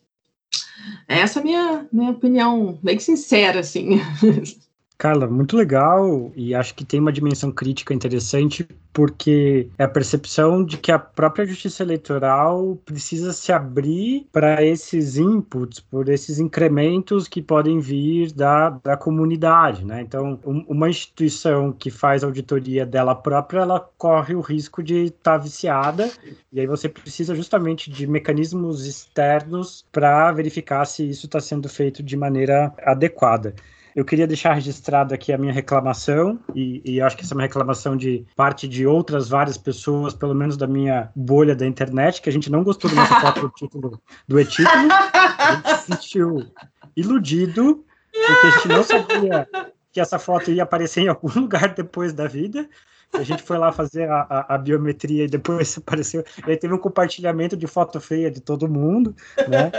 essa é a minha, minha opinião bem sincera, assim. Carla, muito legal e acho que tem uma dimensão crítica interessante porque é a percepção de que a própria justiça eleitoral precisa se abrir para esses inputs, por esses incrementos que podem vir da, da comunidade, né? Então, um, uma instituição que faz auditoria dela própria, ela corre o risco de estar tá viciada e aí você precisa justamente de mecanismos externos para verificar se isso está sendo feito de maneira adequada. Eu queria deixar registrado aqui a minha reclamação, e, e acho que essa é uma reclamação de parte de outras várias pessoas, pelo menos da minha bolha da internet, que a gente não gostou do nosso foto do título do e-título. A gente se sentiu iludido, porque a gente não sabia que essa foto ia aparecer em algum lugar depois da vida. A gente foi lá fazer a, a, a, biometria e depois apareceu. E aí teve um compartilhamento de foto feia de todo mundo, né?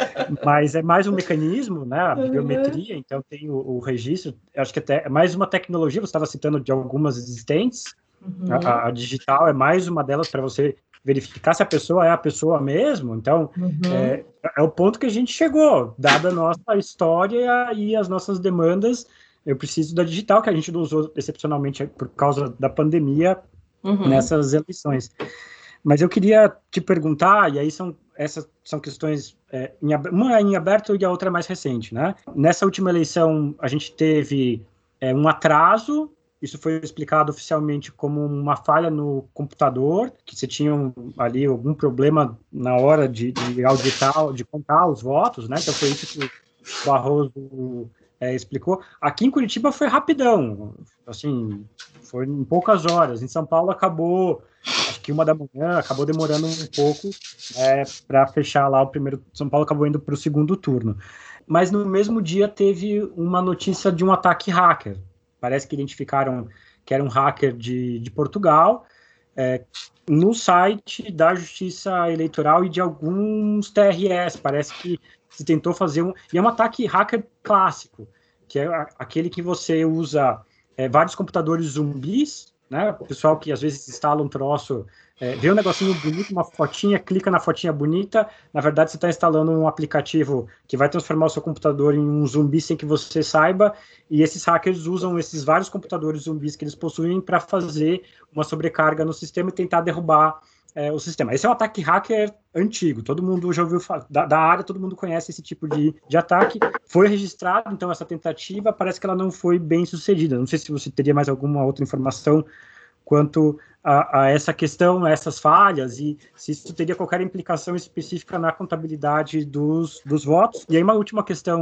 Mas é mais um mecanismo, né? A biometria, então tem o, o registro. Acho que até é mais uma tecnologia, você estava citando de algumas existentes. Uhum. A, a, digital é mais uma delas para você verificar se a pessoa é a pessoa mesmo. Então, uhum. é, é, o ponto que a gente chegou, dada a nossa história e as nossas demandas. Eu preciso da digital, que a gente não usou excepcionalmente por causa da pandemia uhum. nessas eleições. Mas eu queria te perguntar, e aí são essas são questões, é, em, uma é em aberto e a outra é mais recente, né? Nessa última eleição, a gente teve é, um atraso isso foi explicado oficialmente como uma falha no computador, que você tinha ali algum problema na hora de, de auditar, de contar os votos, né? Então foi isso que o Barroso é, explicou. Aqui em Curitiba foi rapidão, assim, foi em poucas horas. Em São Paulo acabou, acho que uma da manhã, acabou demorando um pouco é, para fechar lá o primeiro. São Paulo acabou indo para o segundo turno. Mas no mesmo dia teve uma notícia de um ataque hacker parece que identificaram que era um hacker de, de Portugal, é, no site da Justiça Eleitoral e de alguns TRS. Parece que se tentou fazer um. E é um ataque hacker clássico, que é aquele que você usa é, vários computadores zumbis, né? O pessoal que às vezes instala um troço é, vê um negocinho bonito, uma fotinha, clica na fotinha bonita, na verdade você está instalando um aplicativo que vai transformar o seu computador em um zumbi sem que você saiba, e esses hackers usam esses vários computadores zumbis que eles possuem para fazer uma sobrecarga no sistema e tentar derrubar é, o sistema. Esse é um ataque hacker antigo, todo mundo já ouviu da, da, área, todo mundo conhece esse tipo de, de ataque. Foi registrado, então, essa tentativa, parece que ela não foi bem sucedida. Não sei se você teria mais alguma outra informação quanto a, a, essa questão, a essas falhas, e se isso teria qualquer implicação específica na contabilidade dos, dos votos. E aí, uma última questão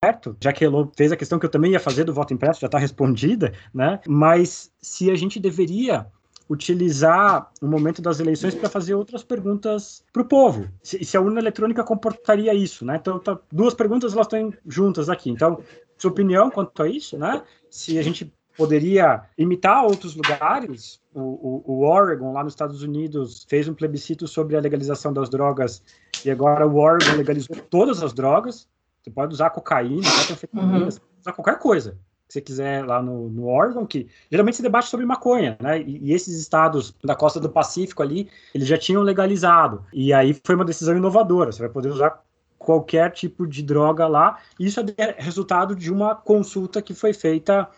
perto, já que Elô fez a questão que eu também ia fazer do voto impresso, já está respondida, né? Mas se a gente deveria utilizar o momento das eleições para fazer outras perguntas para o povo. Se, se, a urna eletrônica comportaria isso, né? Então, tá, duas perguntas elas estão juntas aqui. Então, sua opinião quanto a isso, né? Se a gente poderia imitar outros lugares. O, o, o, Oregon, lá nos Estados Unidos, fez um plebiscito sobre a legalização das drogas e agora o Oregon legalizou todas as drogas. Você pode usar cocaína, pode uhum. usar qualquer coisa que você quiser lá no, no Oregon, que geralmente se debate sobre maconha, né? E, e, esses estados da costa do Pacífico ali, eles já tinham legalizado. E aí foi uma decisão inovadora. Você vai poder usar qualquer tipo de droga lá. Isso é resultado de uma consulta que foi feita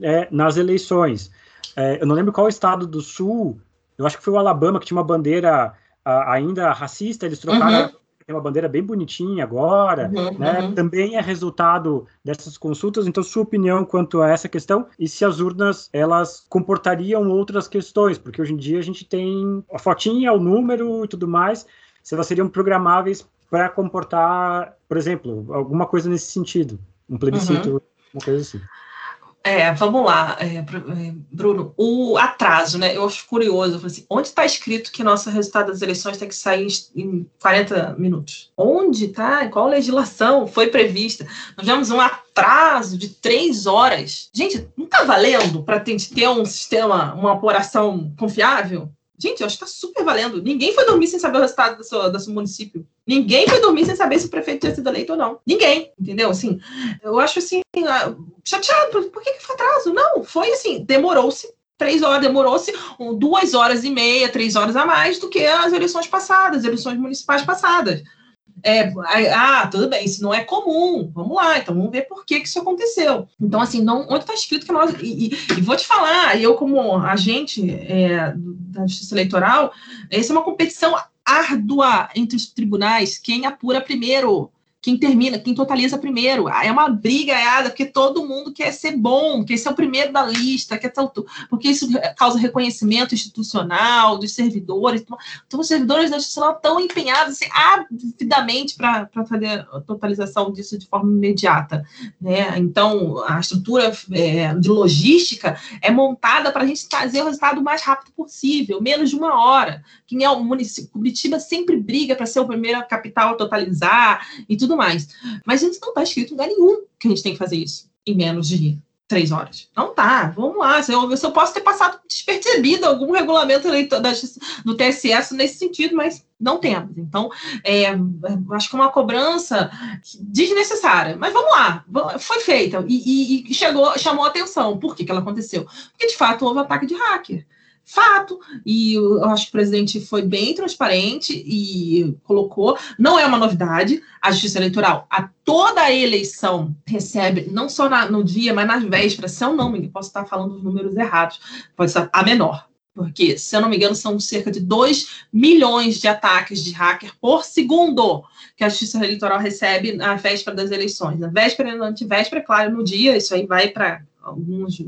é, nas eleições. É, eu não lembro qual estado do sul, eu acho que foi o Alabama, que tinha uma bandeira a, ainda racista, eles trocaram. Uhum. Tem uma bandeira bem bonitinha agora, uhum, né? Uhum. Também é resultado dessas consultas. Então, sua opinião quanto a essa questão e se as urnas elas comportariam outras questões, porque hoje em dia a gente tem a fotinha, o número e tudo mais, se elas seriam programáveis para comportar, por exemplo, alguma coisa nesse sentido, um plebiscito, uhum. uma coisa assim. É, vamos lá, é, é, Bruno. O atraso, né? Eu acho curioso. Eu assim, onde está escrito que nosso resultado das eleições tem que sair em 40 minutos? Onde está? Qual legislação foi prevista? Nós tivemos um atraso de três horas. Gente, não está valendo para ter um sistema, uma apuração confiável? Gente, eu acho que está super valendo. Ninguém foi dormir sem saber o resultado do seu, do seu município. Ninguém foi dormir sem saber se o prefeito tinha sido eleito ou não. Ninguém, entendeu? Assim, eu acho assim, ah, chateado. Por que, que foi atraso? Não, foi assim, demorou-se três horas, demorou-se duas horas e meia, três horas a mais do que as eleições passadas, as eleições municipais passadas. É, ah, tudo bem, isso não é comum. Vamos lá, então vamos ver por que, que isso aconteceu. Então, assim, não, onde está escrito que nós. E, e, e, vou te falar, eu, como agente é, da Justiça Eleitoral, essa é uma competição árdua entre os tribunais. Quem apura primeiro? Quem termina, quem totaliza primeiro. É uma briga porque todo mundo quer ser bom, quer ser o primeiro da lista, quer ter, porque isso causa reconhecimento institucional dos servidores. Então, os servidores da justiça estão empenhados assim, avidamente para fazer a totalização disso de forma imediata. Né? Então, a estrutura é, de logística é montada para a gente trazer o resultado o mais rápido possível, menos de uma hora. Quem é o município, Curitiba sempre briga para ser o primeiro capital a totalizar e tudo mais. Mas gente não está escrito em lugar nenhum que a gente tem que fazer isso em menos de três horas. Não tá, vamos lá. Se eu, se eu posso ter passado despercebido algum regulamento do TSS nesse sentido, mas não temos. Então, é, acho que é uma cobrança desnecessária. Mas vamos lá, foi feita e, e, e chegou, chamou atenção. Por que, que ela aconteceu? Porque, de fato, houve ataque de hacker fato. E eu acho que o presidente foi bem transparente e colocou. Não é uma novidade, a Justiça Eleitoral, a toda a eleição, recebe, não só na, no dia, mas nas vésperas, se eu não me engano, posso estar falando os números errados, pode ser a menor. Porque, se eu não me engano, são cerca de 2 milhões de ataques de hacker por segundo que a Justiça Eleitoral recebe na véspera das eleições. Na véspera e na antivéspera, claro, no dia, isso aí vai para alguns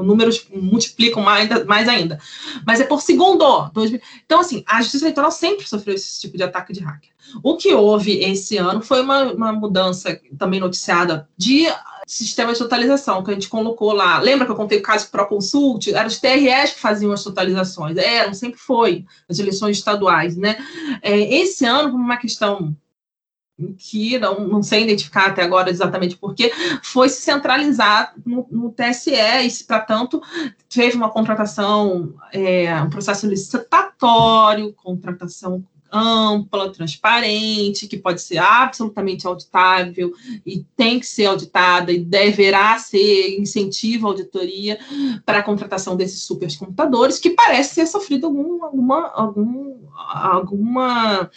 os números multiplicam mais, mais ainda. Mas é por segundo. Dois, então, assim, a Justiça Eleitoral sempre sofreu esse tipo de ataque de hacker. O que houve esse ano foi uma, uma mudança também noticiada de sistema de totalização que a gente colocou lá. Lembra que eu contei o caso Pro Consult? Eram os TRS que faziam as totalizações. Eram, sempre foi, as eleições estaduais, né? É, esse ano, por uma questão que não, não sei identificar até agora exatamente porquê, foi se centralizar no, no TSE, e, para tanto, teve uma contratação, é, um processo licitatório, contratação ampla, transparente, que pode ser absolutamente auditável e tem que ser auditada e deverá ser incentivo à auditoria para a contratação desses supercomputadores, que parece ter sofrido algum, alguma, algum, alguma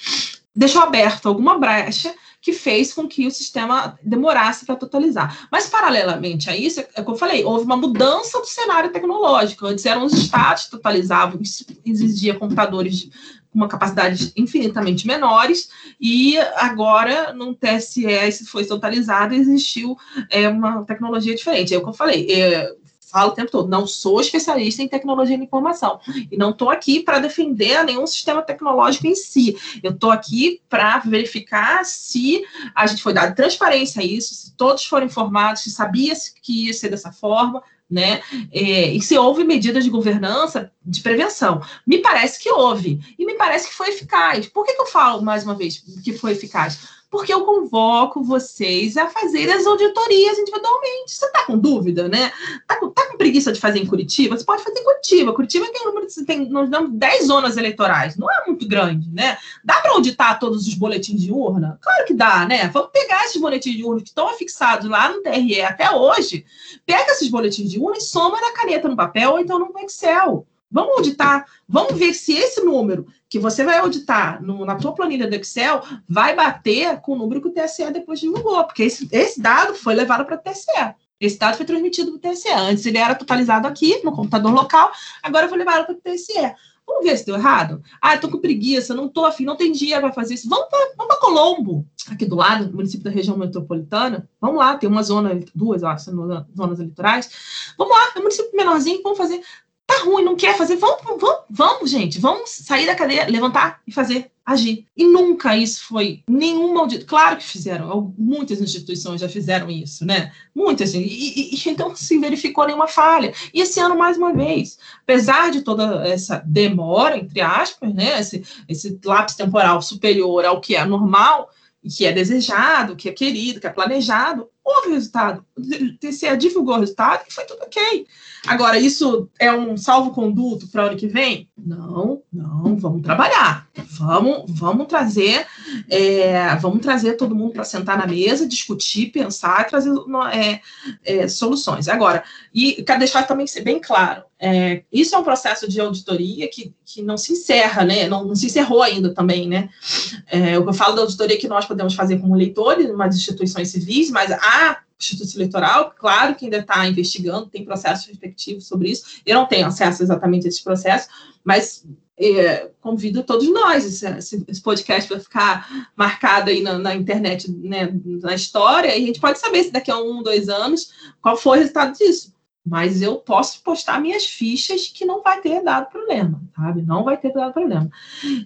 deixou aberto alguma brecha que fez com que o sistema demorasse para totalizar. Mas, paralelamente a isso, é como eu falei, houve uma mudança do cenário tecnológico. Antes eram os estados que totalizavam, isso exigia computadores com uma capacidade infinitamente menores, e agora, no TSE, isso foi totalizado, existiu é, uma tecnologia diferente. É o que eu falei, é, falo o tempo todo, não sou especialista em tecnologia de informação. E não estou aqui para defender nenhum sistema tecnológico em si. Eu estou aqui para verificar se a gente foi dado transparência a isso, se todos foram informados, se sabia que ia ser dessa forma, né? É, e se houve medidas de governança de prevenção. Me parece que houve. E me parece que foi eficaz. Por que, que eu falo, mais uma vez, que foi eficaz? Porque eu convoco vocês a fazer as auditorias individualmente. Você está com dúvida, né? Está com, tá com, preguiça de fazer em Curitiba? Você pode fazer em Curitiba. Curitiba tem um número de, tem, nós damos 10 zonas eleitorais, não é muito grande, né? Dá para auditar todos os boletins de urna? Claro que dá, né? Vamos pegar esses boletins de urna que estão afixados lá no TRE até hoje, pega esses boletins de urna e soma na caneta no papel ou então no Excel. Vamos auditar, vamos ver se esse número que você vai auditar no, na tua planilha do Excel vai bater com o número que o TSE depois divulgou, porque esse, esse dado foi levado para o TSE. Esse dado foi transmitido para o TSE. Antes ele era totalizado aqui, no computador local, agora foi levado para o TSE. Vamos ver se deu errado? Ah, estou com preguiça, não estou afim, não tem dia para fazer isso. Vamos para Colombo, aqui do lado, município da região metropolitana. Vamos lá, tem uma zona, duas, acho, zonas eleitorais. Vamos lá, é um município menorzinho, vamos fazer tá ruim, não quer fazer, vamos, vamos, vamos, gente, vamos sair da cadeia, levantar e fazer, agir. E nunca isso foi nenhum maldito. Claro que fizeram, muitas instituições já fizeram isso, né? Muitas, e, e, e então se verificou nenhuma falha. E esse ano, mais uma vez, apesar de toda essa demora, entre aspas, né? Esse, esse lápis temporal superior ao que é normal, que é desejado, que é querido, que é planejado, houve resultado. O TCE divulgou o resultado e foi tudo ok. Agora, isso é um salvo-conduto para o ano que vem? Não, não, vamos trabalhar. Vamos, vamos trazer, é, vamos trazer todo mundo para sentar na mesa, discutir, pensar, trazer é, é, soluções. Agora, e quero deixar também ser bem claro, é, isso é um processo de auditoria que, que não se encerra, né? Não, não se encerrou ainda também, né? É, eu falo da auditoria que nós podemos fazer como leitores, umas instituições civis, mas a Instituto Eleitoral, claro que ainda está investigando, tem processos respectivos sobre isso. Eu não tenho acesso exatamente a esses processos, mas é, convido todos nós, esse, esse podcast vai ficar marcado aí na, na internet, né, na história, e a gente pode saber se daqui a um, dois anos, qual foi o resultado disso. Mas eu posso postar minhas fichas que não vai ter dado problema, sabe? Não vai ter dado problema.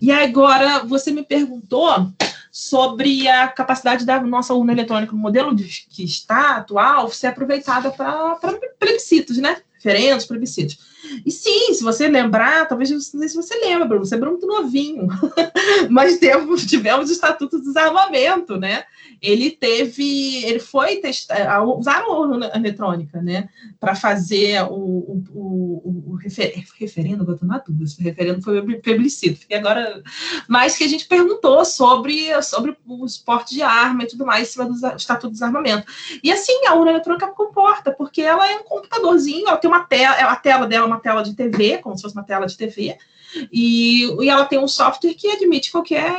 E agora, você me perguntou sobre a capacidade da nossa urna eletrônica, no modelo de, que está atual, ser aproveitada para plebiscitos, né? Referendos, plebiscitos. E sim, se você lembrar, talvez não sei se você lembra, você é muito novinho, mas temos, tivemos o Estatuto do Desarmamento, né? Ele teve, ele foi testar, usaram a urna eletrônica, né? Para fazer o, o, o, o refer, referendo, vou tomar dúvida, se o referendo foi plebiscito, porque agora, mas que a gente perguntou sobre, sobre o esporte de arma e tudo mais, em cima do Estatuto do Desarmamento. E assim, a urna eletrônica comporta, porque ela é um computadorzinho, ela tem uma tela, a tela dela é uma tela de TV, como se fosse uma tela de TV, e, e ela tem um software que admite qualquer,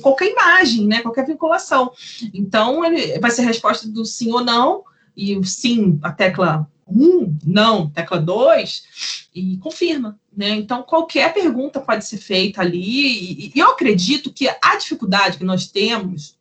qualquer imagem, né, qualquer vinculação. Então, ele vai ser a resposta do sim ou não, e sim, a tecla 1, não, tecla 2, e confirma. Né? Então, qualquer pergunta pode ser feita ali, e, e eu acredito que a dificuldade que nós temos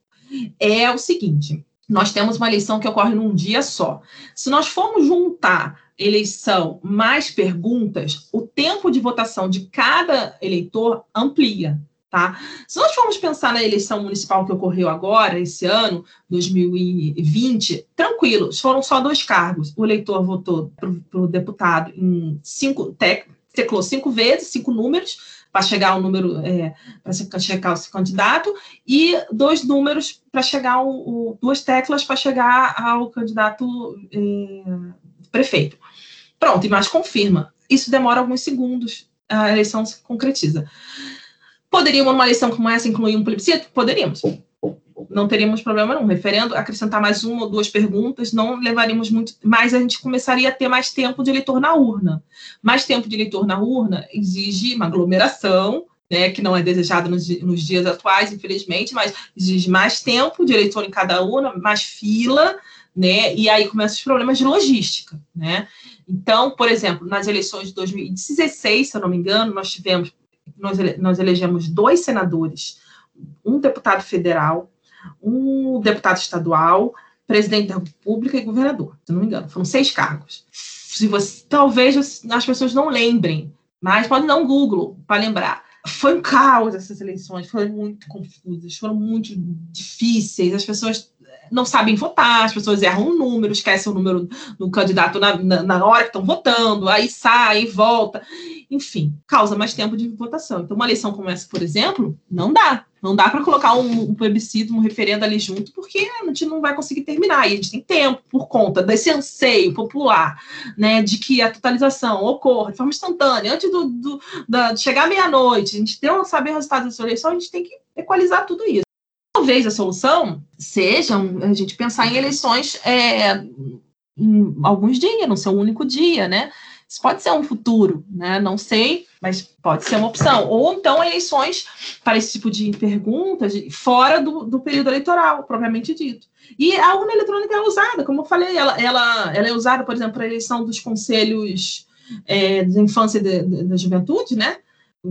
é o seguinte: nós temos uma eleição que ocorre num dia só. Se nós formos juntar eleição mais perguntas, o tempo de votação de cada eleitor amplia. Tá? Se nós formos pensar na eleição municipal que ocorreu agora, esse ano, 2020, tranquilo, foram só dois cargos. O eleitor votou para o deputado em cinco, tec, teclou cinco vezes, cinco números, para chegar ao número, é, para chegar o candidato, e dois números para chegar, o, o, duas teclas para chegar ao candidato é, prefeito. Pronto, e mais confirma. Isso demora alguns segundos, a eleição se concretiza. Poderíamos, numa eleição como essa, incluir um plebiscito? Poderíamos. Não teríamos problema nenhum. Referendo, acrescentar mais uma ou duas perguntas, não levaríamos muito, mas a gente começaria a ter mais tempo de eleitor na urna. Mais tempo de eleitor na urna exige uma aglomeração, né, que não é desejado nos, nos, dias atuais, infelizmente, mas exige mais tempo de eleitor em cada urna, mais fila, né? E aí começam os problemas de logística, né? Então, por exemplo, nas eleições de 2016, se eu não me engano, nós tivemos, nós, nós elegemos dois senadores, um deputado federal, um deputado estadual, presidente da República e governador, se não me engano, foram seis cargos. Se você, talvez as pessoas não lembrem, mas pode dar um Google para lembrar. Foi um caos essas eleições, foram muito confusas, foram muito difíceis, as pessoas não sabem votar, as pessoas erram um número, esquecem o número do candidato na, na, na hora que estão votando, aí sai volta. Enfim, causa mais tempo de votação. Então, uma eleição como essa, por exemplo, não dá. Não dá para colocar um, um, plebiscito, um referendo ali junto, porque a gente não vai conseguir terminar. E a gente tem tempo por conta desse anseio popular, né, de que a totalização ocorra de forma instantânea, antes do, do da, de chegar meia-noite, a gente que saber o resultado dessa eleição, a gente tem que equalizar tudo isso. Talvez a solução seja a gente pensar em eleições é, em alguns dias, não ser um único dia, né? Isso pode ser um futuro, né? Não sei, mas pode ser uma opção. Ou então eleições para esse tipo de perguntas fora do, do período eleitoral, propriamente dito. E a urna eletrônica é usada, como eu falei, ela, ela, ela é usada, por exemplo, para a eleição dos conselhos é, de infância e da juventude, né?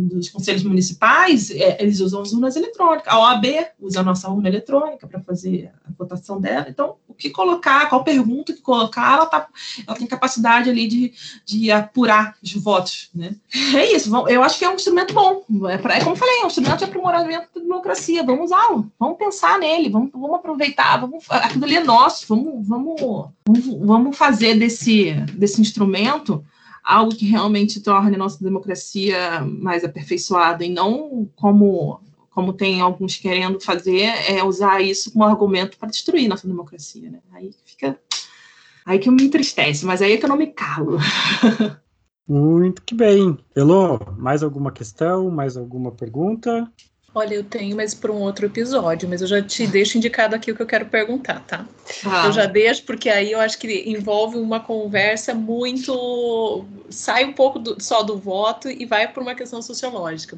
Dos conselhos municipais, é, eles usam as urnas eletrônicas. A OAB usa a nossa urna eletrônica para fazer a votação dela. Então, o que colocar, qual pergunta que colocar, ela, tá, ela tem capacidade ali de, de apurar os votos. Né? É isso, eu acho que é um instrumento bom. É, pra, é como eu falei, é um instrumento de aprimoramento da democracia. Vamos usá-lo, vamos pensar nele, vamos, vamos aproveitar, vamos, aquilo ali é nosso, vamos, vamos, vamos, vamos fazer desse, desse instrumento algo que realmente torne nossa democracia mais aperfeiçoada e não como como tem alguns querendo fazer, é usar isso como argumento para destruir nossa democracia, né? Aí fica aí que eu me entristece, mas aí é que eu não me calo. Muito que bem. Elô, mais alguma questão, mais alguma pergunta? Olha, eu tenho, mas para um outro episódio, mas eu já te deixo indicado aqui o que eu quero perguntar, tá? Ah. Eu já deixo, porque aí eu acho que envolve uma conversa muito. sai um pouco do, só do voto e vai para uma questão sociológica.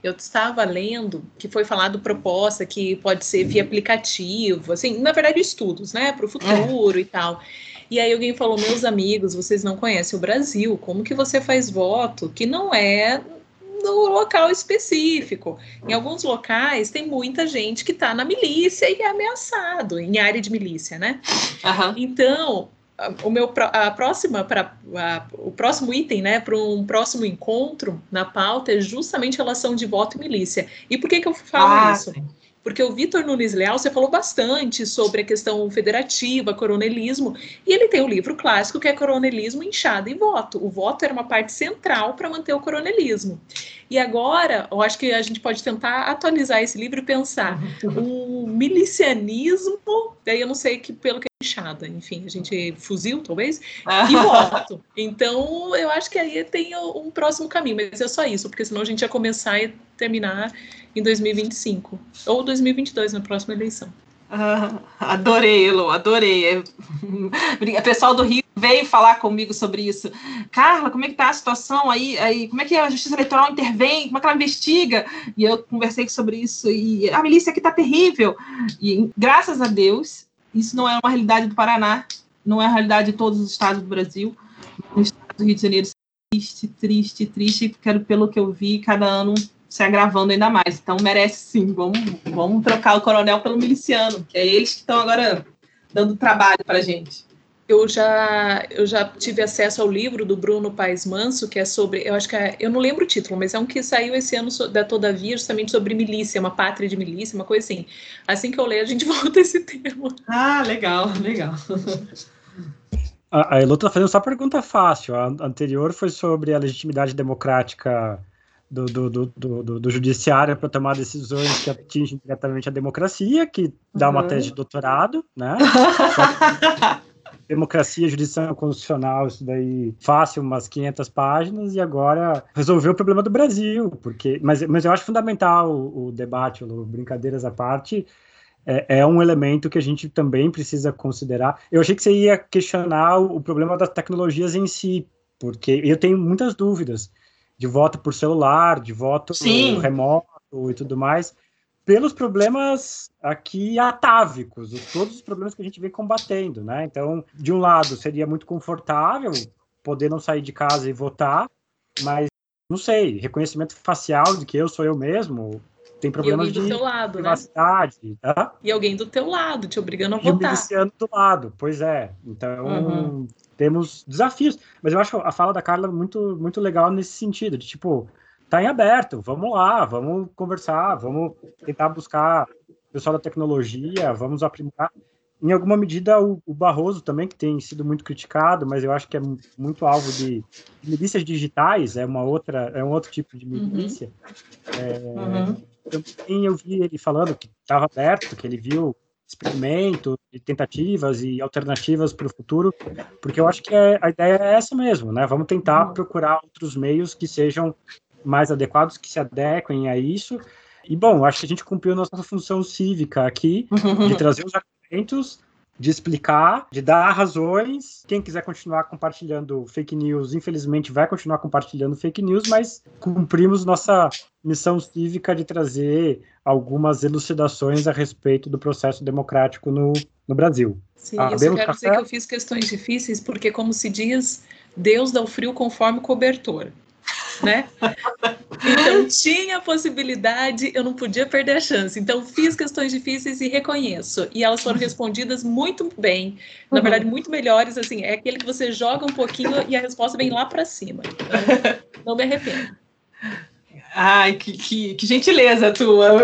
Eu estava lendo que foi falado proposta que pode ser via aplicativo, assim, na verdade, estudos, né, para o futuro é. e tal. E aí alguém falou, meus amigos, vocês não conhecem o Brasil, como que você faz voto que não é no local específico. Em alguns locais tem muita gente que está na milícia e é ameaçado, em área de milícia, né? Uhum. Então, o meu a próxima para o próximo item, né, para um próximo encontro na pauta é justamente relação de voto e milícia. E por que que eu falo ah, isso? Porque o Vitor Nunes Leal, você falou bastante sobre a questão federativa, coronelismo, e ele tem o um livro clássico que é Coronelismo, Inchada e Voto. O voto era uma parte central para manter o coronelismo. E agora, eu acho que a gente pode tentar atualizar esse livro e pensar um milicianismo, daí eu não sei que pelo que é inchada, enfim, a gente fuzil, talvez, e voto. Então, eu acho que aí tem um próximo caminho, mas é só isso, porque senão a gente ia começar e terminar em 2025 ou 2022 na próxima eleição. Ah, adorei, Elo, adorei. O pessoal do Rio veio falar comigo sobre isso. Carla, como é que tá a situação aí? aí como é que a Justiça Eleitoral intervém? Como é que ela investiga? E eu conversei sobre isso e a milícia aqui tá terrível. E graças a Deus, isso não é uma realidade do Paraná, não é a realidade de todos os estados do Brasil. No estado do Rio de Janeiro, triste, triste, triste, porque pelo que eu vi, cada ano se agravando ainda mais. Então merece sim. Vamos, vamos trocar o coronel pelo miliciano, que é eles que estão agora dando trabalho para a gente. Eu já, eu já tive acesso ao livro do Bruno Paes Manso, que é sobre, eu acho que é, eu não lembro o título, mas é um que saiu esse ano da Todavia, justamente sobre milícia, uma pátria de milícia, uma coisa assim. Assim que eu ler, a gente volta a esse tema. Ah, legal, legal. A, a Elo está fazendo só pergunta fácil. A anterior foi sobre a legitimidade democrática do, do, do, do, do judiciário para tomar decisões que atingem diretamente a democracia, que dá uma uhum. tese de doutorado, né? democracia, jurisdição constitucional, isso daí fácil, umas 500 páginas, e agora resolveu o problema do Brasil, porque, mas, mas eu acho fundamental o, o debate, o, brincadeiras à parte, é, é, um elemento que a gente também precisa considerar. Eu achei que você ia questionar o, o problema das tecnologias em si, porque eu tenho muitas dúvidas de voto por celular, de voto Sim. remoto e tudo mais, pelos problemas aqui atávicos, todos os problemas que a gente vem combatendo, né? Então, de um lado, seria muito confortável poder não sair de casa e votar, mas não sei, reconhecimento facial de que eu sou eu mesmo, tem problemas de lado, né? privacidade. Né? Tá? E alguém do teu lado, te obrigando a votar. E o miliciano do lado, pois é. Então, uhum temos desafios. Mas eu acho a fala da Carla muito, muito legal nesse sentido, de tipo, tá em aberto, vamos lá, vamos conversar, vamos tentar buscar o pessoal da tecnologia, vamos aprimorar. Em alguma medida, o, o, Barroso também, que tem sido muito criticado, mas eu acho que é muito alvo de, de milícias digitais, é uma outra, é um outro tipo de milícia. Uhum. É, uhum. Também eu vi ele falando que estava aberto, que ele viu experimento, de tentativas e alternativas para o futuro, porque eu acho que é, a ideia é essa mesmo, né? Vamos tentar uhum. procurar outros meios que sejam mais adequados, que se adequem a isso. E, bom, acho que a gente cumpriu nossa função cívica aqui, de trazer os argumentos de explicar, de dar razões. Quem quiser continuar compartilhando fake news, infelizmente vai continuar compartilhando fake news, mas cumprimos nossa missão cívica de trazer algumas elucidações a respeito do processo democrático no, no Brasil. Sim, ah, eu só quero café? dizer que eu fiz questões difíceis, porque, como se diz, Deus dá o frio conforme o cobertor né? Então tinha a possibilidade, eu não podia perder a chance. Então fiz questões difíceis e reconheço. E elas foram respondidas muito bem, na uhum. verdade muito melhores. Assim, é aquele que você joga um pouquinho e a resposta vem lá para cima. Então, não me arrependo. Ai, que, que, que gentileza tua,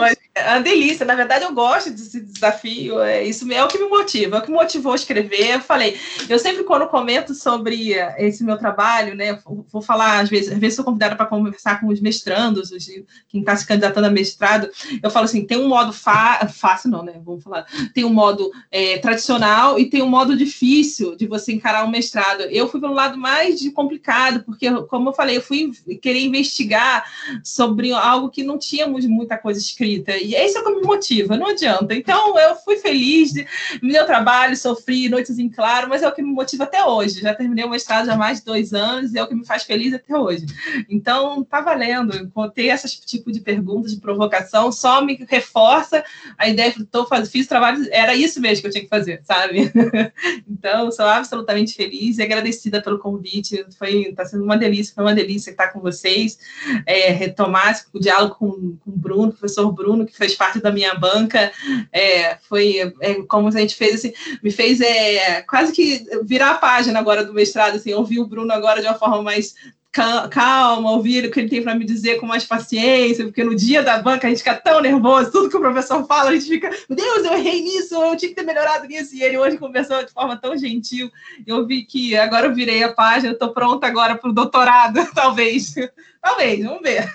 mas é uma delícia. Na verdade, eu gosto desse desafio. É, isso é o que me motiva, é o que me motivou a escrever. Eu falei, eu sempre, quando comento sobre esse meu trabalho, né, vou falar, às vezes, às vezes sou convidada para conversar com os mestrandos, os, quem está se candidatando a mestrado, eu falo assim: tem um modo fácil, não, né? Vamos falar, tem um modo é, tradicional e tem um modo difícil de você encarar um mestrado. Eu fui pelo lado mais complicado, porque, como eu falei, eu fui querer investigar sobre algo que não tínhamos muita coisa escrita. E é isso que me motiva, não adianta. Então, eu fui feliz, de, me deu trabalho, sofri, noites em claro, mas é o que me motiva até hoje. Já terminei o mestrado há mais de dois anos e é o que me faz feliz até hoje. Então, tá valendo. Ter esse tipo de perguntas, de provocação, só me reforça a ideia que eu fiz trabalho, era isso mesmo que eu tinha que fazer, sabe? então, sou absolutamente feliz e agradecida pelo convite. Foi, tá sendo uma delícia, foi uma delícia estar com vocês, é, retomar o diálogo com, com o Bruno, professor Bruno, que fez parte da minha banca, é, foi é, como a gente fez, assim, me fez é, quase que virar a página agora do mestrado, assim, ouvir o Bruno agora de uma forma mais calma, ouvir o que ele tem para me dizer com mais paciência, porque no dia da banca a gente fica tão nervoso, tudo que o professor fala, a gente fica, meu Deus, eu errei nisso, eu tinha que ter melhorado nisso, e ele hoje conversou de forma tão gentil, eu vi que agora eu virei a página, estou pronta agora para o doutorado, talvez, talvez, vamos ver.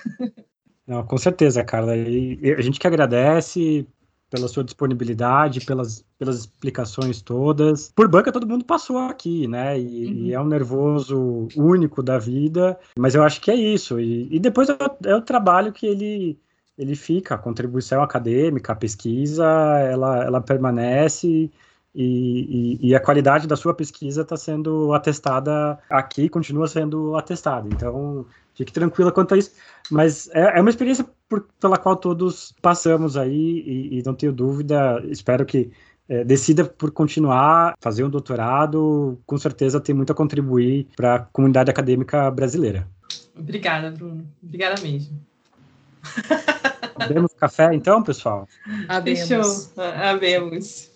Não, com certeza, Carla, e a gente que agradece pela sua disponibilidade, pelas, pelas explicações todas. Por banca, todo mundo passou aqui, né? E, uhum. e é um nervoso único da vida, mas eu acho que é isso. E, e depois é o, é o, trabalho que ele, ele fica, a contribuição acadêmica, a pesquisa, ela, ela permanece. E, e, e, a qualidade da sua pesquisa está sendo atestada aqui, continua sendo atestada. Então, fique tranquila quanto a isso. Mas é, é uma experiência por, pela qual todos passamos aí, e, e não tenho dúvida, espero que é, decida por continuar, fazer um doutorado, com certeza tem muito a contribuir para a comunidade acadêmica brasileira. Obrigada, Bruno. Obrigada mesmo. Abemos café, então, pessoal? Abemos. Fechou. Abemos.